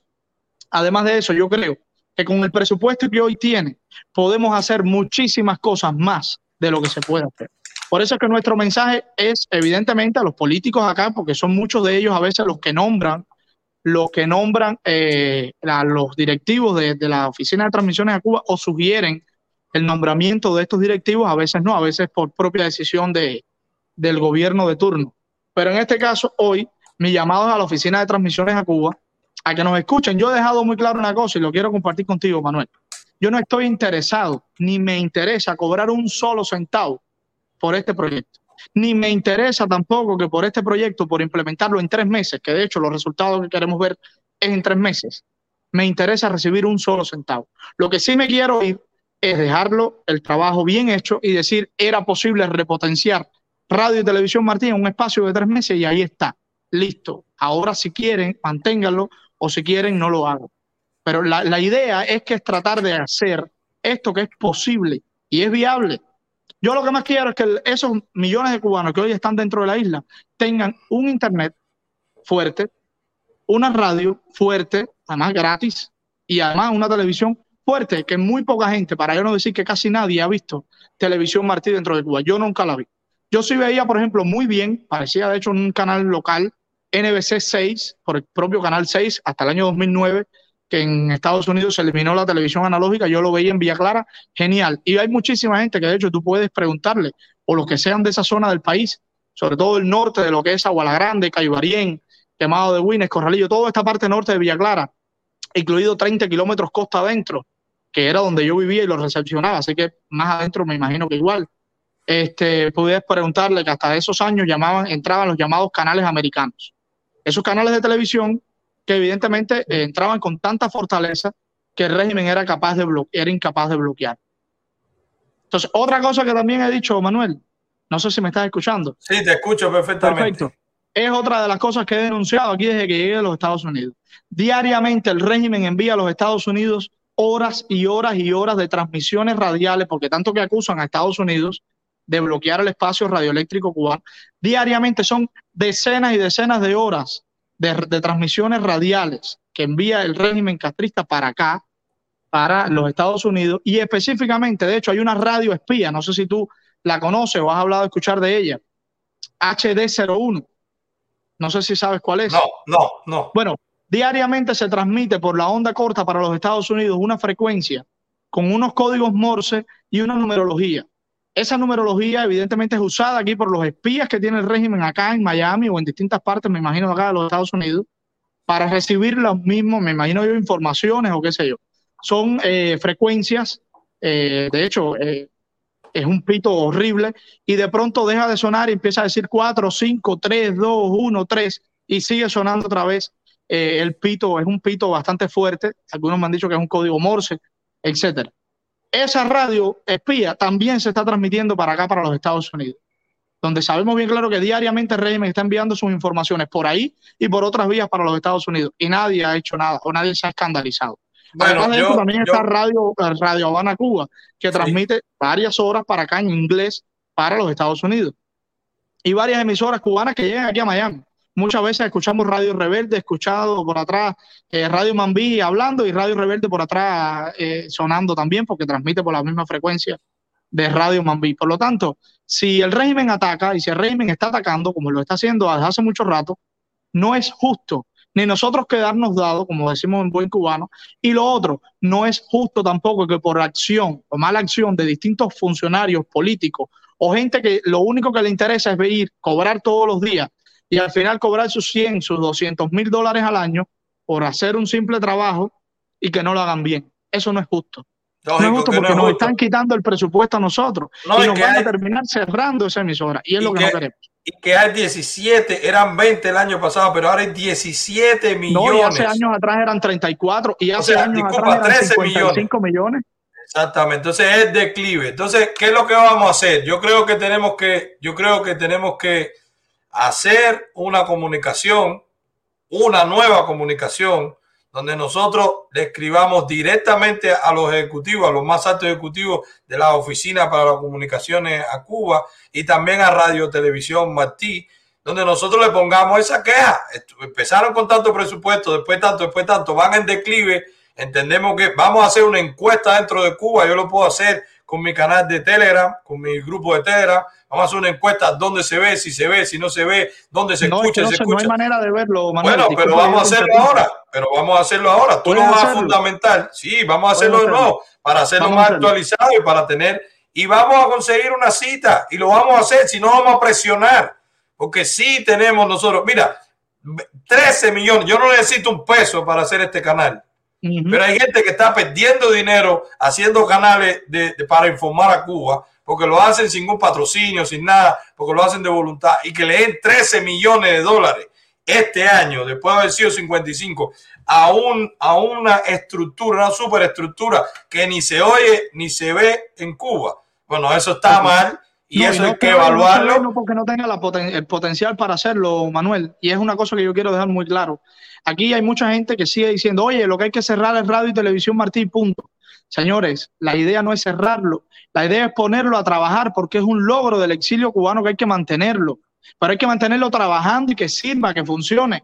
además de eso, yo creo que con el presupuesto que hoy tiene, podemos hacer muchísimas cosas más de lo que se puede hacer. Por eso es que nuestro mensaje es evidentemente a los políticos acá, porque son muchos de ellos a veces los que nombran, los que nombran eh, los directivos de, de la Oficina de Transmisiones a Cuba o sugieren el nombramiento de estos directivos, a veces no, a veces por propia decisión de, del gobierno de turno. Pero en este caso, hoy, mi llamado es a la Oficina de Transmisiones a Cuba, a que nos escuchen. Yo he dejado muy claro una cosa y lo quiero compartir contigo, Manuel. Yo no estoy interesado, ni me interesa cobrar un solo centavo por este proyecto. Ni me interesa tampoco que por este proyecto, por implementarlo en tres meses, que de hecho los resultados que queremos ver es en tres meses, me interesa recibir un solo centavo. Lo que sí me quiero ir es dejarlo el trabajo bien hecho y decir, era posible repotenciar Radio y Televisión Martín en un espacio de tres meses y ahí está, listo. Ahora si quieren, manténganlo o si quieren, no lo hagan. Pero la, la idea es que es tratar de hacer esto que es posible y es viable. Yo lo que más quiero es que esos millones de cubanos que hoy están dentro de la isla tengan un internet fuerte, una radio fuerte, además gratis, y además una televisión fuerte, que muy poca gente, para yo no decir que casi nadie ha visto televisión Martí dentro de Cuba. Yo nunca la vi. Yo sí veía, por ejemplo, muy bien, parecía de hecho un canal local, NBC 6, por el propio Canal 6, hasta el año 2009, que en Estados Unidos se eliminó la televisión analógica, yo lo veía en Villa Clara, genial. Y hay muchísima gente que de hecho tú puedes preguntarle, o los que sean de esa zona del país, sobre todo el norte de lo que es Aguala Grande, Caibarien, Quemado de Wines, Corralillo, toda esta parte norte de Villa Clara, incluido 30 kilómetros costa adentro, que era donde yo vivía y lo recepcionaba, así que más adentro me imagino que igual. Este, puedes preguntarle que hasta esos años llamaban, entraban los llamados canales americanos. Esos canales de televisión que evidentemente eh, entraban con tanta fortaleza que el régimen era capaz de era incapaz de bloquear. Entonces, otra cosa que también he dicho, Manuel, no sé si me estás escuchando. Sí, te escucho perfectamente. Perfecto. Es otra de las cosas que he denunciado aquí desde que llegué a los Estados Unidos. Diariamente el régimen envía a los Estados Unidos horas y horas y horas de transmisiones radiales, porque tanto que acusan a Estados Unidos de bloquear el espacio radioeléctrico cubano, diariamente son decenas y decenas de horas de, de transmisiones radiales que envía el régimen castrista para acá, para los Estados Unidos, y específicamente, de hecho, hay una radio espía, no sé si tú la conoces o has hablado de escuchar de ella, HD01. No sé si sabes cuál es. No, no, no. Bueno, diariamente se transmite por la onda corta para los Estados Unidos una frecuencia con unos códigos Morse y una numerología. Esa numerología evidentemente es usada aquí por los espías que tiene el régimen acá en Miami o en distintas partes, me imagino, acá de los Estados Unidos, para recibir los mismos, me imagino yo, informaciones o qué sé yo. Son eh, frecuencias, eh, de hecho, eh, es un pito horrible y de pronto deja de sonar y empieza a decir 4, 5, 3, 2, 1, 3 y sigue sonando otra vez. el pito es un pito bastante fuerte, algunos me han dicho que es un código Morse, etcétera esa radio espía también se está transmitiendo para acá, para los Estados Unidos, donde sabemos bien claro que diariamente el régimen está enviando sus informaciones por ahí y por otras vías para los Estados Unidos y nadie ha hecho nada o nadie se ha escandalizado. Bueno, de eso, también está Radio, Radio Habana Cuba, que transmite varias horas para acá en inglés para los Estados Unidos. Y varias emisoras cubanas que llegan aquí a Miami. Muchas veces escuchamos Radio Rebelde, escuchado por atrás eh, Radio Mambí hablando y Radio Rebelde por atrás eh, sonando también porque transmite por la misma frecuencia de Radio Mambí. Por lo tanto, si el régimen ataca y si el régimen está atacando, como lo está haciendo desde hace mucho rato, no es justo ni nosotros quedarnos dados, como decimos en buen cubano, y lo otro, no es justo tampoco que por acción o mala acción de distintos funcionarios políticos o gente que lo único que le interesa es venir, cobrar todos los días y al final cobrar sus 100, sus 200 mil dólares al año por hacer un simple trabajo y que no lo hagan bien. Eso no es justo. no es justo porque nos están quitando el presupuesto a nosotros y, nos van a terminar cerrando esa emisora y es lo que, no queremos. Y que hay 17, eran 20 el año pasado, pero ahora hay 17 millones. No, y hace años atrás eran 34 y hace años atrás eran 55 millones. Exactamente, entonces es declive. Entonces, ¿qué es lo que vamos a hacer? Yo creo que tenemos que, yo creo que tenemos que hacer una comunicación, una nueva comunicación, donde nosotros le escribamos directamente a los ejecutivos, a los más altos ejecutivos de la Oficina para las Comunicaciones a Cuba y también a Radio Televisión Martí, donde nosotros le pongamos esa queja. Empezaron con tanto presupuesto, después tanto, después tanto, van en declive. Entendemos que vamos a hacer una encuesta dentro de Cuba, yo lo puedo hacer con mi canal de Telegram, con mi grupo de Telegram, Vamos a hacer una encuesta dónde se ve, si se ve, si no se ve, dónde se escucha, no, se, escucha. No hay manera de verlo, Manuel. Bueno, pero vamos a hacerlo ahora. Pero vamos a hacerlo ahora. Tú lo vas a fundamental. Sí, vamos a hacerlo de nuevo para hacerlo más actualizado y para tener. Y vamos a conseguir una cita y lo vamos a hacer. Si no, vamos a presionar. Porque sí tenemos nosotros. Mira, 13 millones. Yo no necesito un peso para hacer este canal. Pero hay gente que está perdiendo dinero haciendo canales de, para informar a Cuba porque lo hacen sin un patrocinio, sin nada, porque lo hacen de voluntad y que le den 13 millones de dólares este año, después de haber sido 55, a, un, a una estructura, una superestructura que ni se oye ni se ve en Cuba. Bueno, eso está mal y eso hay que evaluarlo. No porque no tenga el potencial para hacerlo, Manuel. Y es una cosa que yo quiero dejar muy claro. Aquí hay mucha gente que sigue diciendo, oye, lo que hay que cerrar es radio y televisión Martín, punto. Señores, la idea no es cerrarlo, la idea es ponerlo a trabajar porque es un logro del exilio cubano que hay que mantenerlo, pero hay que mantenerlo trabajando y que sirva, que funcione.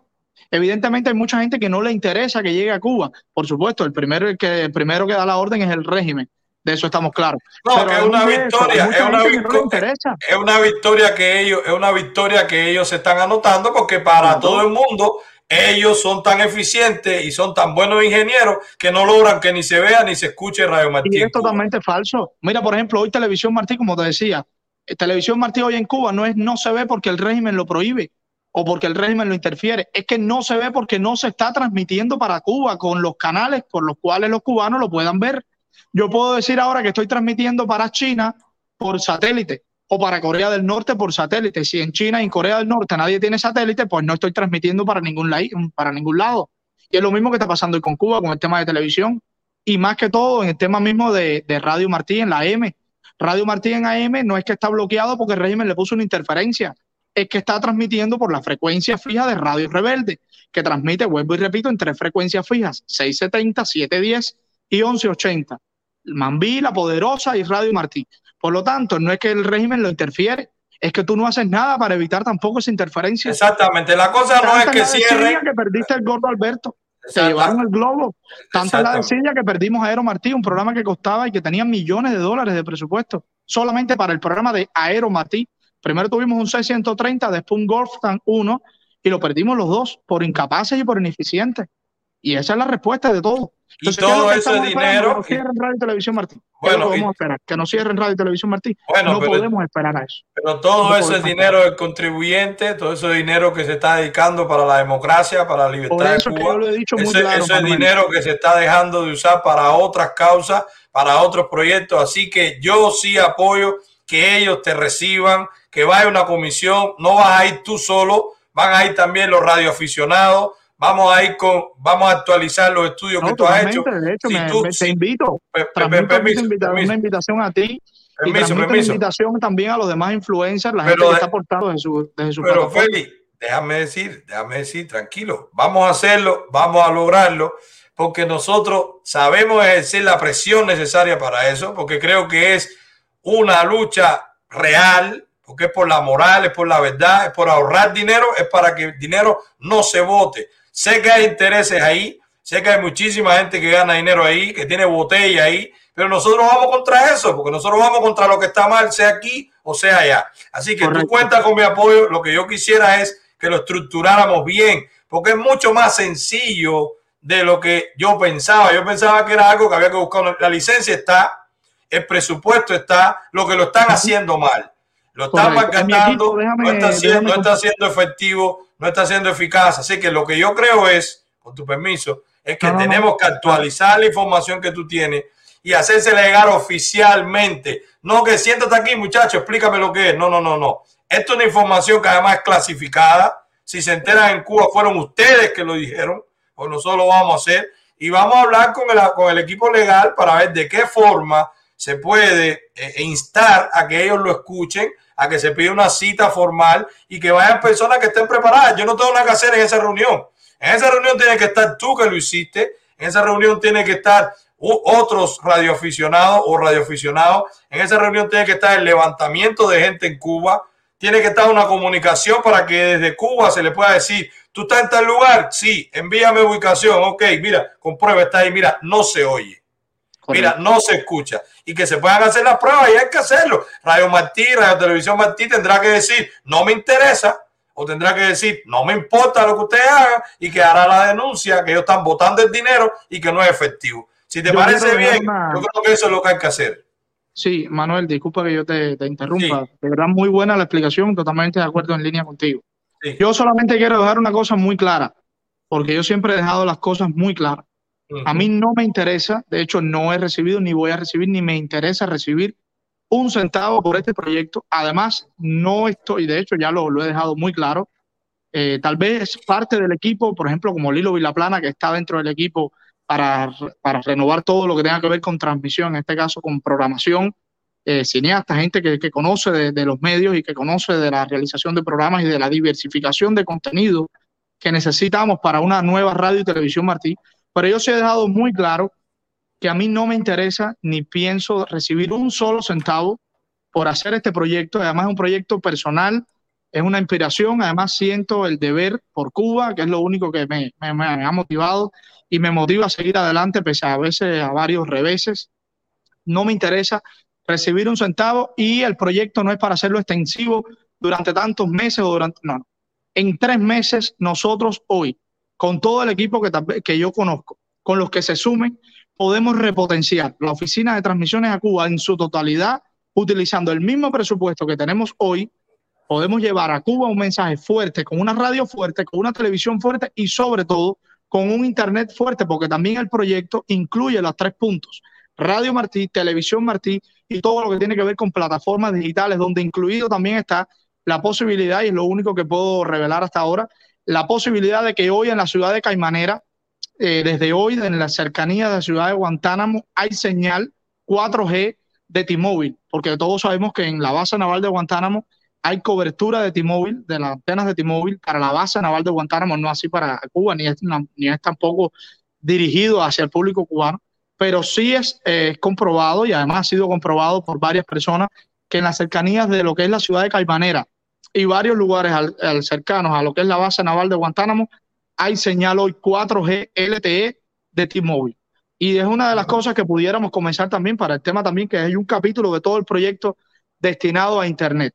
Evidentemente hay mucha gente que no le interesa que llegue a Cuba. Por supuesto, el primero, que, el primero que da la orden es el régimen. De eso estamos claros. No, Pero que es una eso, victoria, es una, no es victoria que ellos, es una victoria que ellos se están anotando porque para todo el mundo ellos son tan eficientes y son tan buenos ingenieros que no logran que ni se vea ni se escuche Radio Martí. Y es totalmente falso. Mira, por ejemplo, hoy Televisión Martí, como te decía, eh, Televisión Martí hoy en Cuba no es no se ve porque el régimen lo prohíbe o porque el régimen lo interfiere, es que no se ve porque no se está transmitiendo para Cuba con los canales por los cuales los cubanos lo puedan ver. Yo puedo decir ahora que estoy transmitiendo para China por satélite o para Corea del Norte por satélite. Si en China y en Corea del Norte nadie tiene satélite, pues no estoy transmitiendo para ningún, para ningún lado. Y es lo mismo que está pasando hoy con Cuba, con el tema de televisión y más que todo en el tema mismo de, Radio Martí en la AM. Radio Martí en AM no es que está bloqueado porque el régimen le puso una interferencia, es que está transmitiendo por la frecuencia fija de Radio Rebelde, que transmite, vuelvo y repito, en tres frecuencias fijas, 670, 710 y 1180. Mambí, La Poderosa y Radio Martí. Por lo tanto, no es que el régimen lo interfiere, es que tú no haces nada para evitar tampoco esa interferencia. Exactamente, la cosa no es que cierre. que perdiste el gordo Alberto. Se llevaron el globo. Tanta la desidia que perdimos a Aero Martí, un programa que costaba y que tenía millones de dólares de presupuesto, solamente para el programa de Aero Martí. Primero tuvimos un C-130, después un Golfstan 1 y lo perdimos los dos por incapaces y por ineficientes. Y esa es la respuesta de todo. Y Entonces, ¿qué es lo todo que eso estamos es esperando? dinero. Que nos cierren Radio y Televisión Martí. ¿Qué Bueno, y- esperar? Que nos cierren Radio y Televisión Martí. Bueno, no pero- podemos esperar a eso. Pero todo No eso es podemos dinero del contribuyente, todo eso es dinero que se está dedicando para la democracia, para la libertad Por de es que Cuba. yo lo he dicho muy Ese- claro, eso es Manuel. dinero que se está dejando de usar para otras causas, para otros proyectos. Así que yo sí apoyo que ellos te reciban, que vaya una comisión. No vas a ir tú solo, van a ir también los radioaficionados. Vamos a ir con, vamos a actualizar los estudios que tú has hecho. De hecho, Si me, tú- me- te invito. permiso, invita- permiso. una invitación a ti y Permiso, transmito permiso. una invitación también a los demás influencers, la Pero gente que está aportando desde su, desde su Pero. Félix, déjame decir, déjame decir, tranquilo, vamos a hacerlo, vamos a lograrlo, porque nosotros sabemos ejercer la presión necesaria para eso, porque creo que es una lucha real, porque es por la moral, es por la verdad, es por ahorrar dinero, es para que el dinero no se vote. Sé que hay intereses ahí, sé que hay muchísima gente que gana dinero ahí, que tiene botella ahí, pero nosotros vamos contra eso, porque nosotros vamos contra lo que está mal, sea aquí o sea allá. Así que Correcto. tú cuentas con mi apoyo. Lo que yo quisiera es que lo estructuráramos bien, porque es mucho más sencillo de lo que yo pensaba. Yo pensaba que era algo que había que buscar. La licencia está, el presupuesto está, lo que lo están haciendo mal. Lo están malgastando, no, está siendo, no está siendo efectivo, no está siendo eficaz. Así que lo que yo creo es, con tu permiso, es que No, no, no. tenemos que actualizar la información que tú tienes y hacerse llegar oficialmente. No que siéntate aquí, muchacho, explícame lo que es. No, no, no, no. Esto es una información que además es clasificada. Si se enteran en Cuba, fueron ustedes que lo dijeron, o nosotros lo vamos a hacer. Y vamos a hablar con el, con el equipo legal para ver de qué forma se puede eh, instar a que ellos lo escuchen, a que se pida una cita formal y que vayan personas que estén preparadas. Yo no tengo nada que hacer en esa reunión. En esa reunión tiene que estar tú que lo hiciste. En esa reunión tiene que estar otros radioaficionados o radioaficionados. En esa reunión tiene que estar el levantamiento de gente en Cuba. Tiene que estar una comunicación para que desde Cuba se le pueda decir, tú estás en tal lugar, sí, envíame ubicación, ok, mira, comprueba, está ahí, mira, no se oye. Mira, no se escucha. Y que se puedan hacer las pruebas y hay que hacerlo. Radio Martí, Radio Televisión Martí tendrá que decir, no me interesa, o tendrá que decir, no me importa lo que usted haga, y que hará la denuncia que ellos están botando el dinero y que no es efectivo. Si te Yo parece bien, una- yo creo que eso es lo que hay que hacer. Sí, Manuel, disculpa que yo te, te interrumpa. De verdad, muy buena la explicación, totalmente de acuerdo en línea contigo. Sí. Yo solamente quiero dejar una cosa muy clara, porque yo siempre he dejado las cosas muy claras. A mí no me interesa, de hecho no he recibido ni voy a recibir ni me interesa recibir un centavo por este proyecto. Además, no estoy, de hecho ya lo, lo he dejado muy claro. Eh, tal vez parte del equipo, por ejemplo, como Lilo Vilaplana, que está dentro del equipo para, para renovar todo lo que tenga que ver con transmisión, en este caso con programación, eh, cineasta, gente que, que conoce de, de los medios y que conoce de la realización de programas y de la diversificación de contenido que necesitamos para una nueva radio y televisión Martí. Pero yo sí he dejado muy claro que a mí no me interesa ni pienso recibir un solo centavo por hacer este proyecto. Además es un proyecto personal, es una inspiración. Además siento el deber por Cuba, que es lo único que me, ha motivado y me motiva a seguir adelante pese a veces a varios reveses. no me interesa recibir un centavo y el proyecto no es para hacerlo extensivo durante tantos meses o durante, no, en tres meses nosotros hoy, con todo el equipo que, yo conozco, con los que se sumen, podemos repotenciar la oficina de transmisiones a Cuba en su totalidad, utilizando el mismo presupuesto que tenemos hoy, podemos llevar a Cuba un mensaje fuerte, con una radio fuerte, con una televisión fuerte y sobre todo con un internet fuerte, porque también el proyecto incluye los tres puntos, Radio Martí, Televisión Martí y todo lo que tiene que ver con plataformas digitales, donde incluido también está la posibilidad, y es lo único que puedo revelar hasta ahora, la posibilidad de que hoy en la ciudad de Caimanera, eh, desde hoy, en la cercanía de la ciudad de Guantánamo, hay señal 4G de T-Mobile, porque todos sabemos que en la base naval de Guantánamo hay cobertura de T-Mobile, de las antenas de T-Mobile para la base naval de Guantánamo, no así para Cuba, ni es, tampoco dirigido hacia el público cubano, pero sí es eh, comprobado y además ha sido comprobado por varias personas que en las cercanías de lo que es la ciudad de Caimanera y varios lugares al, cercanos a lo que es la base naval de Guantánamo, hay señal hoy 4G LTE de T-Mobile. Y es una de las cosas que pudiéramos comenzar también para el tema también, que hay un capítulo de todo el proyecto destinado a Internet.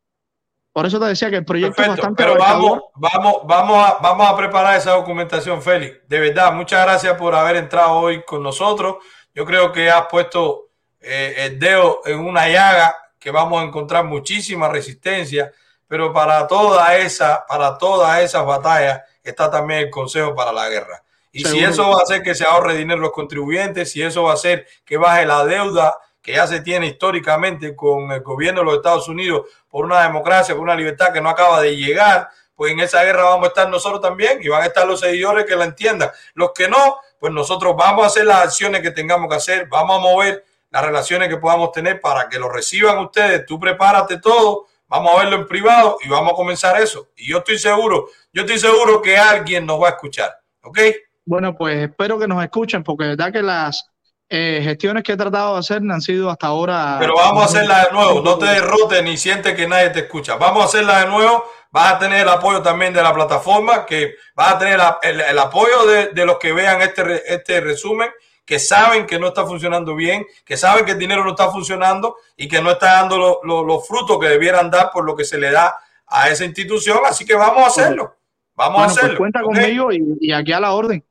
Por eso te decía que el proyecto es bastante. Pero vamos, vamos, vamos, a, vamos a preparar esa documentación, Félix. De verdad, muchas gracias por haber entrado hoy con nosotros. Yo creo que has puesto eh, el dedo en una llaga que vamos a encontrar muchísima resistencia, pero para toda esa, para todas esas batallas está también el Consejo para la Guerra. Y si eso va a hacer que se ahorre dinero los contribuyentes, si eso va a hacer que baje la deuda que ya se tiene históricamente con el gobierno de los Estados Unidos por una democracia, por una libertad que no acaba de llegar, pues en esa guerra vamos a estar nosotros también y van a estar los seguidores que la entiendan. Los que no, pues nosotros vamos a hacer las acciones que tengamos que hacer, vamos a mover las relaciones que podamos tener para que lo reciban ustedes. Tú prepárate todo, vamos a verlo en privado y vamos a comenzar eso. Y yo estoy seguro, yo estoy seguro que alguien nos va a escuchar, ¿ok? Bueno, pues espero que nos escuchen porque de verdad que las eh, gestiones que he tratado de hacer han sido hasta ahora. Pero vamos a hacerla de nuevo, no te derrotes ni sientes que nadie te escucha. Vamos a hacerla de nuevo. Vas a tener el apoyo también de la plataforma, que vas a tener el, apoyo de, los que vean este, este resumen, que saben que no está funcionando bien, que saben que el dinero no está funcionando y que no está dando los frutos que debieran dar por lo que se le da a esa institución. Así que vamos a hacerlo. Vamos a pues hacerlo. cuenta conmigo y aquí a la orden.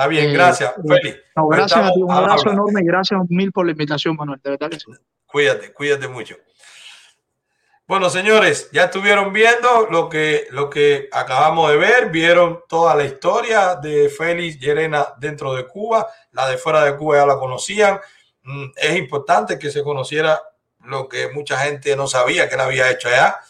Está bien, eh, gracias, Feli. gracias a ti, un abrazo enorme y gracias mil por la invitación, Manuel. De verdad que sí. Cuídate, cuídate mucho. Bueno, señores, ya estuvieron viendo lo que, lo que acabamos de ver, vieron toda la historia de Félix Llerena dentro de Cuba, la de fuera de Cuba ya la conocían. Mm, es importante que se conociera lo que mucha gente no sabía que él había hecho allá.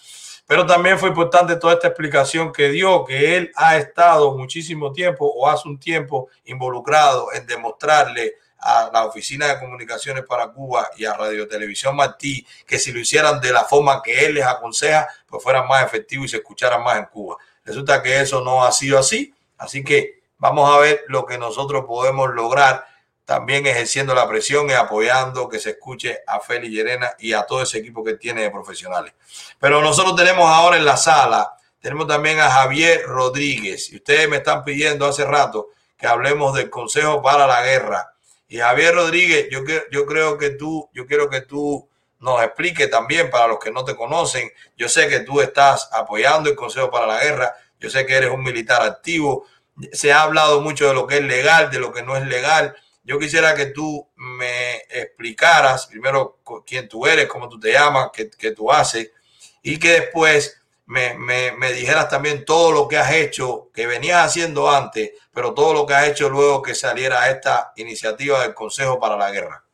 Pero también fue importante toda esta explicación que dio, que él ha estado muchísimo tiempo o hace un tiempo involucrado en demostrarle a la Oficina de Comunicaciones para Cuba y a Radio Televisión Martí que si lo hicieran de la forma que él les aconseja, pues fueran más efectivos y se escucharan más en Cuba. Resulta que eso no ha sido así, así que vamos a ver lo que nosotros podemos lograr también ejerciendo la presión y apoyando que se escuche a Félix Llerena y a todo ese equipo que tiene de profesionales. Pero nosotros tenemos ahora en la sala, tenemos también a Javier Rodríguez. Y ustedes me están pidiendo hace rato que hablemos del Consejo para la Guerra. Y Javier Rodríguez, yo, yo creo que tú, yo quiero que tú nos expliques también para los que no te conocen. Yo sé que tú estás apoyando el Consejo para la Guerra. Yo sé que eres un militar activo. Se ha hablado mucho de lo que es legal, de lo que no es legal. Yo quisiera que tú me explicaras primero quién tú eres, cómo tú te llamas, qué, tú haces, y que después me, me, dijeras también todo lo que has hecho, que venías haciendo antes, pero todo lo que has hecho luego que saliera esta iniciativa del Consejo para la Guerra.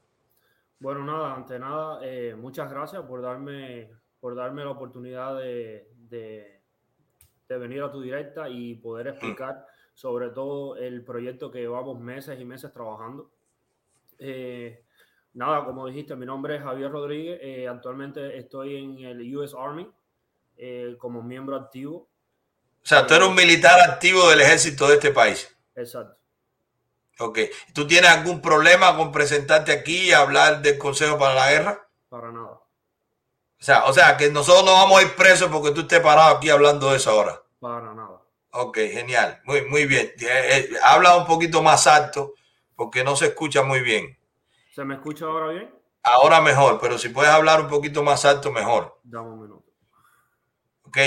Bueno, nada, ante nada, eh, muchas gracias por darme, por darme la oportunidad de, de, de venir a tu directa y poder explicar sobre todo el proyecto que llevamos meses y meses trabajando. Eh, nada, como dijiste, mi nombre es Javier Rodríguez. Eh, actualmente estoy en el US Army eh, como miembro activo. O sea, tú eres un militar activo del ejército de este país. Exacto. Ok. ¿Tú tienes algún problema con presentarte aquí y hablar del Consejo para la Guerra? Para nada. O sea, o sea, que nosotros no vamos a ir presos porque tú estés parado aquí hablando de eso ahora. Para nada. Ok, genial. Muy, muy bien. Eh, eh, habla un poquito más alto porque no se escucha muy bien. ¿Se me escucha ahora bien? Ahora mejor, pero si puedes hablar un poquito más alto, mejor. Dame un minuto. Ok.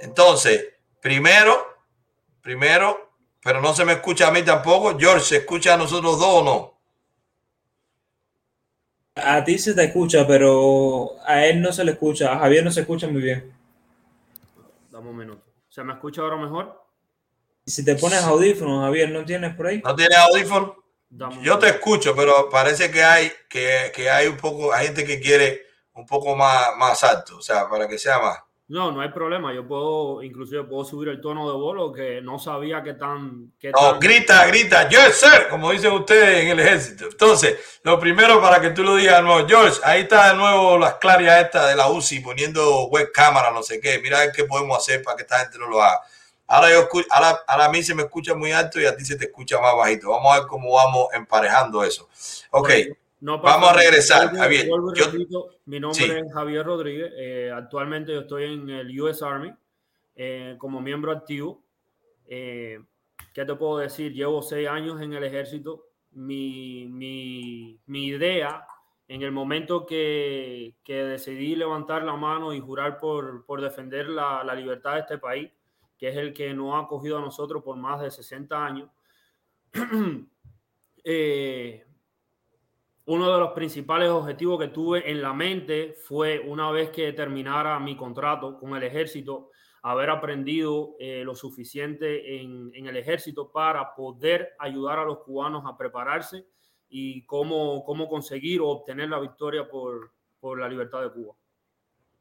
Entonces, primero, primero, pero no se me escucha a mí tampoco. George, ¿se escucha a nosotros dos o no? A ti se te escucha, pero a él no se le escucha. A Javier no se escucha muy bien. Dame un minuto. ¿Se me escucha ahora mejor? Si te pones audífonos, Javier, ¿no tienes por ahí? ¿No tienes audífono? Dame un Yo te escucho, pero parece que hay que, que hay un poco, hay gente que quiere un poco más, más alto, o sea, para que sea más. No, no hay problema. Yo puedo, inclusive puedo subir el tono de bolo que no sabía que tan... Que No, tan- grita, grita, yes, sir, como dicen ustedes en el ejército. Entonces, lo primero para que tú lo digas de nuevo, George, ahí está de nuevo las clarias estas de la UCI poniendo web cámara, no sé qué. Mira a ver qué podemos hacer para que esta gente no lo haga. Ahora, yo, ahora, ahora a mí se me escucha muy alto y a ti se te escucha más bajito. Vamos a ver cómo vamos emparejando eso. Ok, No vamos a regresar, Vuelvo- Javier. vuelvo Yo- repito, mi nombre Sí. es Javier Rodríguez. eh, actualmente yo estoy en el US Army eh, como miembro activo. Eh, ¿Qué te puedo decir? Llevo seis años en el ejército. Mi, mi- mi idea en el momento que, que decidí levantar la mano y jurar por, por defender la, la libertad de este país, que es el que nos ha acogido a nosotros por más de 60 años, eh, uno de los principales objetivos que tuve en la mente fue una vez que terminara mi contrato con el ejército, haber aprendido eh, lo suficiente en, en el ejército para poder ayudar a los cubanos a prepararse y cómo, cómo conseguir o obtener la victoria por, por la libertad de Cuba.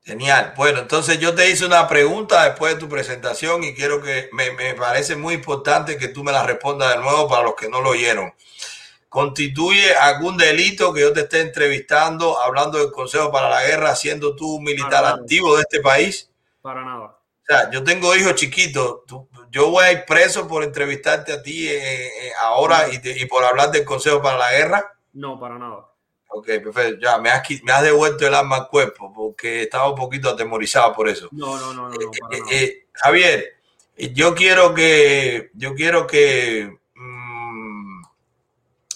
Genial. Bueno, entonces yo te hice una pregunta después de tu presentación y quiero que me, me parece muy importante que tú me la respondas de nuevo para los que no lo oyeron. ¿Constituye algún delito que yo te esté entrevistando hablando del Consejo para la Guerra siendo tú un militar activo de este país? Para nada. O sea, yo tengo hijos chiquitos. Tú- yo voy a ir preso por entrevistarte a ti eh, eh, ahora y, te- y por hablar del Consejo para la Guerra. No, para nada. Ok, perfecto. Ya, me has, qui- me has devuelto el arma al cuerpo porque estaba un poquito atemorizado por eso. No, no, no, no, no, para Eh, nada. Javier, yo quiero que yo quiero que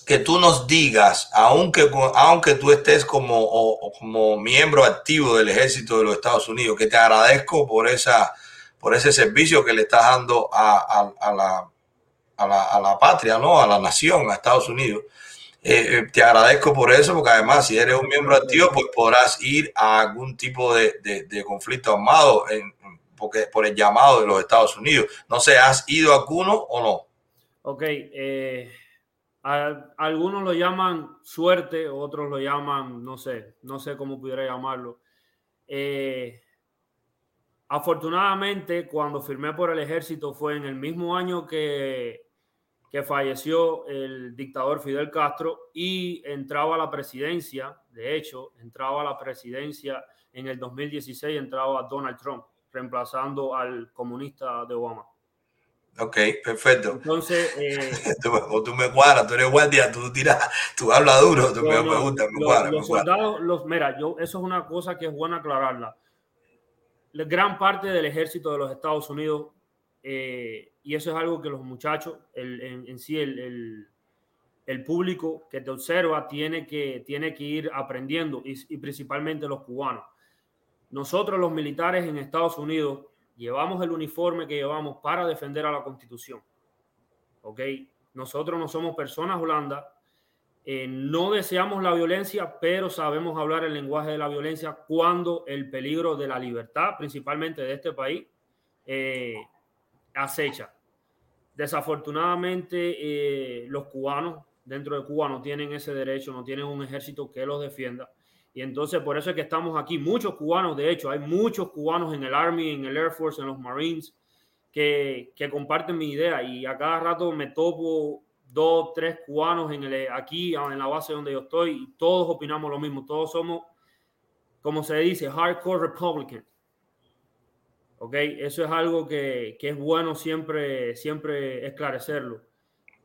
que tú nos digas, aunque aunque tú estés como como miembro activo del ejército de los Estados Unidos, que te agradezco por esa por ese servicio que le estás dando a, la, a, la, a la patria, ¿no? A la nación, a Estados Unidos. Eh, eh, te agradezco por eso, porque además, si eres un miembro activo, pues podrás ir a algún tipo de, de- conflicto armado porque, por el llamado de los Estados Unidos. No sé, ¿has ido a alguno o no? Ok, eh, algunos lo llaman suerte, otros lo llaman, no sé, no sé cómo pudiera llamarlo. Eh, afortunadamente, cuando firmé por el ejército fue en el mismo año que, que falleció el dictador Fidel Castro y entraba a la presidencia, de hecho, entraba a la presidencia en el 2016, entraba Donald Trump, reemplazando al comunista de Obama. Ok, perfecto. Entonces, eh, Tú, o tú me cuadras, tú eres guardia, tú tiras, tú hablas duro, tú me, No, me me los- cuadra, los soldados, los, mira, yo, eso es una cosa que es buena aclararla. La gran parte del ejército de los Estados Unidos, eh, y eso es algo que los muchachos, el, en, en sí, el, el- el público que te observa tiene que, tiene que ir aprendiendo, y, y principalmente los cubanos. Nosotros los militares en Estados Unidos llevamos el uniforme que llevamos para defender a la Constitución. ¿Ok? Nosotros no somos personas holandas, eh, no deseamos la violencia, pero sabemos hablar el lenguaje de la violencia cuando el peligro de la libertad, principalmente de este país, eh, acecha. Desafortunadamente, eh, los cubanos dentro de Cuba no tienen ese derecho, no tienen un ejército que los defienda. Y entonces por eso es que estamos aquí. Muchos cubanos, de hecho, hay muchos cubanos en el Army, en el Air Force, en los Marines, que, que comparten mi idea. Y a cada rato me topo dos, tres cubanos en el, aquí, en la base donde yo estoy, y todos opinamos lo mismo. Todos somos, como se dice, hardcore Republicans. ¿Ok? Eso es algo que, que es bueno siempre, siempre esclarecerlo.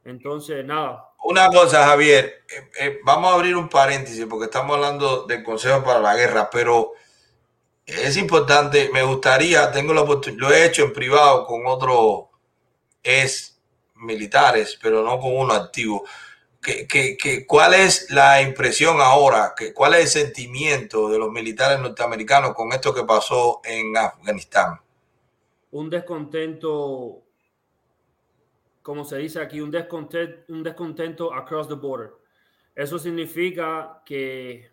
Entonces, nada, Una cosa, Javier, eh, eh, vamos a abrir un paréntesis porque estamos hablando del Consejo para la Guerra, pero es importante, me gustaría, tengo la oportunidad, lo he hecho en privado con otros ex militares, pero no con uno activo. ¿qué, qué, qué- cuál es la impresión ahora? ¿Qué- ¿Cuál es el sentimiento de los militares norteamericanos con esto que pasó en Afganistán? un descontento, como se dice aquí, un descontento, un descontento across the border. Eso significa que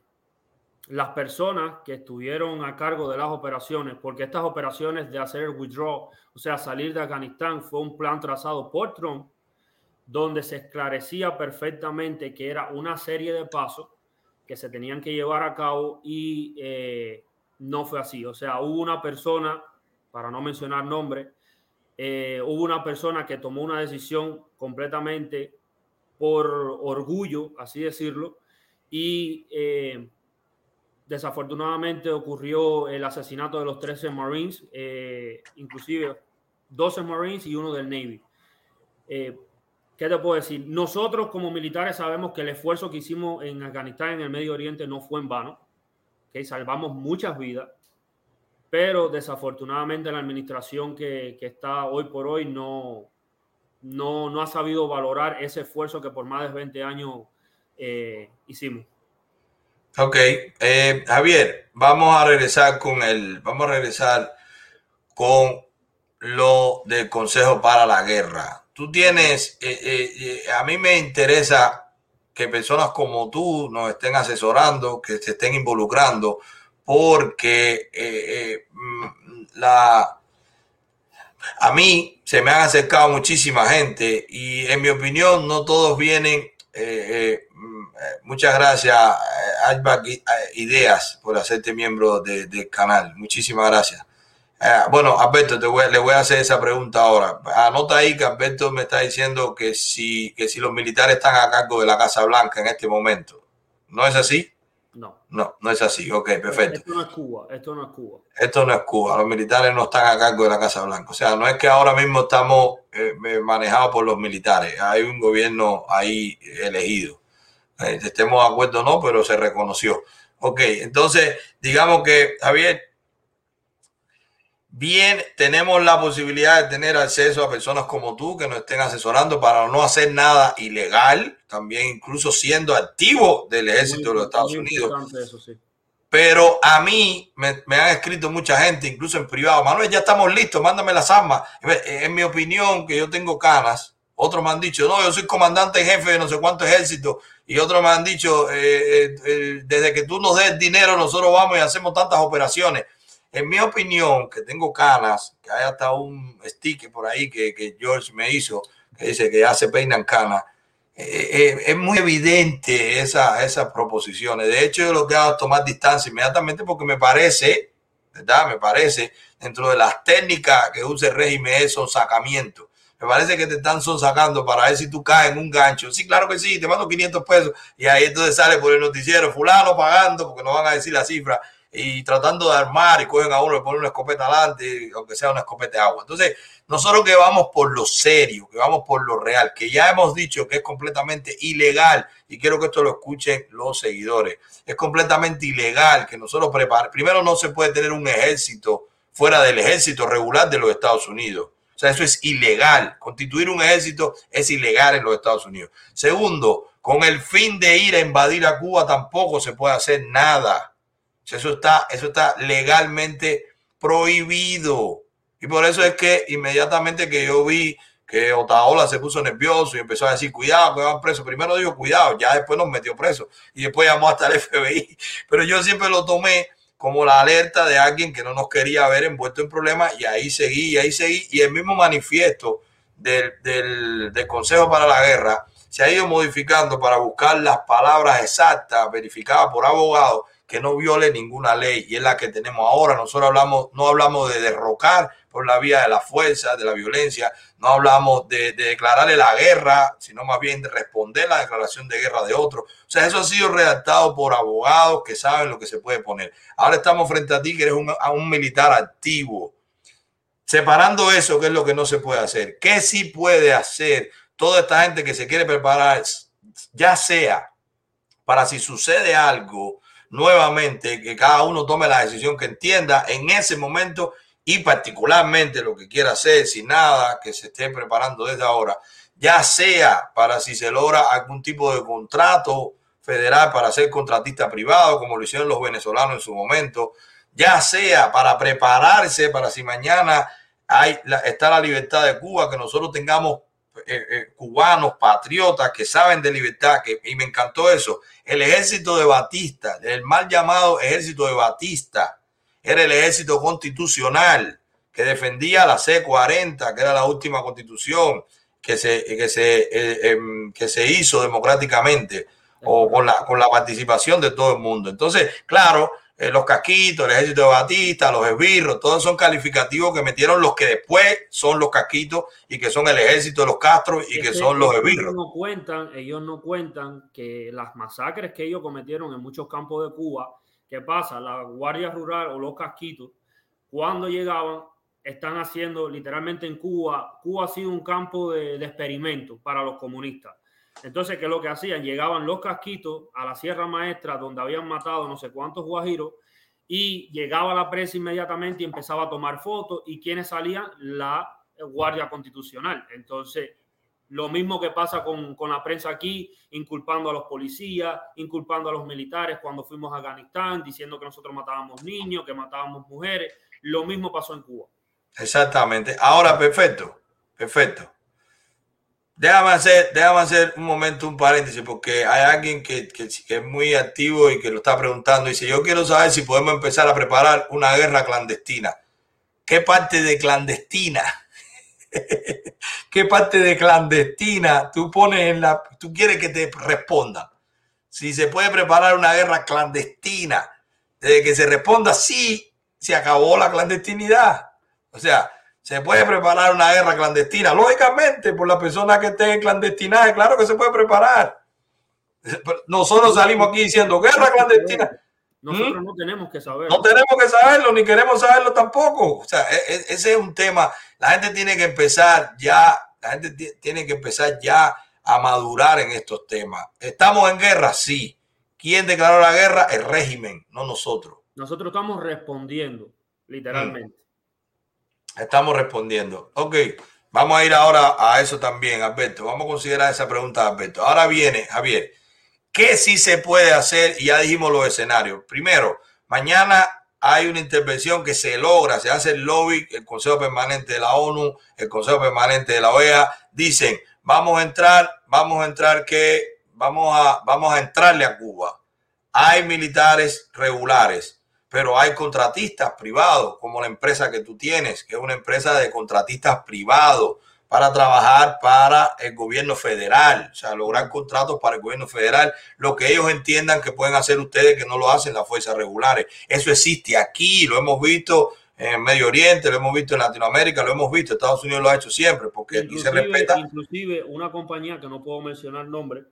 las personas que estuvieron a cargo de las operaciones, porque estas operaciones de hacer el withdraw, o sea, salir de Afganistán, fue un plan trazado por Trump, donde se esclarecía perfectamente que era una serie de pasos que se tenían que llevar a cabo y eh, no fue así. O sea, hubo una persona, para no mencionar nombre, eh, hubo una persona que tomó una decisión completamente por orgullo, así decirlo, y eh, desafortunadamente ocurrió el asesinato de los 13 Marines, eh, inclusive 12 Marines y uno del Navy. Eh, ¿Qué te puedo decir? Nosotros como militares sabemos que el esfuerzo que hicimos en Afganistán, en el Medio Oriente, no fue en vano, que salvamos muchas vidas, pero desafortunadamente la administración que, que está hoy por hoy no, no, no ha sabido valorar ese esfuerzo que por más de 20 años eh, hicimos. Ok, eh, Javier, vamos a regresar con el, vamos a regresar con lo del Consejo para la Guerra. Tú tienes, eh, eh, eh, a mí me interesa que personas como tú nos estén asesorando, que se estén involucrando, porque eh, eh, mm, la, a mí se me han acercado muchísima gente y en mi opinión no todos vienen. eh, eh, mm, muchas gracias, Ashback Ideas, por hacerte miembro de- del canal. Muchísimas gracias. Bueno, Alberto, te voy, le voy a hacer esa pregunta ahora. Anota ahí que Alberto me está diciendo que si, que si los militares están a cargo de la Casa Blanca en este momento. ¿No es así? No. No, no es así. Ok, perfecto. Esto no es Cuba, esto no es Cuba. Esto no es Cuba, los militares no están a cargo de la Casa Blanca. O sea, no es que ahora mismo estamos eh, eh, manejados por los militares. Hay un gobierno ahí elegido. Eh, estemos de acuerdo o no, pero se reconoció. Ok, entonces, digamos que, Javier, bien, tenemos la posibilidad de tener acceso a personas como tú que nos estén asesorando para no hacer nada ilegal, también incluso siendo activo del ejército de los Estados Muy Unidos. importante eso, sí. Pero a mí me, me han escrito mucha gente, incluso en privado, Manuel, ya estamos listos, mándame las armas. En mi opinión, que yo tengo canas, otros me han dicho, no, yo soy comandante jefe de no sé cuánto ejército, y otros me han dicho, eh, eh, eh, desde que tú nos des dinero, nosotros vamos y hacemos tantas operaciones. En mi opinión, que tengo canas, que hay hasta un sticker por ahí que, que George me hizo, que dice que ya se peinan canas, eh, eh, es muy evidente esa, esas proposiciones. De hecho, yo lo que hago es tomar distancia inmediatamente porque me parece, ¿verdad? Me parece, dentro de las técnicas que usa el régimen, es sonsacamiento. Me parece que te están sonsacando para ver si tú caes en un gancho. Sí, claro que sí, te mando 500 pesos y ahí entonces sale por el noticiero, fulano pagando, porque no van a decir la cifra, y tratando de armar y cogen a uno, le ponen una escopeta adelante, aunque sea una escopeta de agua. Entonces, nosotros que vamos por lo serio, que vamos por lo real, que ya hemos dicho que es completamente ilegal, y quiero que esto lo escuchen los seguidores, es completamente ilegal que nosotros preparemos. Primero, no se puede tener un ejército fuera del ejército regular de los Estados Unidos. O sea, eso es ilegal. Constituir un ejército es ilegal en los Estados Unidos. Segundo, con el fin de ir a invadir a Cuba tampoco se puede hacer nada. Eso está, eso está legalmente prohibido. Y por eso es que inmediatamente que yo vi que Otaola se puso nervioso y empezó a decir, cuidado, que van presos. Primero dijo, cuidado, ya después nos metió preso y después llamó hasta el FBI. Pero yo siempre lo tomé como la alerta de alguien que no nos quería ver envuelto en problemas y ahí seguí, y ahí seguí. Y el mismo manifiesto del, del, del Consejo para la Guerra se ha ido modificando para buscar las palabras exactas, verificadas por abogados, que no viole ninguna ley y es la que tenemos ahora. Nosotros hablamos, no hablamos de derrocar por la vía de la fuerza, de la violencia, no hablamos de, de declararle la guerra, sino más bien de responder la declaración de guerra de otro. O sea, eso ha sido redactado por abogados que saben lo que se puede poner. Ahora estamos frente a ti, que eres un, un militar activo. Separando eso, ¿qué es lo que no se puede hacer? ¿Qué sí puede hacer toda esta gente que se quiere preparar, ya sea para si sucede algo, nuevamente que cada uno tome la decisión que entienda en ese momento y particularmente lo que quiera hacer sin nada, que se esté preparando desde ahora, ya sea para si se logra algún tipo de contrato federal para ser contratista privado, como lo hicieron los venezolanos en su momento, ya sea para prepararse para si mañana hay está la libertad de Cuba, que nosotros tengamos eh, eh, cubanos, patriotas que saben de libertad, que, y me encantó eso. El ejército de Batista, el mal llamado ejército de Batista, era el ejército constitucional que defendía la C-40, que era la última constitución que se, que se, eh, em, que se hizo democráticamente o con la, con la participación de todo el mundo. Entonces, claro, eh, los casquitos, el ejército de Batista, los esbirros, todos son calificativos que metieron los que después son los casquitos y que son el ejército de los Castro y que son los esbirros. No cuentan, ellos no cuentan que las masacres que ellos cometieron en muchos campos de Cuba, ¿qué pasa? La Guardia Rural o los casquitos, cuando llegaban, están haciendo literalmente en Cuba, Cuba ha sido un campo de, de experimento para los comunistas entonces, ¿qué es lo que hacían? Llegaban los casquitos a la Sierra Maestra, donde habían matado no sé cuántos guajiros, y llegaba la prensa inmediatamente y empezaba a tomar fotos. ¿Y quiénes salían? La Guardia Constitucional. Entonces, lo mismo que pasa con, con, la prensa aquí, inculpando a los policías, inculpando a los militares cuando fuimos a Afganistán, diciendo que nosotros matábamos niños, que matábamos mujeres. Lo mismo pasó en Cuba. Exactamente. Ahora, perfecto, perfecto. Déjame hacer, déjame hacer un momento un paréntesis, porque hay alguien que, que, es muy activo y que lo está preguntando. Dice, yo quiero saber si podemos empezar a preparar una guerra clandestina. ¿Qué parte de clandestina? ¿Qué parte de clandestina tú pones en la... tú quieres que te responda? Si se puede preparar una guerra clandestina, desde que se responda sí, se acabó la clandestinidad. O sea, se puede preparar una guerra clandestina. Lógicamente, por la persona que esté en clandestinaje, claro que se puede preparar. Nosotros salimos aquí diciendo guerra clandestina. Nosotros ¿Mm? no tenemos que saberlo. No tenemos que saberlo, ni queremos saberlo tampoco. O sea, e, e, ese es un tema. La gente tiene que empezar ya, la gente tiene que empezar ya a madurar en estos temas. ¿Estamos en guerra? Sí. ¿Quién declaró la guerra? El régimen, no nosotros. Nosotros estamos respondiendo, literalmente. Estamos respondiendo. Ok, vamos a ir ahora a eso también, Alberto. Vamos a considerar esa pregunta, Alberto. Ahora viene, Javier, ¿qué sí se puede hacer? Y ya dijimos los escenarios. Primero, mañana hay una intervención que se logra, se hace el lobby, el Consejo Permanente de la ONU, el Consejo Permanente de la OEA, dicen, vamos a entrar, vamos a entrar que, vamos a, vamos a entrarle a Cuba. Hay militares regulares pero hay contratistas privados, como la empresa que tú tienes, que es una empresa de contratistas privados para trabajar para el gobierno federal, o sea, lograr contratos para el gobierno federal, lo que ellos entiendan que pueden hacer ustedes que no lo hacen las fuerzas regulares. Eso existe aquí, lo hemos visto en Medio Oriente, lo hemos visto en Latinoamérica, lo hemos visto, Estados Unidos lo ha hecho siempre, porque aquí se respeta. Inclusive una compañía que no puedo mencionar nombre,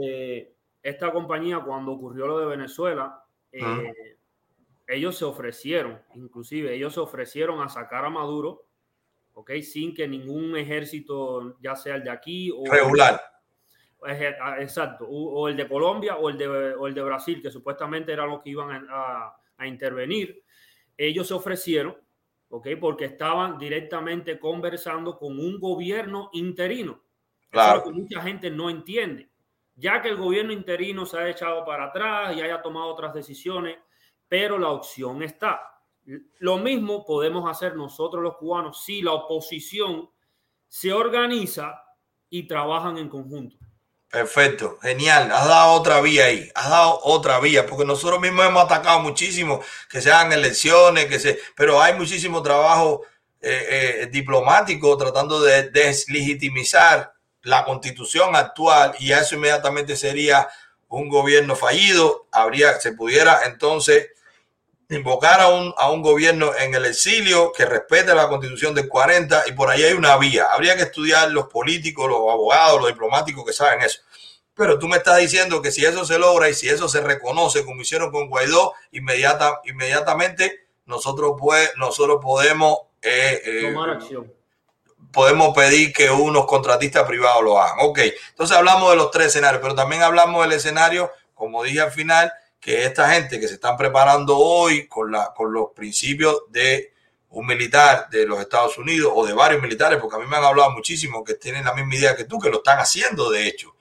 eh, esta compañía cuando ocurrió lo de Venezuela, eh, ellos se ofrecieron, inclusive ellos se ofrecieron a sacar a Maduro, ¿ok? Sin que ningún ejército, ya sea el de aquí o... Regular. Ah, exacto, o el de Colombia o el de, o el de Brasil, que supuestamente eran los que iban a, a intervenir. Ellos se ofrecieron, ¿ok? Porque estaban directamente conversando con un gobierno interino. Claro. Eso que mucha gente no entiende. Ya que el gobierno interino se ha echado para atrás y haya tomado otras decisiones, pero la opción está. Lo mismo podemos hacer nosotros los cubanos si la oposición se organiza y trabajan en conjunto. Perfecto, genial. Has dado otra vía ahí, has dado otra vía, porque nosotros mismos hemos atacado muchísimo que se hagan elecciones, que se, pero hay muchísimo trabajo eh, eh, diplomático tratando de deslegitimizar la constitución actual y eso inmediatamente sería un gobierno fallido. Habría, se pudiera entonces invocar a un, a un gobierno en el exilio que respete la constitución del 40 y por ahí hay una vía. Habría que estudiar los políticos, los abogados, los diplomáticos que saben eso. Pero tú me estás diciendo que si eso se logra y si eso se reconoce como hicieron con Guaidó, inmediata, inmediatamente nosotros, pues, nosotros podemos eh, eh, tomar acción. Podemos pedir que unos contratistas privados lo hagan. Ok, entonces hablamos de los tres escenarios, pero también hablamos del escenario, como dije al final, que esta gente que se están preparando hoy con, la, con los principios de un militar de los Estados Unidos o de varios militares, porque a mí me han hablado muchísimo que tienen la misma idea que tú, que lo están haciendo de hecho.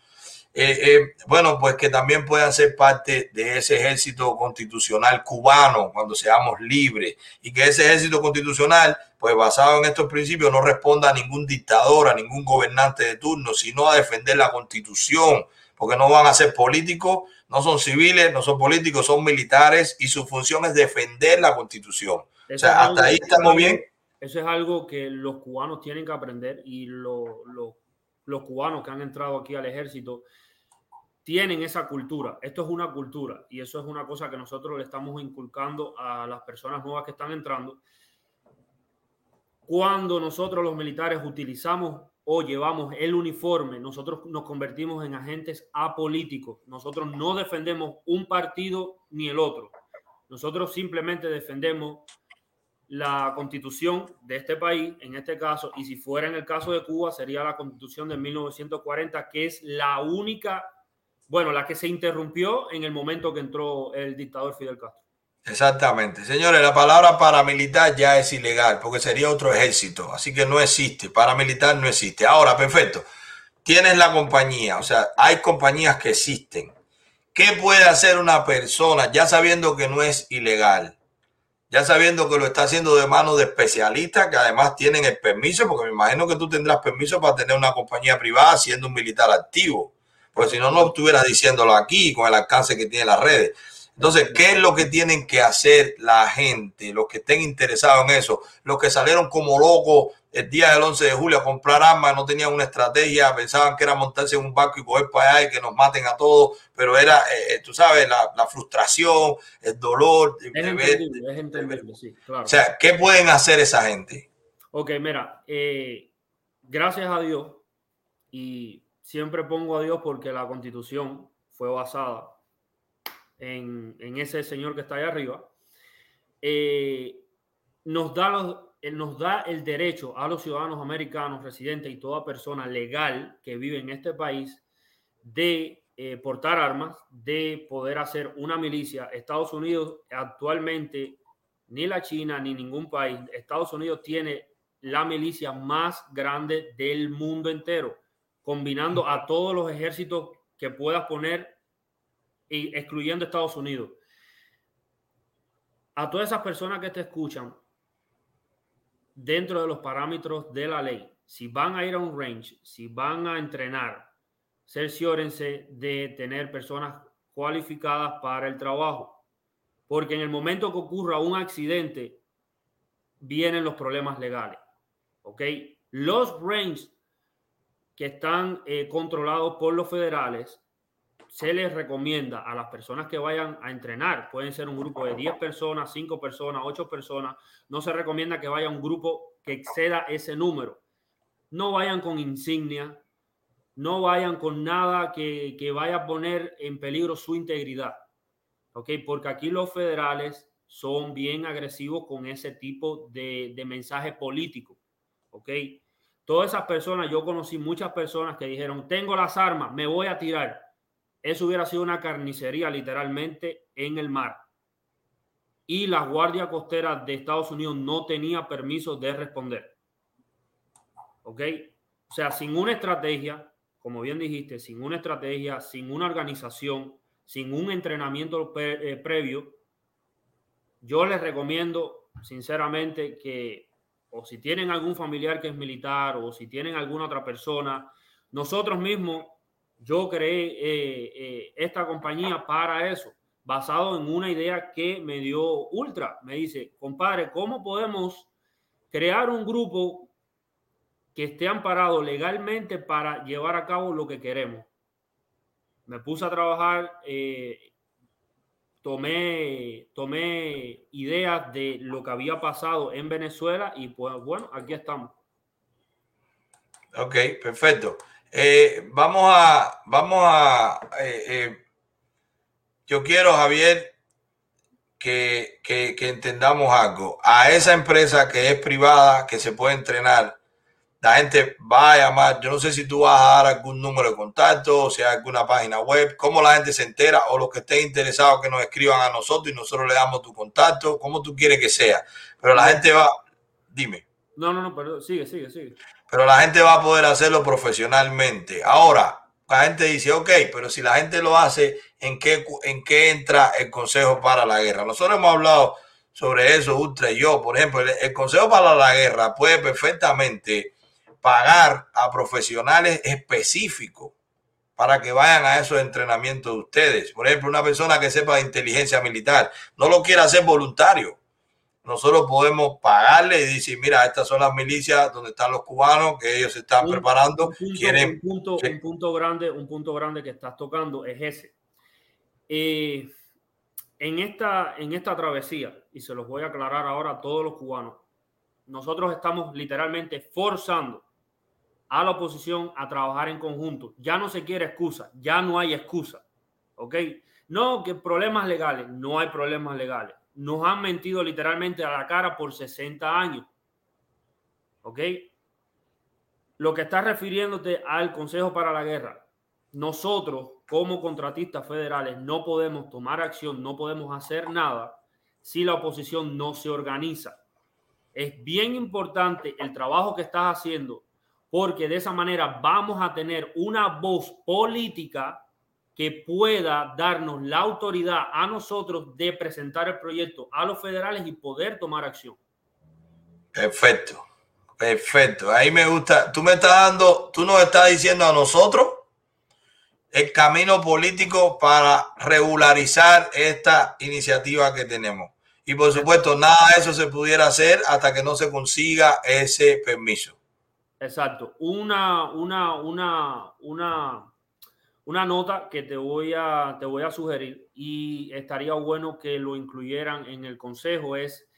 Eh, eh, bueno, pues que también puedan ser parte de ese ejército constitucional cubano cuando seamos libres y que ese ejército constitucional, pues basado en estos principios, no responda a ningún dictador, a ningún gobernante de turno, sino a defender la constitución, porque no van a ser políticos, no son civiles, no son políticos, son militares y su función es defender la constitución. Eso o sea, es hasta algo- ahí estamos bien. Eso es algo que los cubanos tienen que aprender y lo- lo- los cubanos que han entrado aquí al ejército tienen esa cultura. Esto es una cultura y eso es una cosa que nosotros le estamos inculcando a las personas nuevas que están entrando. Cuando nosotros los militares utilizamos o llevamos el uniforme, nosotros nos convertimos en agentes apolíticos. Nosotros no defendemos un partido ni el otro. Nosotros simplemente defendemos la constitución de este país, en este caso, y si fuera en el caso de Cuba, sería la constitución de 1940, que es la única, bueno, la que se interrumpió en el momento que entró el dictador Fidel Castro. Exactamente. Señores, la palabra paramilitar ya es ilegal porque sería otro ejército. Así que no existe. Paramilitar no existe. Ahora, perfecto. Tienes la compañía. O sea, hay compañías que existen. ¿Qué puede hacer una persona ya sabiendo que no es ilegal? Ya sabiendo que lo está haciendo de manos de especialistas que además tienen el permiso, porque me imagino que tú tendrás permiso para tener una compañía privada siendo un militar activo. Porque si no, no estuvieras diciéndolo aquí con el alcance que tiene las redes. Entonces, ¿qué es lo que tienen que hacer la gente, los que estén interesados en eso? Los que salieron como locos el día del 11 de julio a comprar armas, no tenían una estrategia, pensaban que era montarse en un barco y coger para allá y que nos maten a todos, pero era, eh, tú sabes, la, la frustración, el dolor. Es de ver- entendible, es entendible, sí, claro. o sea, ¿qué pueden hacer esa gente? Ok, mira, eh, gracias a Dios, y siempre pongo a Dios porque la constitución fue basada en, ese señor que está ahí arriba, eh, nos, da los, nos da el derecho a los ciudadanos americanos, residentes y toda persona legal que vive en este país de eh, portar armas, de poder hacer una milicia. Estados Unidos actualmente, ni la China ni ningún país, Estados Unidos tiene la milicia más grande del mundo entero, combinando a todos los ejércitos que puedas poner, y excluyendo Estados Unidos. A todas esas personas que te escuchan, dentro de los parámetros de la ley, si van a ir a un range, si van a entrenar, cerciórense de tener personas cualificadas para el trabajo. Porque en el momento que ocurra un accidente, vienen los problemas legales. ¿Ok? Los ranges que están eh, controlados por los federales, se les recomienda a las personas que vayan a entrenar, pueden ser un grupo de 10 personas, 5 personas, 8 personas, no se recomienda que vaya un grupo que exceda ese número. No vayan con insignia, no vayan con nada que, que vaya a poner en peligro su integridad. ¿Ok? Porque aquí los federales son bien agresivos con ese tipo de, de mensaje político. ¿Ok? Todas esas personas, yo conocí muchas personas que dijeron, tengo las armas, me voy a tirar. Eso hubiera sido una carnicería literalmente en el mar. Y la Guardia Costera de Estados Unidos no tenía permiso de responder. ¿Ok? O sea, sin una estrategia, como bien dijiste, sin una estrategia, sin una organización, sin un entrenamiento eh, previo, yo les recomiendo sinceramente que o si tienen algún familiar que es militar o si tienen alguna otra persona, nosotros mismos, yo creé eh, eh, esta compañía para eso, basado en una idea que me dio Ultra. Me dice, compadre, ¿cómo podemos crear un grupo que esté amparado legalmente para llevar a cabo lo que queremos? Me puse a trabajar, eh, tomé, tomé ideas de lo que había pasado en Venezuela y pues bueno, aquí estamos. Ok, perfecto. Eh, vamos a, vamos a, eh, eh, yo quiero, Javier, que, que, que entendamos algo. A esa empresa que es privada, que se puede entrenar, la gente va a llamar. Yo no sé si tú vas a dar algún número de contacto, o si hay alguna página web, cómo la gente se entera, o los que estén interesados que nos escriban a nosotros y nosotros le damos tu contacto, como tú quieres que sea. Pero la gente va, dime. No, no, no, pero sigue, sigue, sigue. Pero la gente va a poder hacerlo profesionalmente. Ahora, la gente dice, ok, pero si la gente lo hace, ¿en qué, en qué entra el Consejo para la Guerra? Nosotros hemos hablado sobre eso, Ultra y yo. Por ejemplo, el, el Consejo para la Guerra puede perfectamente pagar a profesionales específicos para que vayan a esos entrenamientos de ustedes. Por ejemplo, una persona que sepa de inteligencia militar no lo quiere hacer voluntario. Nosotros podemos pagarle y decir, mira, estas son las milicias donde están los cubanos, que ellos se están Un- preparando, un punto, quieren... un punto, que- un punto grande, un punto grande que estás tocando es ese. Eh, en, esta, en esta travesía, y se los voy a aclarar ahora a todos los cubanos, nosotros estamos literalmente forzando a la oposición a trabajar en conjunto. Ya no se quiere excusa, ya no hay excusa. ¿Ok? No, que problemas legales, no hay problemas legales. Nos han mentido literalmente a la cara por 60 años. ¿Ok? Lo que estás refiriéndote al Consejo para la Guerra, nosotros como contratistas federales no podemos tomar acción, no podemos hacer nada si la oposición no se organiza. Es bien importante el trabajo que estás haciendo porque de esa manera vamos a tener una voz política que pueda darnos la autoridad a nosotros de presentar el proyecto a los federales y poder tomar acción. Perfecto, perfecto. Ahí me gusta. Tú me estás dando, tú nos estás diciendo a nosotros el camino político para regularizar esta iniciativa que tenemos. Y por supuesto, nada de eso se pudiera hacer hasta que no se consiga ese permiso. Exacto. Una, una, una, una, una nota que te voy a, te voy a sugerir y estaría bueno que lo incluyeran en el consejo es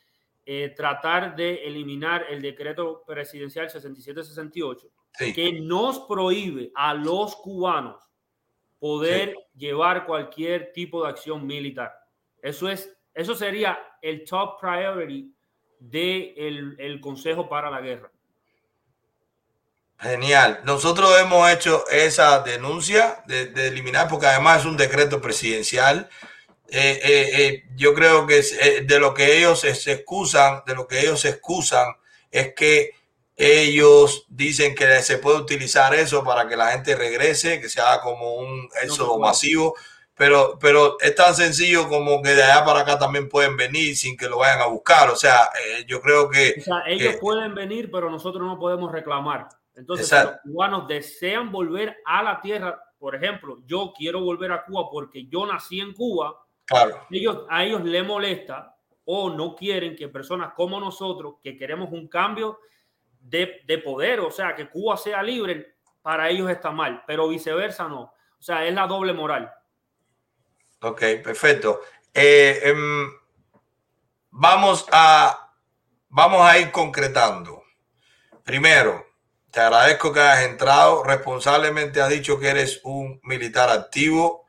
eh, tratar de eliminar el decreto presidencial 6768 Sí. que nos prohíbe a los cubanos poder llevar cualquier tipo de acción militar. Eso es, eso sería el top priority del el Consejo para la Guerra. Genial. Nosotros hemos hecho esa denuncia de, de eliminar, porque además es un decreto presidencial. Eh, eh, eh, yo creo que de lo que ellos se, excusan, de lo que ellos se excusan, es que ellos dicen que se puede utilizar eso para que la gente regrese, que se haga como un éxodo masivo. Pero, pero es tan sencillo como que de allá para acá también pueden venir sin que lo vayan a buscar. O sea, eh, yo creo que O sea, ellos que- pueden venir, pero nosotros no podemos reclamar. Entonces, si los cubanos desean volver a la tierra, por ejemplo, yo quiero volver a Cuba porque yo nací en Cuba, claro, ellos, a ellos les molesta o no quieren que personas como nosotros, que queremos un cambio de, de poder, o sea, que Cuba sea libre, para ellos está mal, pero viceversa no. O sea, es la doble moral. Ok, perfecto. Eh, em, vamos a vamos a ir concretando. Primero, te agradezco que hayas entrado. Responsablemente has dicho que eres un militar activo,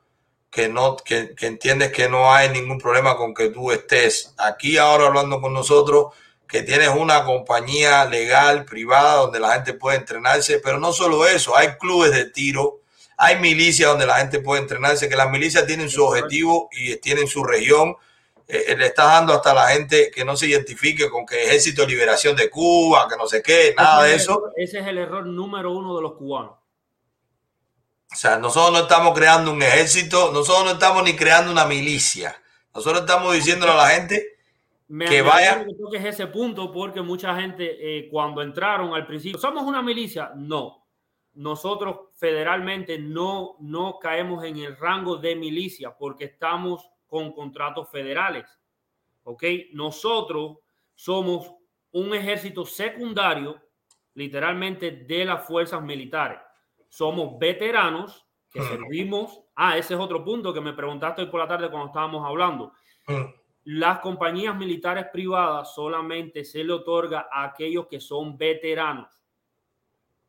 que no, que, que entiendes que no hay ningún problema con que tú estés aquí ahora hablando con nosotros, que tienes una compañía legal privada donde la gente puede entrenarse, pero no solo eso, hay clubes de tiro, hay milicias donde la gente puede entrenarse, que las milicias tienen su objetivo y tienen su región. Eh, eh, le estás dando hasta a la gente que no se identifique con que Ejército de Liberación de Cuba, que no sé qué, nada de Ese es el eso. ese es el error número uno de los cubanos. O sea, nosotros no estamos creando un ejército, nosotros no estamos ni creando una milicia. Nosotros estamos diciéndole a la gente Me que vaya. que toques ese punto porque mucha gente eh, cuando entraron al principio, ¿somos una milicia? No. Nosotros federalmente no, no caemos en el rango de milicia porque estamos con contratos federales. ¿Ok? Nosotros somos un ejército secundario, literalmente, de las fuerzas militares. Somos veteranos que servimos. Ah, ese es otro punto que me preguntaste hoy por la tarde cuando estábamos hablando las compañías militares privadas solamente se le otorga a aquellos que son veteranos.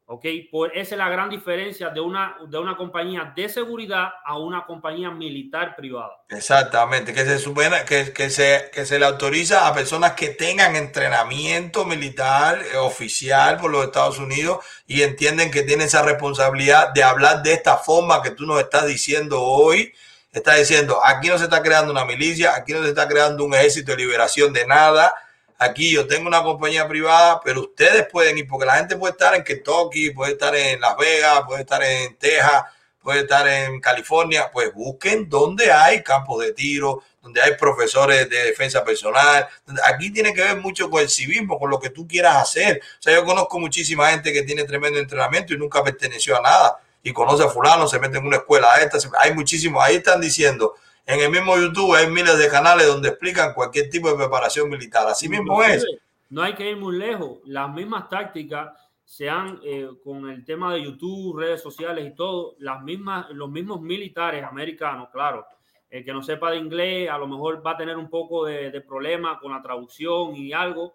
¿Ok? Por, esa es la gran diferencia de una, de una compañía de seguridad a una compañía militar privada. Exactamente, que se supone que, que se, que se le autoriza a personas que tengan entrenamiento militar eh, oficial por los Estados Unidos y entienden que tienen esa responsabilidad de hablar de esta forma que tú nos estás diciendo hoy. Está diciendo, aquí no se está creando una milicia, aquí no se está creando un ejército de liberación de nada, aquí yo tengo una compañía privada, pero ustedes pueden ir, porque la gente puede estar en Kentucky, puede estar en Las Vegas, puede estar en Texas, puede estar en California, pues busquen donde hay campos de tiro, donde hay profesores de defensa personal. Aquí tiene que ver mucho con el civismo, con lo que tú quieras hacer. O sea, yo conozco muchísima gente que tiene tremendo entrenamiento y nunca perteneció a nada. Y conoce a fulano, se mete en una escuela esta. Hay muchísimos. Ahí están diciendo, en el mismo YouTube hay miles de canales donde explican cualquier tipo de preparación militar. Así mismo es. No hay que ir muy lejos. Las mismas tácticas sean eh, con el tema de YouTube, redes sociales y todo, las mismas, los mismos militares americanos, claro, el que no sepa de inglés a lo mejor va a tener un poco de, problema con la traducción y algo,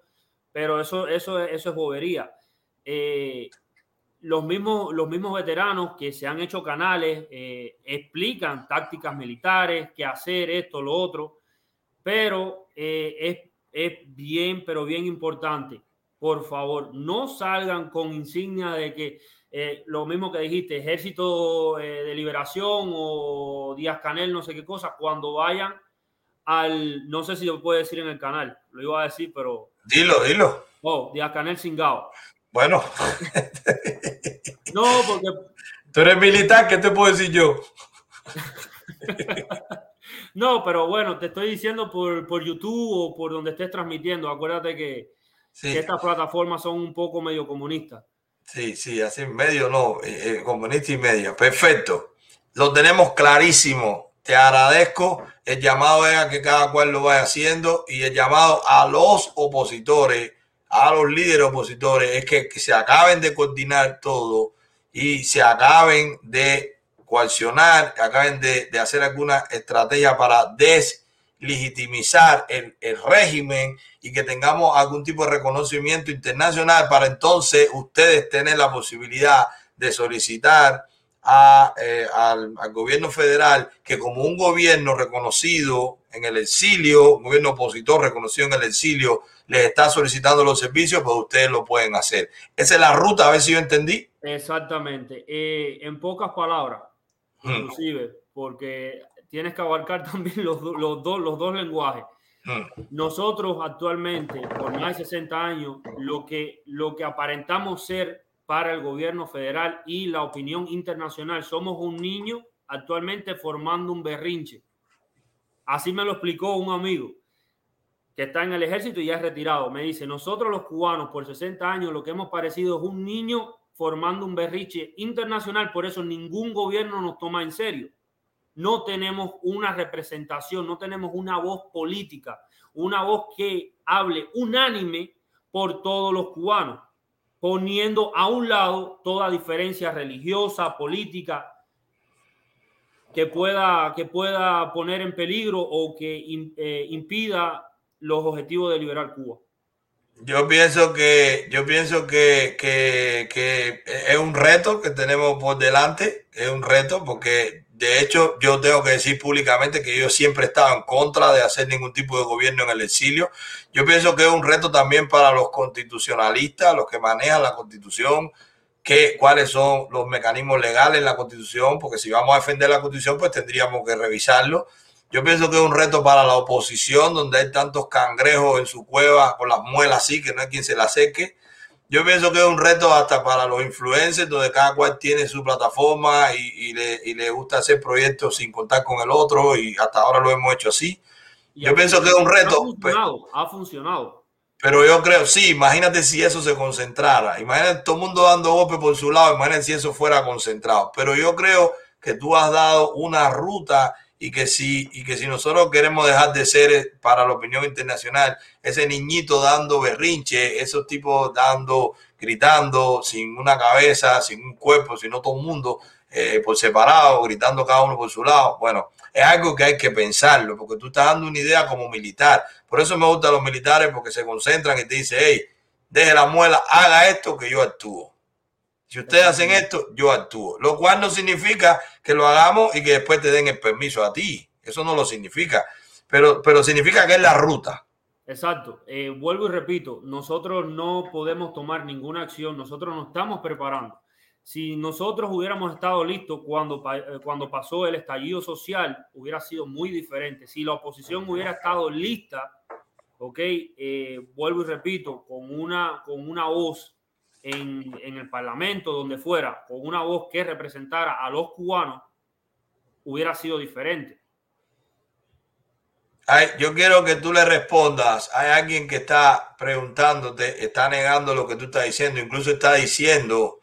pero eso, eso, eso es bobería. Eh, los, mismos, los mismos veteranos que se han hecho canales eh, explican tácticas militares, qué hacer, esto, lo otro, pero es, es bien, pero bien importante por favor, no salgan con insignia de que eh, lo mismo que dijiste, Ejército eh, de Liberación o Díaz Canel, no sé qué cosa, cuando vayan al, no sé si lo puede decir en el canal, lo iba a decir, pero... Dilo, dilo. Oh, Díaz Canel Singao. Bueno. no, porque... Tú eres militar, ¿qué te puedo decir yo? no, pero bueno, te estoy diciendo por, por YouTube o por donde estés transmitiendo, acuérdate que estas plataformas son un poco medio comunistas. Sí, sí, así medio no, eh, eh, comunista y medio. Perfecto. Lo tenemos clarísimo. Te agradezco. El llamado es a que cada cual lo vaya haciendo y el llamado a los opositores, a los líderes opositores, es que, se acaben de coordinar todo y se acaben de coaccionar, acaben de, de hacer alguna estrategia para des legitimizar el, régimen y que tengamos algún tipo de reconocimiento internacional para entonces ustedes tener la posibilidad de solicitar eh, al, gobierno federal que como un gobierno reconocido en el exilio, un gobierno opositor reconocido en el exilio, les está solicitando los servicios, pues ustedes lo pueden hacer. Esa es la ruta, a ver si yo entendí. Exactamente. Eh, en pocas palabras, hmm. inclusive, porque tienes que abarcar también los, los, dos, los dos lenguajes. Hmm. Nosotros actualmente, por más de 60 años, lo que, lo que aparentamos ser para el gobierno federal y la opinión internacional, somos un niño actualmente formando un berrinche. Así me lo explicó un amigo que está en el ejército y ya es retirado. Me dice, nosotros los cubanos por 60 años lo que hemos parecido es un niño formando un berrinche internacional, por eso ningún gobierno nos toma en serio no tenemos una representación, no tenemos una voz política, una voz que hable unánime por todos los cubanos, poniendo a un lado toda diferencia religiosa, política, que pueda, que pueda poner en peligro o que eh, impida los objetivos de liberar Cuba. Yo pienso que, yo pienso que, que, que es un reto que tenemos por delante, es un reto porque de hecho, yo tengo que decir públicamente que yo siempre he estado en contra de hacer ningún tipo de gobierno en el exilio. Yo pienso que es un reto también para los constitucionalistas, los que manejan la constitución, que, cuáles son los mecanismos legales en la constitución, porque si vamos a defender la constitución, pues tendríamos que revisarlo. Yo pienso que es un reto para la oposición, donde hay tantos cangrejos en su cueva con las muelas así, que no hay quien se la seque. Yo pienso que es un reto hasta para los influencers, donde cada cual tiene su plataforma y, le, gusta hacer proyectos sin contar con el otro, y hasta ahora lo hemos hecho así. yo pienso que es un reto. Ha funcionado, ha funcionado. Pero yo creo, sí, imagínate si eso se concentrara. Imagínate todo el mundo dando golpe por su lado, imagínate si eso fuera concentrado. Pero yo creo que tú has dado una ruta y que si, y que si nosotros queremos dejar de ser eh, para la opinión internacional ese niñito dando berrinche, esos tipos dando, gritando sin una cabeza, sin un cuerpo, sino todo el mundo eh, por separado, gritando cada uno por su lado, bueno, es algo que hay que pensarlo, porque tú estás dando una idea como militar. Por eso me gustan los militares, porque se concentran y te dicen, hey, deje la muela, haga esto que yo actúo. Si ustedes hacen esto, yo actúo. Lo cual no significa que lo hagamos y que después te den el permiso a ti. Eso no lo significa. Pero, pero significa que es la ruta. Exacto. Eh, vuelvo y repito, nosotros no podemos tomar ninguna acción. Nosotros nos estamos preparando. Si nosotros hubiéramos estado listos cuando, eh, cuando pasó el estallido social, hubiera sido muy diferente. Si la oposición hubiera estado lista, ¿ok? Eh, vuelvo y repito, con una, con una voz en, en el Parlamento, donde fuera, con una voz que representara a los cubanos, hubiera sido diferente. Ay, yo quiero que tú le respondas. Hay alguien que está preguntándote, está negando lo que tú estás diciendo, incluso está diciendo,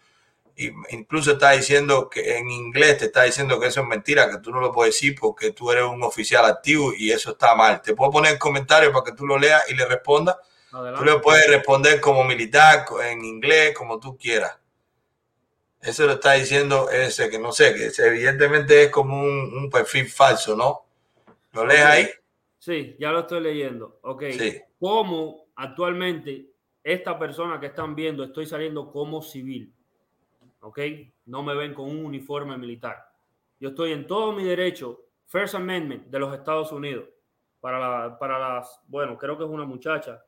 incluso está diciendo que en inglés te está diciendo que eso es mentira, que tú no lo puedes decir porque tú eres un oficial activo y eso está mal. Te puedo poner el comentario para que tú lo leas y le respondas. Tú le puedes responder como militar, en inglés, como tú quieras. Eso lo está diciendo ese que no sé, que evidentemente es como un, un perfil falso, ¿no? ¿Lo lees ahí? Sí, ya lo estoy leyendo. Ok. Sí. ¿Cómo actualmente esta persona que están viendo estoy saliendo como civil? Ok. No me ven con un uniforme militar. Yo estoy en todo mi derecho, First Amendment de los Estados Unidos. Para, la- para las, bueno, creo que es una muchacha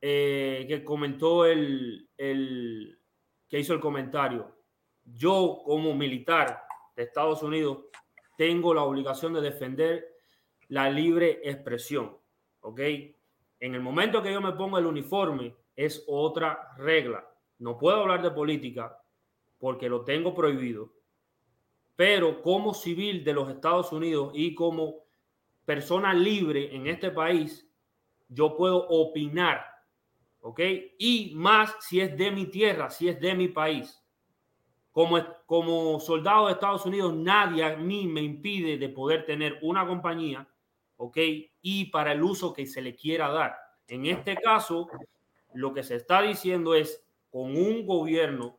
eh, que comentó el, el, que hizo el comentario. Yo como militar de Estados Unidos tengo la obligación de defender la libre expresión, ¿ok? En el momento que yo me pongo el uniforme es otra regla. No puedo hablar de política porque lo tengo prohibido, pero como civil de los Estados Unidos y como persona libre en este país, yo puedo opinar, ¿ok? Y más si es de mi tierra, si es de mi país. Como, como soldado de Estados Unidos, nadie a mí me impide de poder tener una compañía, ¿ok? Y para el uso que se le quiera dar. En este caso, lo que se está diciendo es con un gobierno,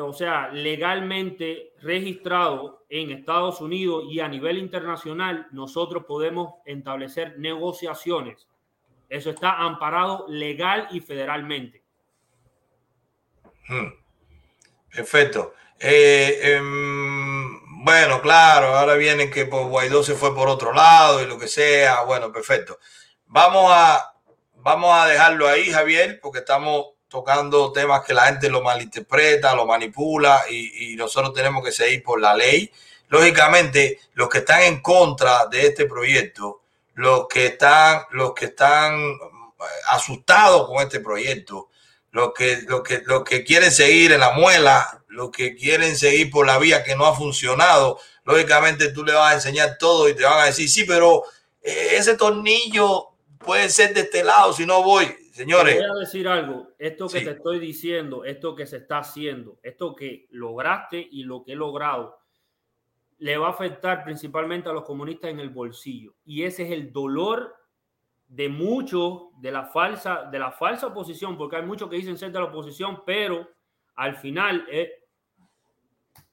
o sea, legalmente registrado en Estados Unidos y a nivel internacional, nosotros podemos establecer negociaciones. Eso está amparado legal y federalmente. Hmm. Perfecto. Eh, em, bueno, claro, ahora vienen que pues, Guaidó se fue por otro lado y lo que sea. Bueno, perfecto. Vamos a, vamos a dejarlo ahí, Javier, porque estamos tocando temas que la gente lo malinterpreta, lo manipula y, y nosotros tenemos que seguir por la ley. Lógicamente, los que están en contra de este proyecto, los que están, los que están eh, asustados con este proyecto, los que, los que, los que quieren seguir en la muela, los que quieren seguir por la vía que no ha funcionado, lógicamente tú le vas a enseñar todo y te van a decir, sí, pero eh, ese tornillo puede ser de este lado si no voy. Señores, Te voy a decir algo. Esto que Sí. te estoy diciendo, esto que se está haciendo, esto que lograste y lo que he logrado, le va a afectar principalmente a los comunistas en el bolsillo. Y ese es el dolor de muchos de la falsa, de la falsa oposición, porque hay muchos que dicen ser de la oposición, pero al final, eh,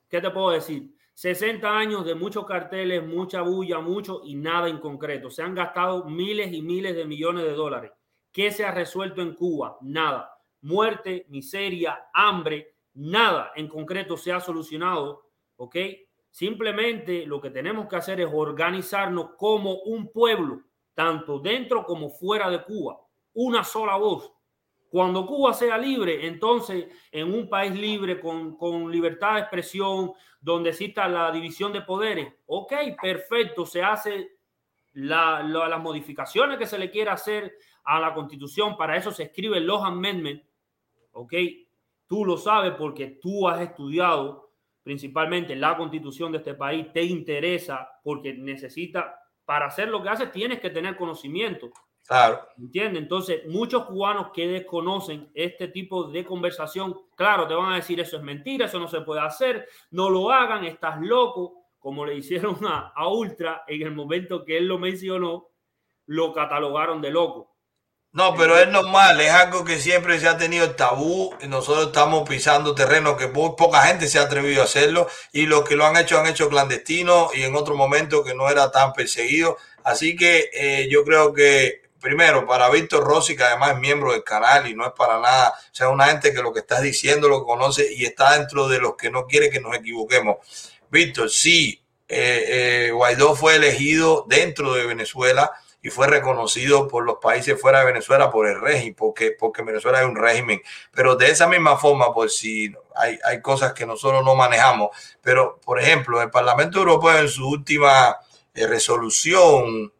¿qué te puedo decir? 60 años de muchos carteles, mucha bulla, mucho y nada en concreto. Se han gastado miles y miles de millones de dólares. ¿Qué se ha resuelto en Cuba? Nada. Muerte, miseria, hambre, nada en concreto se ha solucionado. ¿Ok? Simplemente lo que tenemos que hacer es organizarnos como un pueblo, tanto dentro como fuera de Cuba. Una sola voz. Cuando Cuba sea libre, entonces en un país libre, con, con libertad de expresión, donde exista la división de poderes, ok, perfecto, se hace la- la- las modificaciones que se le quiera hacer a la constitución, para eso se escriben los amendments, ok, tú lo sabes porque tú has estudiado principalmente la constitución de este país, te interesa porque necesita, para hacer lo que haces tienes que tener conocimiento. claro. ¿Entiendes? Entonces, muchos cubanos que desconocen este tipo de conversación, claro, te van a decir eso es mentira, eso no se puede hacer, no lo hagan, estás loco, como le hicieron a, a Ultra en el momento que él lo mencionó, lo catalogaron de loco. No, pero es normal, es algo que siempre se ha tenido el tabú nosotros estamos pisando terreno que poca gente se ha atrevido a hacerlo y los que lo han hecho han hecho clandestino y en otro momento que no era tan perseguido. Así que eh, yo creo que primero para Víctor Rossi, que además es miembro del canal y no es para nada, o sea, una gente que lo que estás diciendo lo conoce y está dentro de los que no quiere que nos equivoquemos. Víctor, sí, eh, eh, Guaidó fue elegido dentro de Venezuela y fue reconocido por los países fuera de Venezuela por el régimen, porque, porque Venezuela es un régimen. Pero de esa misma forma, por si hay, hay cosas que nosotros no manejamos, pero por ejemplo, el Parlamento Europeo en su última eh, resolución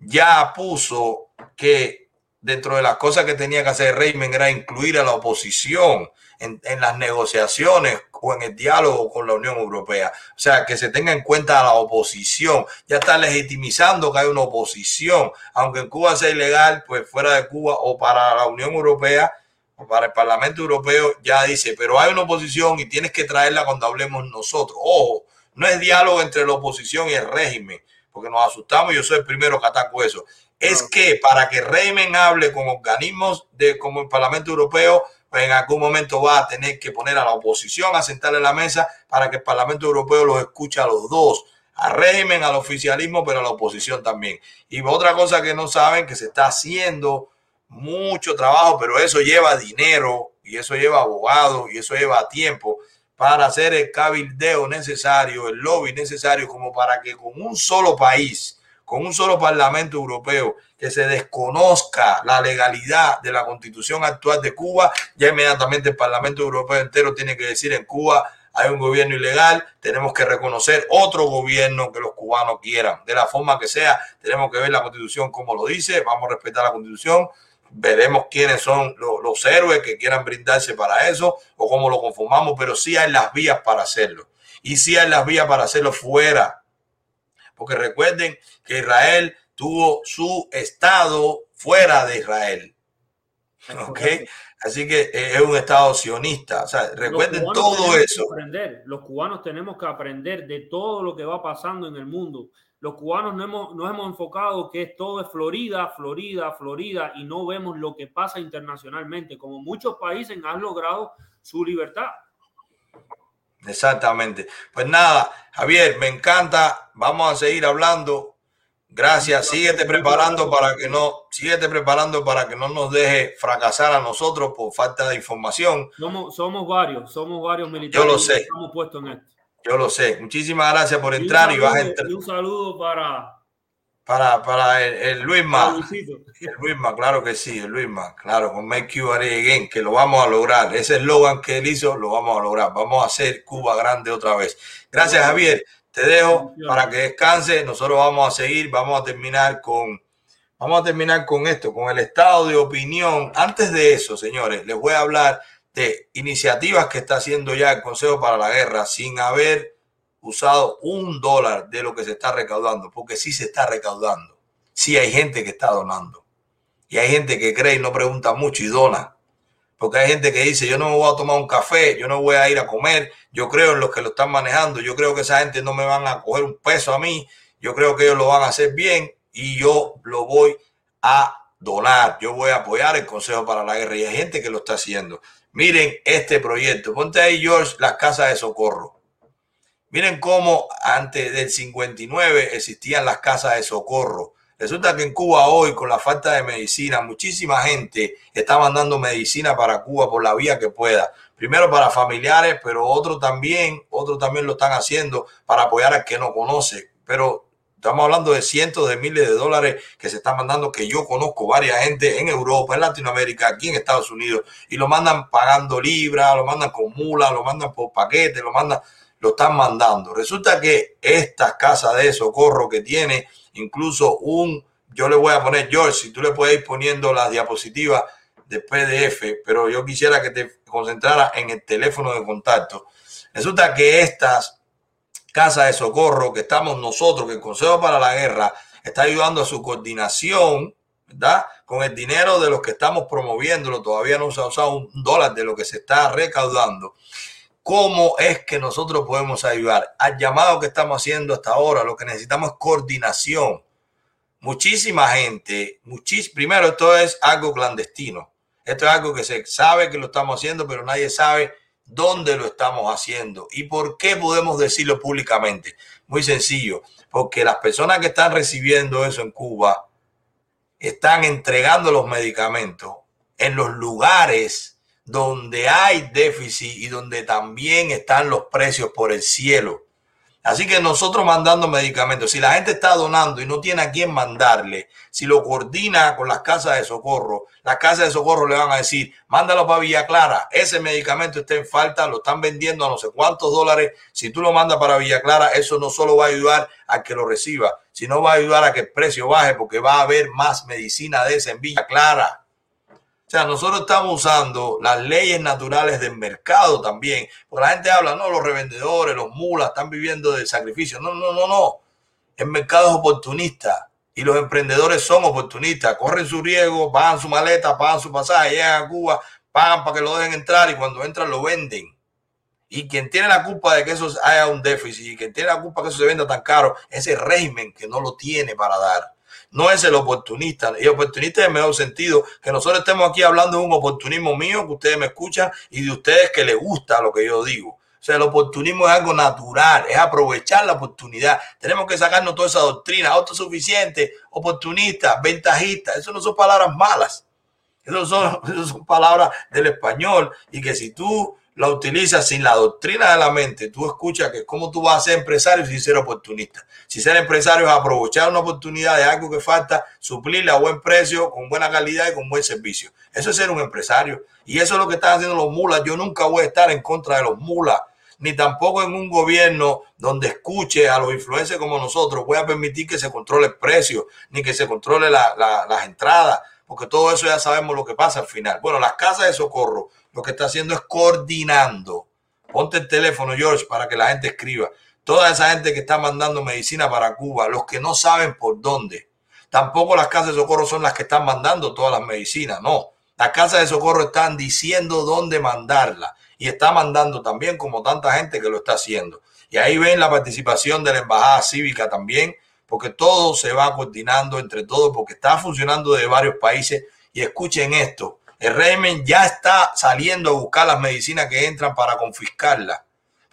ya puso que dentro de las cosas que tenía que hacer Reimen era incluir a la oposición en, en, las negociaciones o en el diálogo con la Unión Europea. O sea, que se tenga en cuenta a la oposición. Ya está legitimizando que hay una oposición. Aunque en Cuba sea ilegal, pues fuera de Cuba o para la Unión Europea o para el Parlamento Europeo ya dice, pero hay una oposición y tienes que traerla cuando hablemos nosotros. Ojo, no es diálogo entre la oposición y el régimen, porque nos asustamos y yo soy el primero que ataco eso. Es que para que régimen hable con organismos de como el Parlamento Europeo, pues en algún momento va a tener que poner a la oposición a sentarle en la mesa para que el Parlamento Europeo los escuche a los dos, al régimen, al oficialismo, pero a la oposición también. Y otra cosa que no saben, que se está haciendo mucho trabajo, pero eso lleva dinero y eso lleva abogados y eso lleva tiempo para hacer el cabildeo necesario, el lobby necesario, como para que con un solo país, con un solo Parlamento Europeo, que se desconozca la legalidad de la constitución actual de Cuba, ya inmediatamente el Parlamento Europeo entero tiene que decir en Cuba hay un gobierno ilegal, tenemos que reconocer otro gobierno que los cubanos quieran, de la forma que sea, tenemos que ver la constitución como lo dice, vamos a respetar la constitución, veremos quiénes son los, los, héroes que quieran brindarse para eso o cómo lo conformamos, pero sí hay las vías para hacerlo. Y sí hay las vías para hacerlo fuera. Porque recuerden que Israel tuvo su estado fuera de Israel. ¿Ok? Así que es un estado sionista. O sea, recuerden todo eso. Aprender. Los cubanos tenemos que aprender de todo lo que va pasando en el mundo los cubanos no hemos, nos hemos enfocado que todo es Florida, Florida, Florida y no vemos lo que pasa internacionalmente, como muchos países han logrado su libertad. Exactamente. Pues nada, Javier, me encanta. Vamos a seguir hablando. Gracias. Síguete preparando para que no, síguete preparando para que no nos deje fracasar a nosotros por falta de información. Somos, somos varios, somos varios militares. Yo lo sé. Estamos puestos en esto. Yo lo sé. Muchísimas gracias por entrar y, saludo, vas a entrar. Y un saludo para. Para, para el, el Luisma. El Luisma, claro que sí, el Luisma, claro, con Make Cuba Again, que lo vamos a lograr. Ese eslogan que él hizo, lo vamos a lograr. Vamos a hacer Cuba grande otra vez. Gracias, Javier. Te dejo para que descanse. Nosotros vamos a seguir, vamos a terminar con. Vamos a terminar con esto, con el estado de opinión. Antes de eso, señores, les voy a hablar de iniciativas que está haciendo ya el Consejo para la Guerra sin haber usado un dólar de lo que se está recaudando, porque sí se está recaudando. Sí hay gente que está donando. Y hay gente que cree y no pregunta mucho y dona. Porque hay gente que dice, yo no me voy a tomar un café, yo no voy a ir a comer, yo creo en los que lo están manejando, yo creo que esa gente no me van a coger un peso a mí, yo creo que ellos lo van a hacer bien y yo lo voy a donar, yo voy a apoyar el Consejo para la Guerra y hay gente que lo está haciendo. Miren este proyecto. Ponte ahí, George, las casas de socorro. Miren cómo antes del 59 existían las casas de socorro. Resulta que en Cuba hoy, con la falta de medicina, muchísima gente está mandando medicina para Cuba por la vía que pueda. Primero para familiares, pero otros también, otros también lo están haciendo para apoyar al que no conoce. Pero Estamos hablando de cientos de miles de dólares que se están mandando, que yo conozco varias gente en Europa, en Latinoamérica, aquí en Estados Unidos, y lo mandan pagando libras, lo mandan con mulas, lo mandan por paquete, lo mandan, lo están mandando. Resulta que estas casas de socorro que tiene incluso un, yo le voy a poner, George, si tú le puedes ir poniendo las diapositivas de PDF, pero yo quisiera que te concentrara en el teléfono de contacto. Resulta que estas casa de socorro que estamos nosotros, que el Consejo para la Guerra está ayudando a su coordinación, ¿verdad? Con el dinero de los que estamos promoviéndolo, todavía no se ha usado un dólar de lo que se está recaudando. ¿Cómo es que nosotros podemos ayudar? Al llamado que estamos haciendo hasta ahora, lo que necesitamos es coordinación. Muchísima gente, muchis, primero esto es algo clandestino. Esto es algo que se sabe que lo estamos haciendo, pero nadie sabe dónde lo estamos haciendo y por qué podemos decirlo públicamente. Muy sencillo, porque las personas que están recibiendo eso en Cuba están entregando los medicamentos en los lugares donde hay déficit y donde también están los precios por el cielo. Así que nosotros mandando medicamentos, si la gente está donando y no tiene a quién mandarle, si lo coordina con las casas de socorro, las casas de socorro le van a decir, mándalo para Villa Clara, ese medicamento está en falta, lo están vendiendo a no sé cuántos dólares, si tú lo mandas para Villa Clara, eso no solo va a ayudar a que lo reciba, sino va a ayudar a que el precio baje porque va a haber más medicina de esa en Villa Clara. Sea, nosotros estamos usando las leyes naturales del mercado también. Porque la gente habla, no, los revendedores, los mulas están viviendo del sacrificio. No, no, no, no. El mercado es oportunista y los emprendedores son oportunistas. Corren su riesgo, pagan su maleta, pagan su pasaje, llegan a Cuba, pagan para que lo dejen entrar y cuando entran lo venden. Y quien tiene la culpa de que eso haya un déficit y quien tiene la culpa de que eso se venda tan caro es el régimen que no lo tiene para dar no es el oportunista. Y oportunista en el mejor sentido, que nosotros estemos aquí hablando de un oportunismo mío, que ustedes me escuchan, y de ustedes que les gusta lo que yo digo. O sea, el oportunismo es algo natural, es aprovechar la oportunidad. Tenemos que sacarnos toda esa doctrina, autosuficiente, oportunista, ventajista. Eso no son palabras malas. Eso son, palabras del español. Y que si tú la utilizas sin la doctrina de la mente, tú escuchas que cómo tú vas a ser empresario sin ser oportunista. Si ser empresario es aprovechar una oportunidad de algo que falta, suplirla a buen precio, con buena calidad y con buen servicio. Eso es ser un empresario. Y eso es lo que están haciendo los mulas. Yo nunca voy a estar en contra de los mulas, ni tampoco en un gobierno donde escuche a los influencers como nosotros. Voy a permitir que se controle el precio, ni que se controle las entradas, porque todo eso ya sabemos lo que pasa al final. Bueno, las casas de socorro lo que está haciendo es coordinando. Ponte el teléfono, George, para que la gente escriba. Toda esa gente que está mandando medicina para Cuba, los que no saben por dónde. Tampoco las casas de socorro son las que están mandando todas las medicinas, no. Las casas de socorro están diciendo dónde mandarla y está mandando también como tanta gente que lo está haciendo. Y ahí ven la participación de la embajada cívica también, porque todo se va coordinando entre todos, porque está funcionando de varios países. Y escuchen esto, el régimen ya está saliendo a buscar las medicinas que entran para confiscarlas,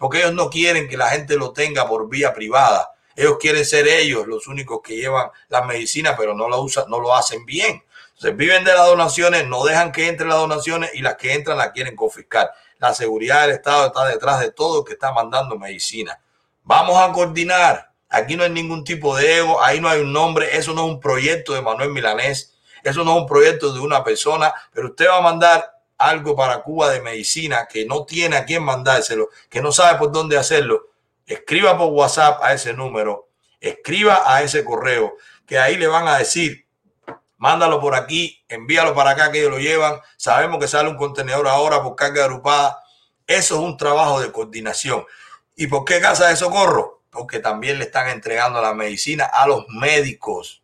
porque ellos no quieren que la gente lo tenga por vía privada. Ellos quieren ser ellos los únicos que llevan las medicinas, pero no lo usan, no lo hacen bien. Entonces viven de las donaciones, no dejan que entren las donaciones y las que entran las quieren confiscar. La seguridad del Estado está detrás de todo el que está mandando medicina. Vamos a coordinar. Aquí no hay ningún tipo de ego, ahí no hay un nombre, eso no es un proyecto de Manuel Milanés eso no es un proyecto de una persona, pero usted va a mandar algo para Cuba de medicina que no tiene a quién mandárselo, que no sabe por dónde hacerlo. Escriba por WhatsApp a ese número, escriba a ese correo, que ahí le van a decir, mándalo por aquí, envíalo para acá que ellos lo llevan. Sabemos que sale un contenedor ahora por carga agrupada. Eso es un trabajo de coordinación. ¿Y por qué Casa de Socorro? Porque también le están entregando la medicina a los médicos.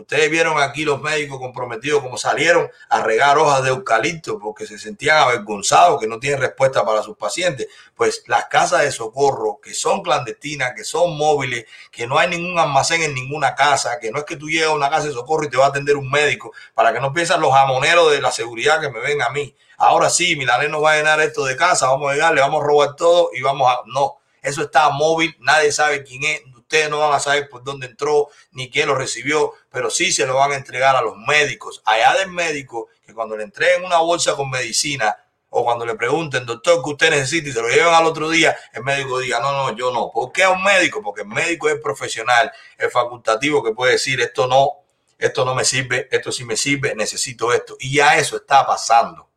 Ustedes vieron aquí los médicos comprometidos como salieron a regar hojas de eucalipto porque se sentían avergonzados que no tienen respuesta para sus pacientes. Pues las casas de socorro que son clandestinas, que son móviles, que no hay ningún almacén en ninguna casa, que no es que tú llegas a una casa de socorro y te va a atender un médico, para que no piensen los jamoneros de la seguridad que me ven a mí. Ahora sí, Milané nos va a llenar esto de casa, vamos a llegar, le vamos a robar todo y vamos a... No, eso está móvil, nadie sabe quién es, Ustedes no van a saber por dónde entró ni quién lo recibió, pero sí se lo van a entregar a los médicos. Allá del médico, que cuando le entreguen una bolsa con medicina o cuando le pregunten, doctor, ¿qué usted necesita? y se lo llevan al otro día, el médico diga, no, no, yo no. ¿Por qué a un médico? Porque el médico es profesional, es facultativo que puede decir, esto no, esto no me sirve, esto sí me sirve, necesito esto. Y ya eso está pasando.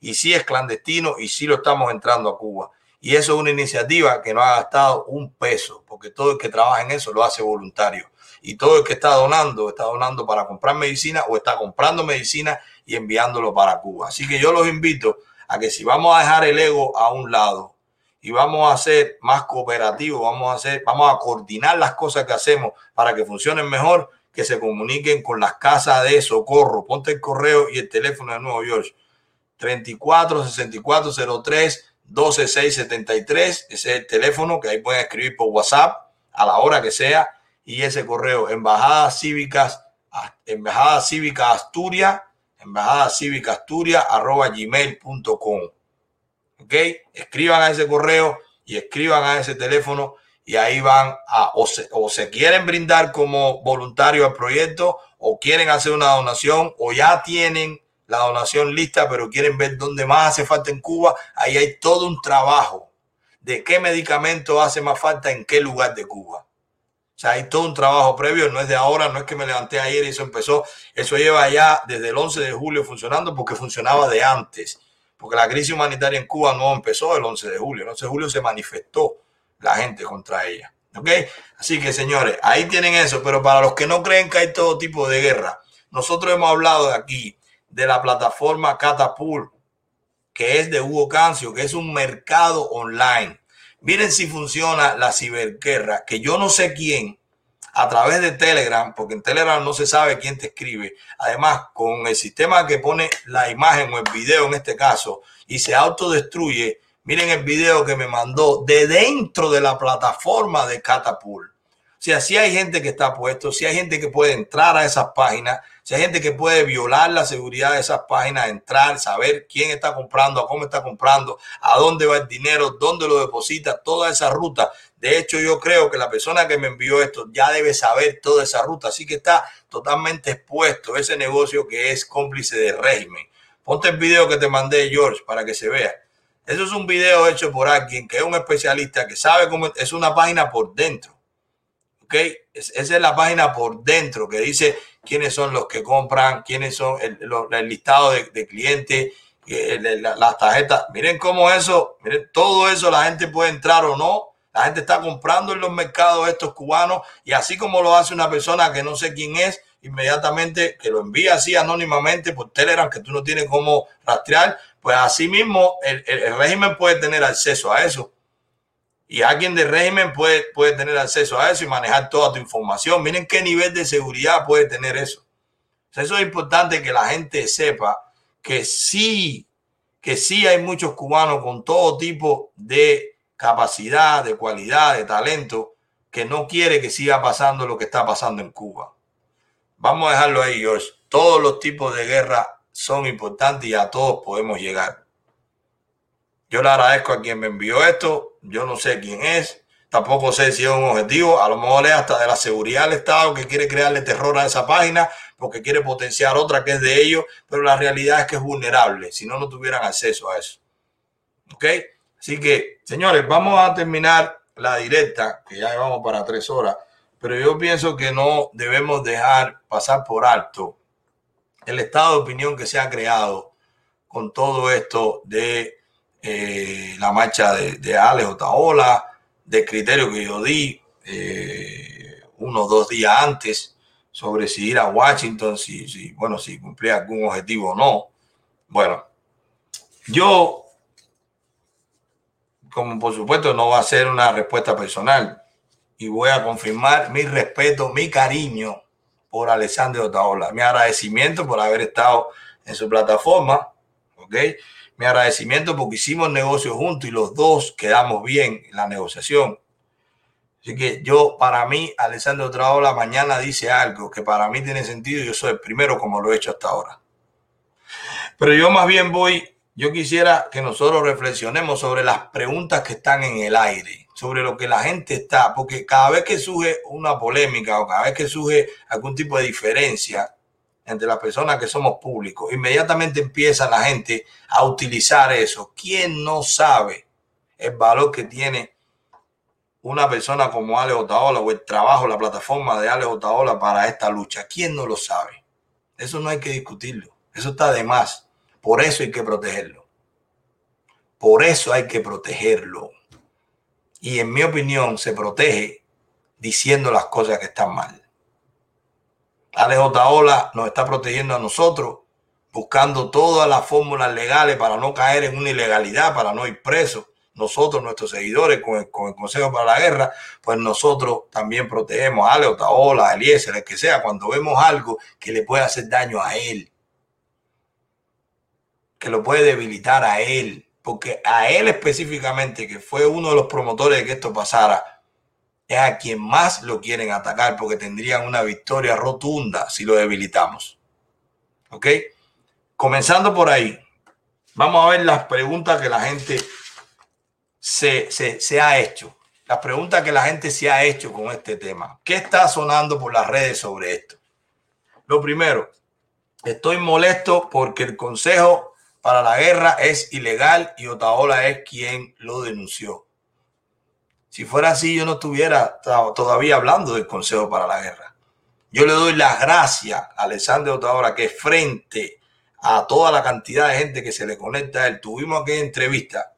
Y sí es clandestino y sí lo estamos entrando a Cuba. Y eso es una iniciativa que no ha gastado un peso, porque todo el que trabaja en eso lo hace voluntario. Y todo el que está donando, está donando para comprar medicina o está comprando medicina y enviándolo para Cuba. Así que yo los invito a que si vamos a dejar el ego a un lado y vamos a ser más cooperativos, vamos a hacer, vamos a coordinar las cosas que hacemos para que funcionen mejor, que se comuniquen con las casas de socorro. Ponte el correo y el teléfono de Nuevo York. 34 64 03 12673, ese es el teléfono que ahí pueden escribir por WhatsApp a la hora que sea y ese correo embajada cívicas embajada cívica Asturias embajada cívica Asturias arroba gmail.com ok escriban a ese correo y escriban a ese teléfono y ahí van a o se, o se quieren brindar como voluntario al proyecto o quieren hacer una donación o ya tienen la donación lista, pero quieren ver dónde más hace falta en Cuba, ahí hay todo un trabajo de qué medicamento hace más falta en qué lugar de Cuba. O sea, hay todo un trabajo previo, no es de ahora, no es que me levanté ayer y eso empezó. Eso lleva ya desde el 11 de julio funcionando porque funcionaba de antes. Porque la crisis humanitaria en Cuba no empezó el 11 de julio. El 11 de julio se manifestó la gente contra ella. ¿Ok? Así que, señores, ahí tienen eso. Pero para los que no creen que hay todo tipo de guerra, nosotros hemos hablado de aquí de la plataforma Catapult, que es de Hugo Cancio, que es un mercado online. Miren si funciona la ciberguerra, que yo no sé quién, a través de Telegram, porque en Telegram no se sabe quién te escribe. Además, con el sistema que pone la imagen o el video en este caso y se autodestruye, miren el video que me mandó de dentro de la plataforma de Catapult. O sea, si hay gente que está puesto, si hay gente que puede entrar a esas páginas, si hay gente que puede violar la seguridad de esas páginas, entrar, saber quién está comprando, a cómo está comprando, a dónde va el dinero, dónde lo deposita, toda esa ruta. De hecho, yo creo que la persona que me envió esto ya debe saber toda esa ruta, así que está totalmente expuesto ese negocio que es cómplice del régimen. Ponte el video que te mandé, George, para que se vea. Eso es un video hecho por alguien que es un especialista que sabe cómo es una página por dentro. ¿Ok? esa es la página por dentro que dice quiénes son los que compran, quiénes son el, listado de, clientes, eh, las tarjetas. Miren cómo eso, miren, todo eso la gente puede entrar o no. La gente está comprando en los mercados estos cubanos y así como lo hace una persona que no sé quién es, inmediatamente que lo envía así anónimamente por Telegram, que tú no tienes cómo rastrear, pues así mismo el, el régimen puede tener acceso a eso y alguien del régimen puede, puede tener acceso a eso y manejar toda tu información. Miren qué nivel de seguridad puede tener eso. eso es importante que la gente sepa que sí, que sí hay muchos cubanos con todo tipo de capacidad, de cualidad, de talento, que no quiere que siga pasando lo que está pasando en Cuba. Vamos a dejarlo ahí, George. Todos los tipos de guerra son importantes y a todos podemos llegar. Yo le agradezco a quien me envió esto yo no sé quién es, tampoco sé si es un objetivo, a lo mejor es hasta de la seguridad del Estado que quiere crearle terror a esa página porque quiere potenciar otra que es de ellos, pero la realidad es que es vulnerable, si no, no tuvieran acceso a eso. ¿Ok? Así que, señores, vamos a terminar la directa, que ya llevamos para tres horas, pero yo pienso que no debemos dejar pasar por alto el estado de opinión que se ha creado con todo esto de eh, la marcha de, de Alex Otaola, de criterio que yo di eh, uno o dos días antes sobre si ir a Washington, si, bueno, si cumplía algún objetivo o no. Bueno, yo, como por supuesto no va a ser una respuesta personal, y voy a confirmar mi respeto, mi cariño por Alexander Otaola, mi agradecimiento por haber estado en su plataforma, ¿ok? Mi agradecimiento porque hicimos negocio juntos y los dos quedamos bien en la negociación. Así que yo, para mí, Alessandro Traola mañana dice algo que para mí tiene sentido y yo soy el primero como lo he hecho hasta ahora. Pero yo más bien voy, yo quisiera que nosotros reflexionemos sobre las preguntas que están en el aire, sobre lo que la gente está, porque cada vez que surge una polémica o cada vez que surge algún tipo de diferencia, entre las personas que somos públicos, inmediatamente empieza la gente a utilizar eso. ¿Quién no sabe el valor que tiene una persona como Ale Otaola o el trabajo, la plataforma de Ale Otaola para esta lucha? ¿Quién no lo sabe? Eso no hay que discutirlo. Eso está de más. Por eso hay que protegerlo. Por eso hay que protegerlo. Y en mi opinión se protege diciendo las cosas que están mal. Alejo Ola nos está protegiendo a nosotros, buscando todas las fórmulas legales para no caer en una ilegalidad, para no ir presos. Nosotros, nuestros seguidores, con el, Consejo para la Guerra, pues nosotros también protegemos a Ale Otaola, a Eliezer, el que sea, cuando vemos algo que le puede hacer daño a él, que lo puede debilitar a él, porque a él específicamente, que fue uno de los promotores de que esto pasara, a quien más lo quieren atacar porque tendrían una victoria rotunda si lo debilitamos. ¿Ok? Comenzando por ahí, vamos a ver las preguntas que la gente se, se, ha hecho. Las preguntas que la gente se ha hecho con este tema. ¿Qué está sonando por las redes sobre esto? Lo primero, estoy molesto porque el Consejo para la Guerra es ilegal y Otaola es quien lo denunció. Si fuera así, yo no estuviera todavía hablando del Consejo para la Guerra. Yo le doy las gracias a Alessandro Otaola que frente a toda la cantidad de gente que se le conecta a él, tuvimos aquella entrevista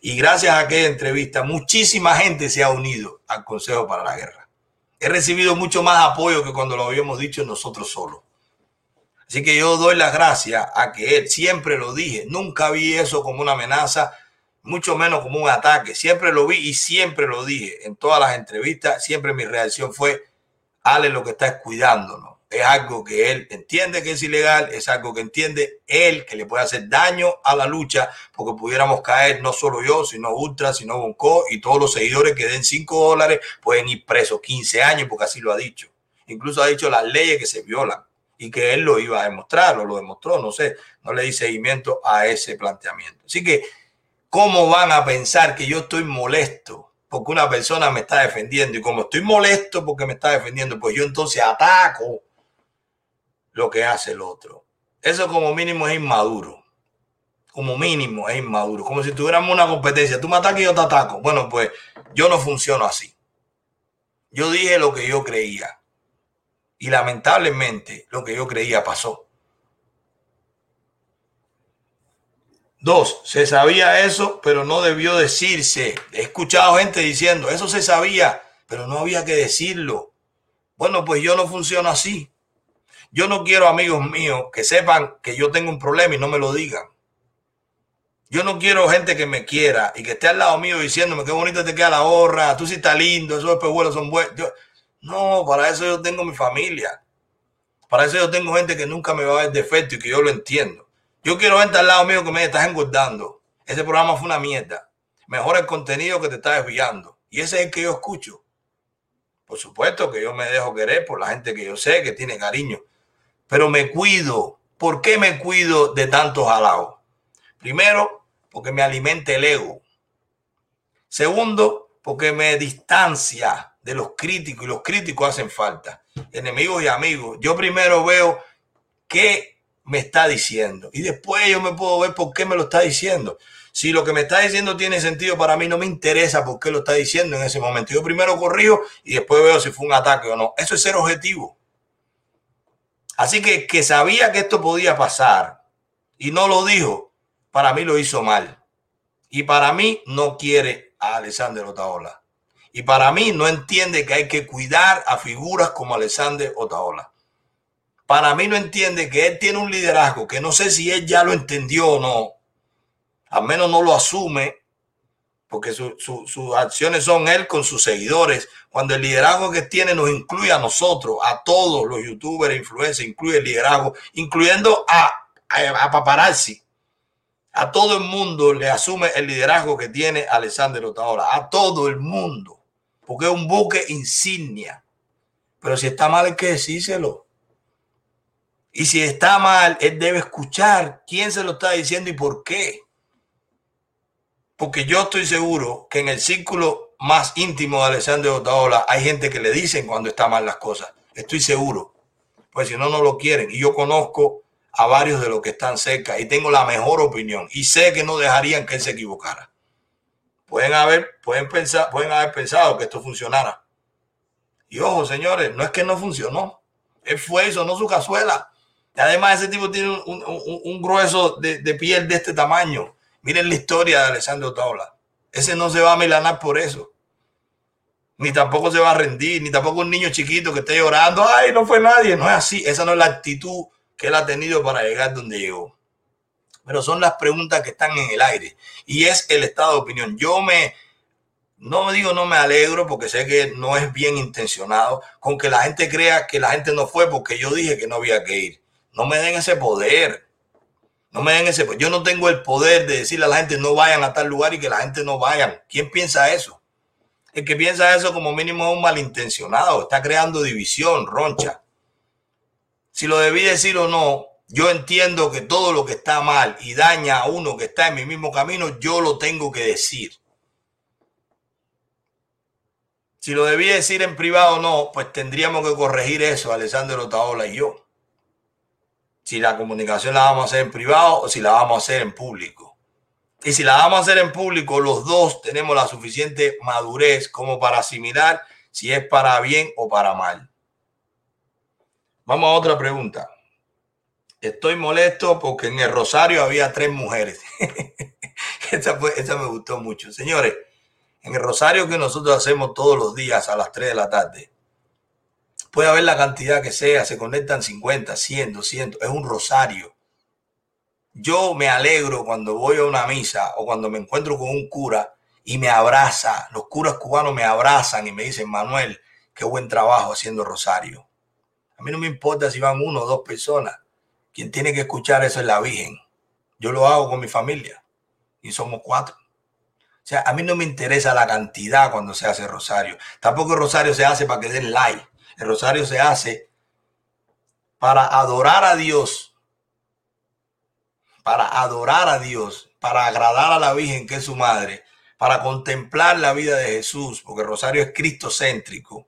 y gracias a aquella entrevista muchísima gente se ha unido al Consejo para la Guerra. He recibido mucho más apoyo que cuando lo habíamos dicho nosotros solos. Así que yo doy las gracias a que él, siempre lo dije, nunca vi eso como una amenaza, mucho menos como un ataque. Siempre lo vi y siempre lo dije en todas las entrevistas. Siempre mi reacción fue, Ale lo que está es cuidándonos. Es algo que él entiende que es ilegal, es algo que entiende él que le puede hacer daño a la lucha, porque pudiéramos caer no solo yo, sino Ultra, sino Bonco y todos los seguidores que den 5 dólares pueden ir presos 15 años, porque así lo ha dicho. Incluso ha dicho las leyes que se violan y que él lo iba a demostrar o lo demostró, no sé, no le di seguimiento a ese planteamiento. Así que ¿Cómo van a pensar que yo estoy molesto porque una persona me está defendiendo? Y como estoy molesto porque me está defendiendo, pues yo entonces ataco lo que hace el otro. Eso como mínimo es inmaduro. Como mínimo es inmaduro. Como si tuviéramos una competencia. Tú me atacas y yo te ataco. Bueno, pues yo no funciono así. Yo dije lo que yo creía. Y lamentablemente lo que yo creía pasó. Dos, se sabía eso, pero no debió decirse. He escuchado gente diciendo, eso se sabía, pero no había que decirlo. Bueno, pues yo no funciono así. Yo no quiero amigos míos que sepan que yo tengo un problema y no me lo digan. Yo no quiero gente que me quiera y que esté al lado mío diciéndome qué bonito te queda la gorra, tú sí estás lindo, esos espejuelos son buenos. no, para eso yo tengo mi familia. Para eso yo tengo gente que nunca me va a ver defecto y que yo lo entiendo. Yo quiero verte al lado mío que me estás engordando. Ese programa fue una mierda. Mejor el contenido que te está desviando. Y ese es el que yo escucho. Por supuesto que yo me dejo querer por la gente que yo sé que tiene cariño. Pero me cuido. ¿Por qué me cuido de tantos halagos? Primero, porque me alimenta el ego. Segundo, porque me distancia de los críticos y los críticos hacen falta. Enemigos y amigos. Yo primero veo que me está diciendo. Y después yo me puedo ver por qué me lo está diciendo. Si lo que me está diciendo tiene sentido para mí, no me interesa por qué lo está diciendo en ese momento. Yo primero corrijo y después veo si fue un ataque o no. Eso es ser objetivo. Así que que sabía que esto podía pasar y no lo dijo, para mí lo hizo mal. Y para mí no quiere a Alexander Otaola. Y para mí no entiende que hay que cuidar a figuras como Alexander Otaola para mí no entiende que él tiene un liderazgo que no sé si él ya lo entendió o no, al menos no lo asume, porque sus acciones son él con sus seguidores. Cuando el liderazgo que tiene nos incluye a nosotros, a todos los youtubers, influencers, incluye el liderazgo, incluyendo a, paparazzi. A todo el mundo le asume el liderazgo que tiene Alexander Otaola, a todo el mundo, porque es un buque insignia. Pero si está mal, hay que decírselo. Y si está mal, él debe escuchar quién se lo está diciendo y por qué. Porque yo estoy seguro que en el círculo más íntimo de Alessandro Otaola hay gente que le dicen cuando está mal las cosas. Estoy seguro. Pues si no, no lo quieren. Y yo conozco a varios de los que están cerca y tengo la mejor opinión. Y sé que no dejarían que él se equivocara. Pueden haber, pueden pensar, pueden haber pensado que esto funcionara. Y ojo, señores, no es que no funcionó. Él fue eso, no su cazuela. Además, ese tipo tiene un, grueso de, piel de este tamaño. Miren la historia de Alessandro Taola. Ese no se va a milanar por eso. Ni tampoco se va a rendir, ni tampoco un niño chiquito que esté llorando. Ay, no fue nadie. No es así. Esa no es la actitud que él ha tenido para llegar donde llegó. Pero son las preguntas que están en el aire. Y es el estado de opinión. Yo me, no digo no me alegro porque sé que no es bien intencionado con que la gente crea que la gente no fue porque yo dije que no había que ir. No me den ese poder. No me den ese poder. Yo no tengo el poder de decirle a la gente no vayan a tal lugar y que la gente no vayan. ¿Quién piensa eso? El que piensa eso como mínimo es un malintencionado. Está creando división, roncha. Si lo debí decir o no, yo entiendo que todo lo que está mal y daña a uno que está en mi mismo camino, yo lo tengo que decir. Si lo debí decir en privado o no, pues tendríamos que corregir eso, Alessandro Taola y yo si la comunicación la vamos a hacer en privado o si la vamos a hacer en público. Y si la vamos a hacer en público, los dos tenemos la suficiente madurez como para asimilar si es para bien o para mal. Vamos a otra pregunta. Estoy molesto porque en el Rosario había tres mujeres. esa me gustó mucho. Señores, en el Rosario que nosotros hacemos todos los días a las 3 de la tarde, puede haber la cantidad que sea, se conectan 50, 100, 200, es un Rosario. Yo me alegro cuando voy a una misa o cuando me encuentro con un cura y me abraza. Los curas cubanos me abrazan y me dicen, Manuel, qué buen trabajo haciendo Rosario. A mí no me importa si van uno o dos personas. Quien tiene que escuchar eso es la Virgen. Yo lo hago con mi familia y somos cuatro. O sea, a mí no me interesa la cantidad cuando se hace Rosario. Tampoco el Rosario se hace para que den like. El Rosario se hace para adorar a Dios para adorar a Dios, para agradar a la Virgen que es su madre, para contemplar la vida de Jesús, porque Rosario es cristocéntrico,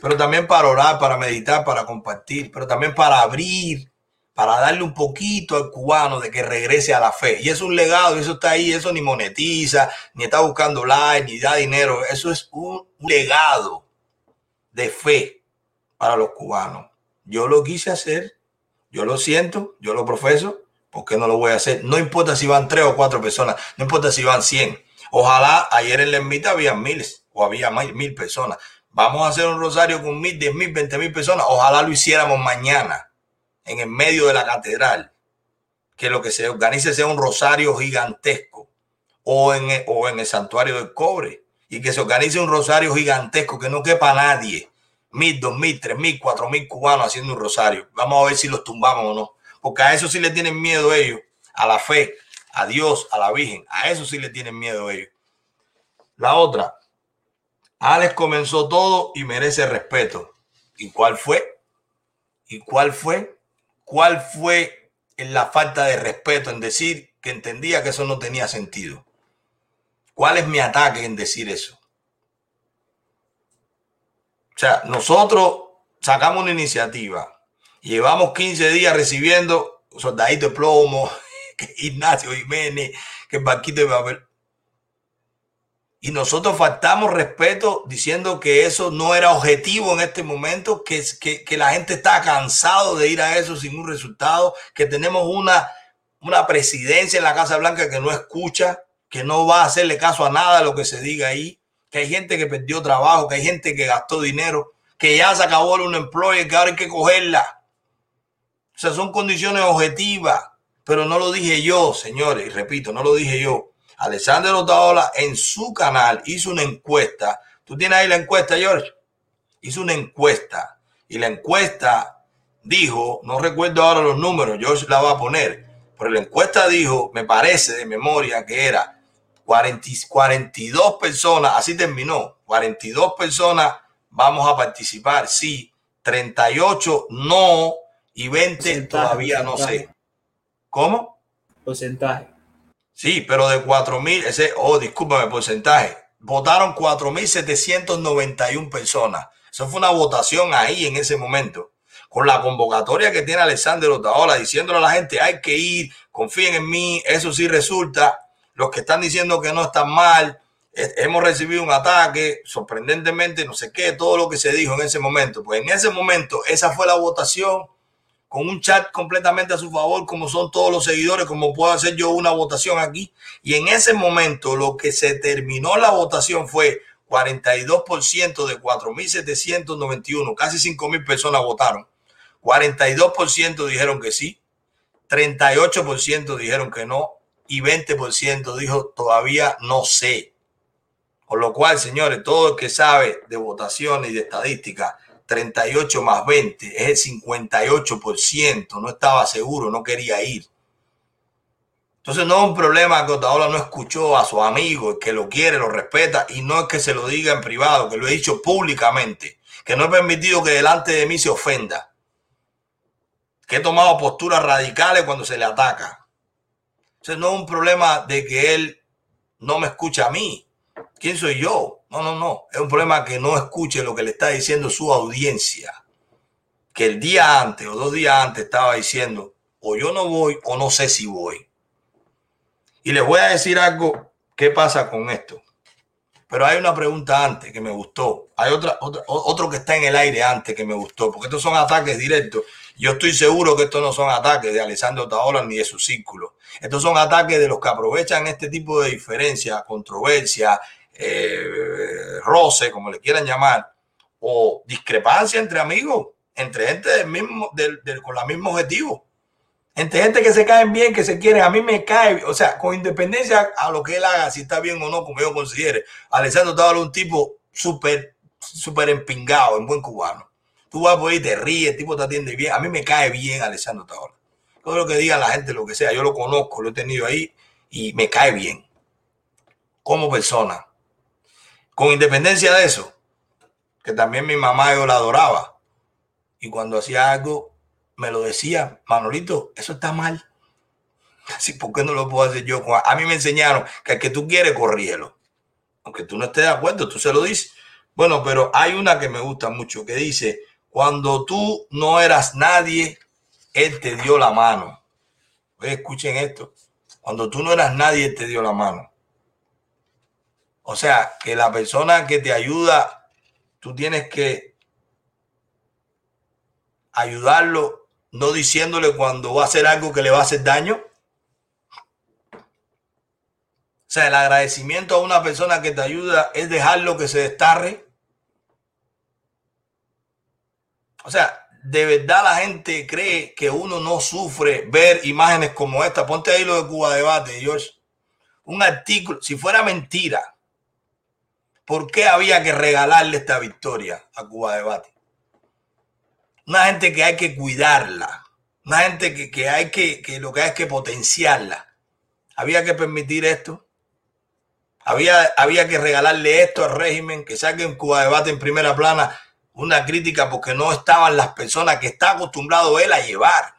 pero también para orar, para meditar, para compartir, pero también para abrir, para darle un poquito al cubano de que regrese a la fe. Y es un legado, eso está ahí, eso ni monetiza, ni está buscando like, ni da dinero, eso es un legado de fe para los cubanos. Yo lo quise hacer, yo lo siento, yo lo profeso, ¿Por qué no lo voy a hacer? No importa si van tres o cuatro personas, no importa si van cien. Ojalá ayer en la ermita había miles o había mil personas. Vamos a hacer un rosario con mil, diez mil, veinte mil personas. Ojalá lo hiciéramos mañana en el medio de la catedral. Que lo que se organice sea un rosario gigantesco o en, el, o en el santuario del cobre. Y que se organice un rosario gigantesco que no quepa nadie. Mil, dos mil, tres mil, cuatro mil cubanos haciendo un rosario. Vamos a ver si los tumbamos o no porque a eso sí le tienen miedo ellos, a la fe, a Dios, a la Virgen, a eso sí le tienen miedo ellos. La otra, Alex comenzó todo y merece respeto. ¿Y cuál fue? ¿Y cuál fue? ¿Cuál fue la falta de respeto en decir que entendía que eso no tenía sentido? ¿Cuál es mi ataque en decir eso? O sea, nosotros sacamos una iniciativa Llevamos 15 días recibiendo soldaditos de plomo, Ignacio Jiménez, que Barquito de Babel. Y nosotros faltamos respeto diciendo que eso no era objetivo en este momento, que, que, que la gente está cansado de ir a eso sin un resultado, que tenemos una, una presidencia en la Casa Blanca que no escucha, que no va a hacerle caso a nada de lo que se diga ahí, que hay gente que perdió trabajo, que hay gente que gastó dinero, que ya se acabó el employee, que ahora hay que cogerla. O sea, son condiciones objetivas, pero no lo dije yo, señores, y repito, no lo dije yo. Alessandro Otaola en su canal hizo una encuesta. ¿Tú tienes ahí la encuesta, George? Hizo una encuesta y la encuesta dijo, no recuerdo ahora los números, George la va a poner, pero la encuesta dijo, me parece de memoria que era 40, 42 personas, así terminó, 42 personas vamos a participar, sí, 38 no, y 20 todavía no sé. ¿Cómo? Porcentaje. Sí, pero de 4.000, ese, oh, discúlpame, porcentaje. Votaron 4.791 personas. Eso fue una votación ahí en ese momento. Con la convocatoria que tiene Alexander Otaola diciéndole a la gente, hay que ir, confíen en mí, eso sí resulta. Los que están diciendo que no están mal, hemos recibido un ataque, sorprendentemente, no sé qué, todo lo que se dijo en ese momento. Pues en ese momento, esa fue la votación con un chat completamente a su favor, como son todos los seguidores, como puedo hacer yo una votación aquí. Y en ese momento lo que se terminó la votación fue 42% de 4.791, casi 5.000 personas votaron. 42% dijeron que sí, 38% dijeron que no y 20% dijo todavía no sé. Con lo cual, señores, todo el que sabe de votaciones y de estadística 38 más 20, es el 58%, no estaba seguro, no quería ir. Entonces no es un problema que Otaola no escuchó a su amigo, que lo quiere, lo respeta, y no es que se lo diga en privado, que lo he dicho públicamente, que no he permitido que delante de mí se ofenda, que he tomado posturas radicales cuando se le ataca. Entonces no es un problema de que él no me escucha a mí. ¿Quién soy yo? No, no, no. Es un problema que no escuche lo que le está diciendo su audiencia. Que el día antes o dos días antes estaba diciendo, o yo no voy o no sé si voy. Y les voy a decir algo, ¿qué pasa con esto? Pero hay una pregunta antes que me gustó. Hay otra, otra, otro que está en el aire antes que me gustó, porque estos son ataques directos. Yo estoy seguro que estos no son ataques de Alessandro Taola ni de su círculo. Estos son ataques de los que aprovechan este tipo de diferencia, controversia, eh, roce, como le quieran llamar, o discrepancia entre amigos, entre gente del mismo, del, del, con el mismo objetivo. Entre gente que se caen bien, que se quieren, a mí me cae, o sea, con independencia a lo que él haga, si está bien o no, como yo considere. Alessandro es un tipo súper, súper empingado, en buen cubano. Tú vas por ahí, te ríes, el tipo te atiende bien. A mí me cae bien Alessandro Taola. Todo lo que diga la gente, lo que sea, yo lo conozco, lo he tenido ahí y me cae bien. Como persona. Con independencia de eso, que también mi mamá yo la adoraba. Y cuando hacía algo, me lo decía, Manolito, eso está mal. Así, ¿por qué no lo puedo hacer yo? A mí me enseñaron que el que tú quieres, corrígelo. Aunque tú no estés de acuerdo, tú se lo dices. Bueno, pero hay una que me gusta mucho que dice, cuando tú no eras nadie, Él te dio la mano. Escuchen esto. Cuando tú no eras nadie, Él te dio la mano. O sea, que la persona que te ayuda, tú tienes que ayudarlo, no diciéndole cuando va a hacer algo que le va a hacer daño. O sea, el agradecimiento a una persona que te ayuda es dejarlo que se destarre. O sea, de verdad la gente cree que uno no sufre ver imágenes como esta. Ponte ahí lo de Cuba Debate, George. Un artículo, si fuera mentira, ¿por qué había que regalarle esta victoria a Cuba Debate? Una gente que hay que cuidarla, una gente que, que hay que, que lo que hay es que potenciarla. Había que permitir esto. Había, había que regalarle esto al régimen, que saquen Cuba Debate en primera plana una crítica porque no estaban las personas que está acostumbrado él a llevar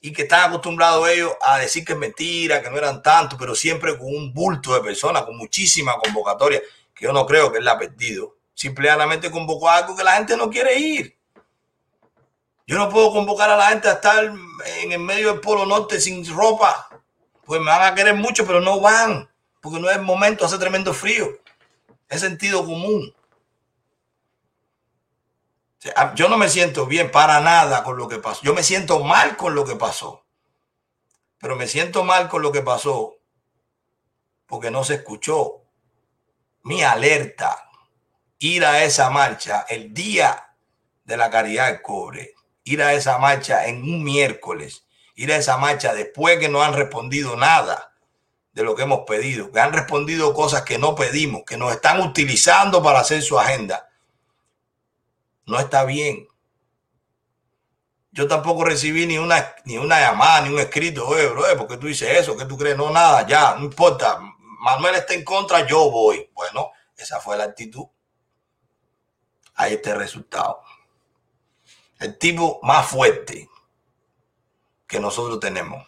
y que están acostumbrados ellos a decir que es mentira, que no eran tantos, pero siempre con un bulto de personas, con muchísima convocatoria, que yo no creo que él la ha perdido. Simplemente convocó a algo que la gente no quiere ir. Yo no puedo convocar a la gente a estar en el medio del Polo Norte sin ropa, pues me van a querer mucho, pero no van, porque no es momento, hace tremendo frío. Es sentido común. Yo no me siento bien para nada con lo que pasó. Yo me siento mal con lo que pasó. Pero me siento mal con lo que pasó porque no se escuchó mi alerta. Ir a esa marcha el día de la caridad del cobre. Ir a esa marcha en un miércoles. Ir a esa marcha después que no han respondido nada de lo que hemos pedido. Que han respondido cosas que no pedimos. Que nos están utilizando para hacer su agenda no está bien. Yo tampoco recibí ni una, ni una llamada, ni un escrito, oye, bro, porque tú dices eso? que tú crees? No, nada, ya, no importa. Manuel está en contra, yo voy. Bueno, esa fue la actitud. Ahí está el resultado. El tipo más fuerte que nosotros tenemos.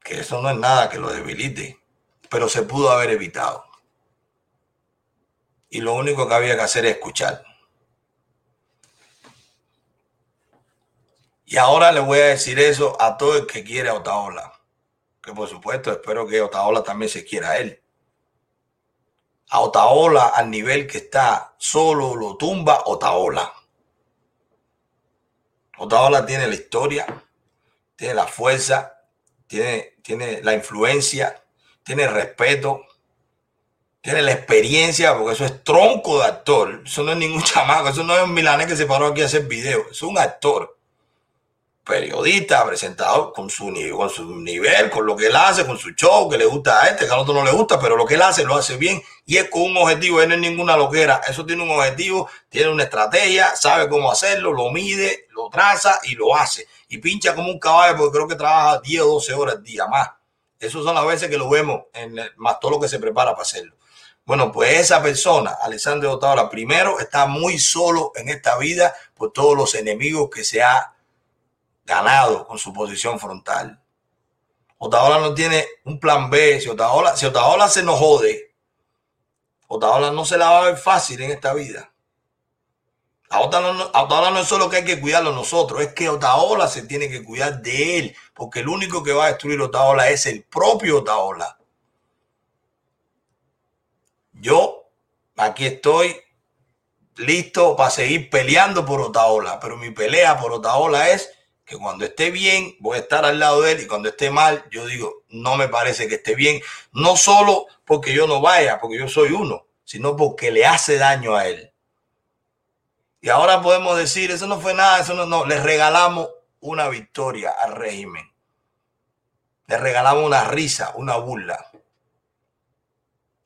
Que eso no es nada que lo debilite, pero se pudo haber evitado y lo único que había que hacer es escuchar. Y ahora le voy a decir eso a todo el que quiere a Otaola. Que por supuesto espero que Otaola también se quiera a él. A Otaola al nivel que está, solo lo tumba Otaola. Otaola tiene la historia, tiene la fuerza, tiene, tiene la influencia, tiene el respeto, tiene la experiencia, porque eso es tronco de actor. Eso no es ningún chamaco, eso no es un milanés que se paró aquí a hacer video. Es un actor, periodista, presentador, con su, con su nivel, con lo que él hace, con su show, que le gusta a este, que al otro no le gusta, pero lo que él hace lo hace bien y es con un objetivo. Él no es ninguna loquera. Eso tiene un objetivo, tiene una estrategia, sabe cómo hacerlo, lo mide, lo traza y lo hace. Y pincha como un caballo, porque creo que trabaja 10 o 12 horas al día más. Esas son las veces que lo vemos, más todo lo que se prepara para hacerlo. Bueno, pues esa persona, Alessandro Otaola, primero está muy solo en esta vida por todos los enemigos que se ha ganado con su posición frontal. Otaola no tiene un plan B. Si Otaola, si Otaola se nos jode, Otaola no se la va a ver fácil en esta vida. A Otaola, a Otaola no es solo que hay que cuidarlo nosotros, es que Otaola se tiene que cuidar de él, porque el único que va a destruir Otaola es el propio Otaola. Yo aquí estoy listo para seguir peleando por Otaola, pero mi pelea por Otaola es que cuando esté bien voy a estar al lado de él y cuando esté mal yo digo, no me parece que esté bien, no solo porque yo no vaya, porque yo soy uno, sino porque le hace daño a él. Y ahora podemos decir, eso no fue nada, eso no, no, le regalamos una victoria al régimen. Le regalamos una risa, una burla.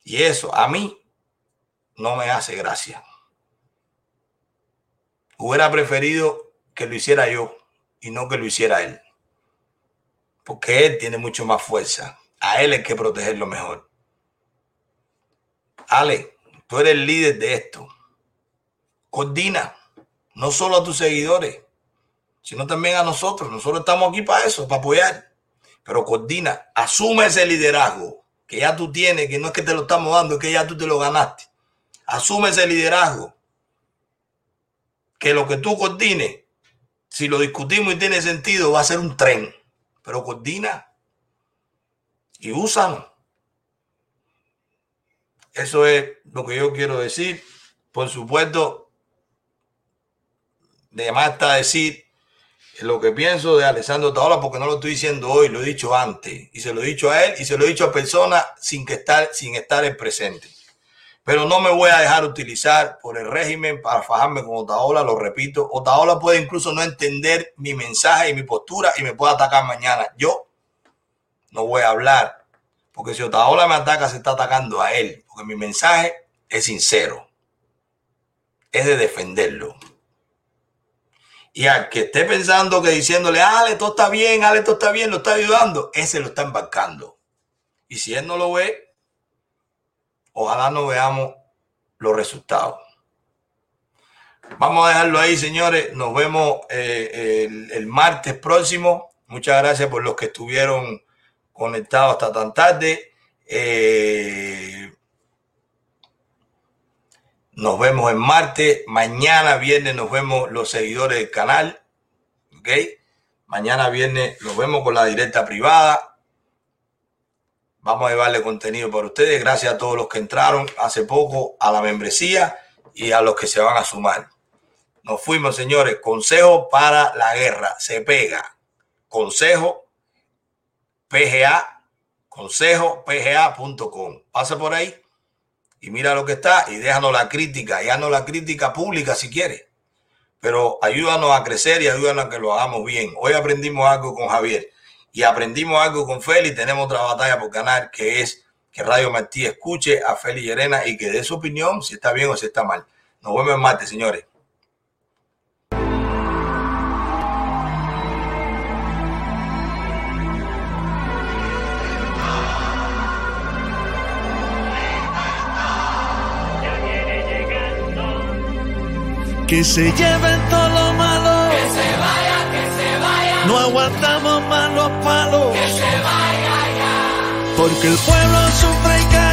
Y eso a mí no me hace gracia. Hubiera preferido que lo hiciera yo y no que lo hiciera él. Porque él tiene mucho más fuerza. A él hay que protegerlo mejor. Ale, tú eres el líder de esto. Coordina, no solo a tus seguidores, sino también a nosotros. Nosotros estamos aquí para eso, para apoyar. Pero coordina, asume ese liderazgo que ya tú tienes, que no es que te lo estamos dando, es que ya tú te lo ganaste. Asume ese liderazgo. Que lo que tú coordines, si lo discutimos y tiene sentido, va a ser un tren. Pero coordina y úsalo. Eso es lo que yo quiero decir. Por supuesto, de más está decir lo que pienso de Alessandro Taola, porque no lo estoy diciendo hoy, lo he dicho antes. Y se lo he dicho a él y se lo he dicho a personas sin, que estar, sin estar en presente. Pero no me voy a dejar utilizar por el régimen para fajarme con Otaola, lo repito. Otaola puede incluso no entender mi mensaje y mi postura y me puede atacar mañana. Yo no voy a hablar, porque si Otaola me ataca, se está atacando a él, porque mi mensaje es sincero, es de defenderlo. Y al que esté pensando que diciéndole, Ale, todo está bien, Ale, todo está bien, lo está ayudando, ese lo está embarcando. Y si él no lo ve, ojalá no veamos los resultados. Vamos a dejarlo ahí, señores. Nos vemos eh, el, el, martes próximo. Muchas gracias por los que estuvieron conectados hasta tan tarde. Eh, nos vemos en martes. Mañana viernes nos vemos los seguidores del canal. ¿Ok? Mañana viernes nos vemos con la directa privada. Vamos a llevarle contenido para ustedes. Gracias a todos los que entraron hace poco a la membresía y a los que se van a sumar. Nos fuimos, señores. Consejo para la guerra. Se pega. Consejo PGA. Consejo PGA.com. Pasa por ahí y mira lo que está y déjanos la crítica. No la crítica pública si quiere. Pero ayúdanos a crecer y ayúdanos a que lo hagamos bien. Hoy aprendimos algo con Javier y aprendimos algo con Feli. Tenemos otra batalla por ganar que es que Radio Martí escuche a Feli Llerena y que dé su opinión si está bien o si está mal. Nos vemos en martes, señores. Que se lleven todo No aguantamos más los palos. Que se vaya ya. Porque el pueblo sufre y cae.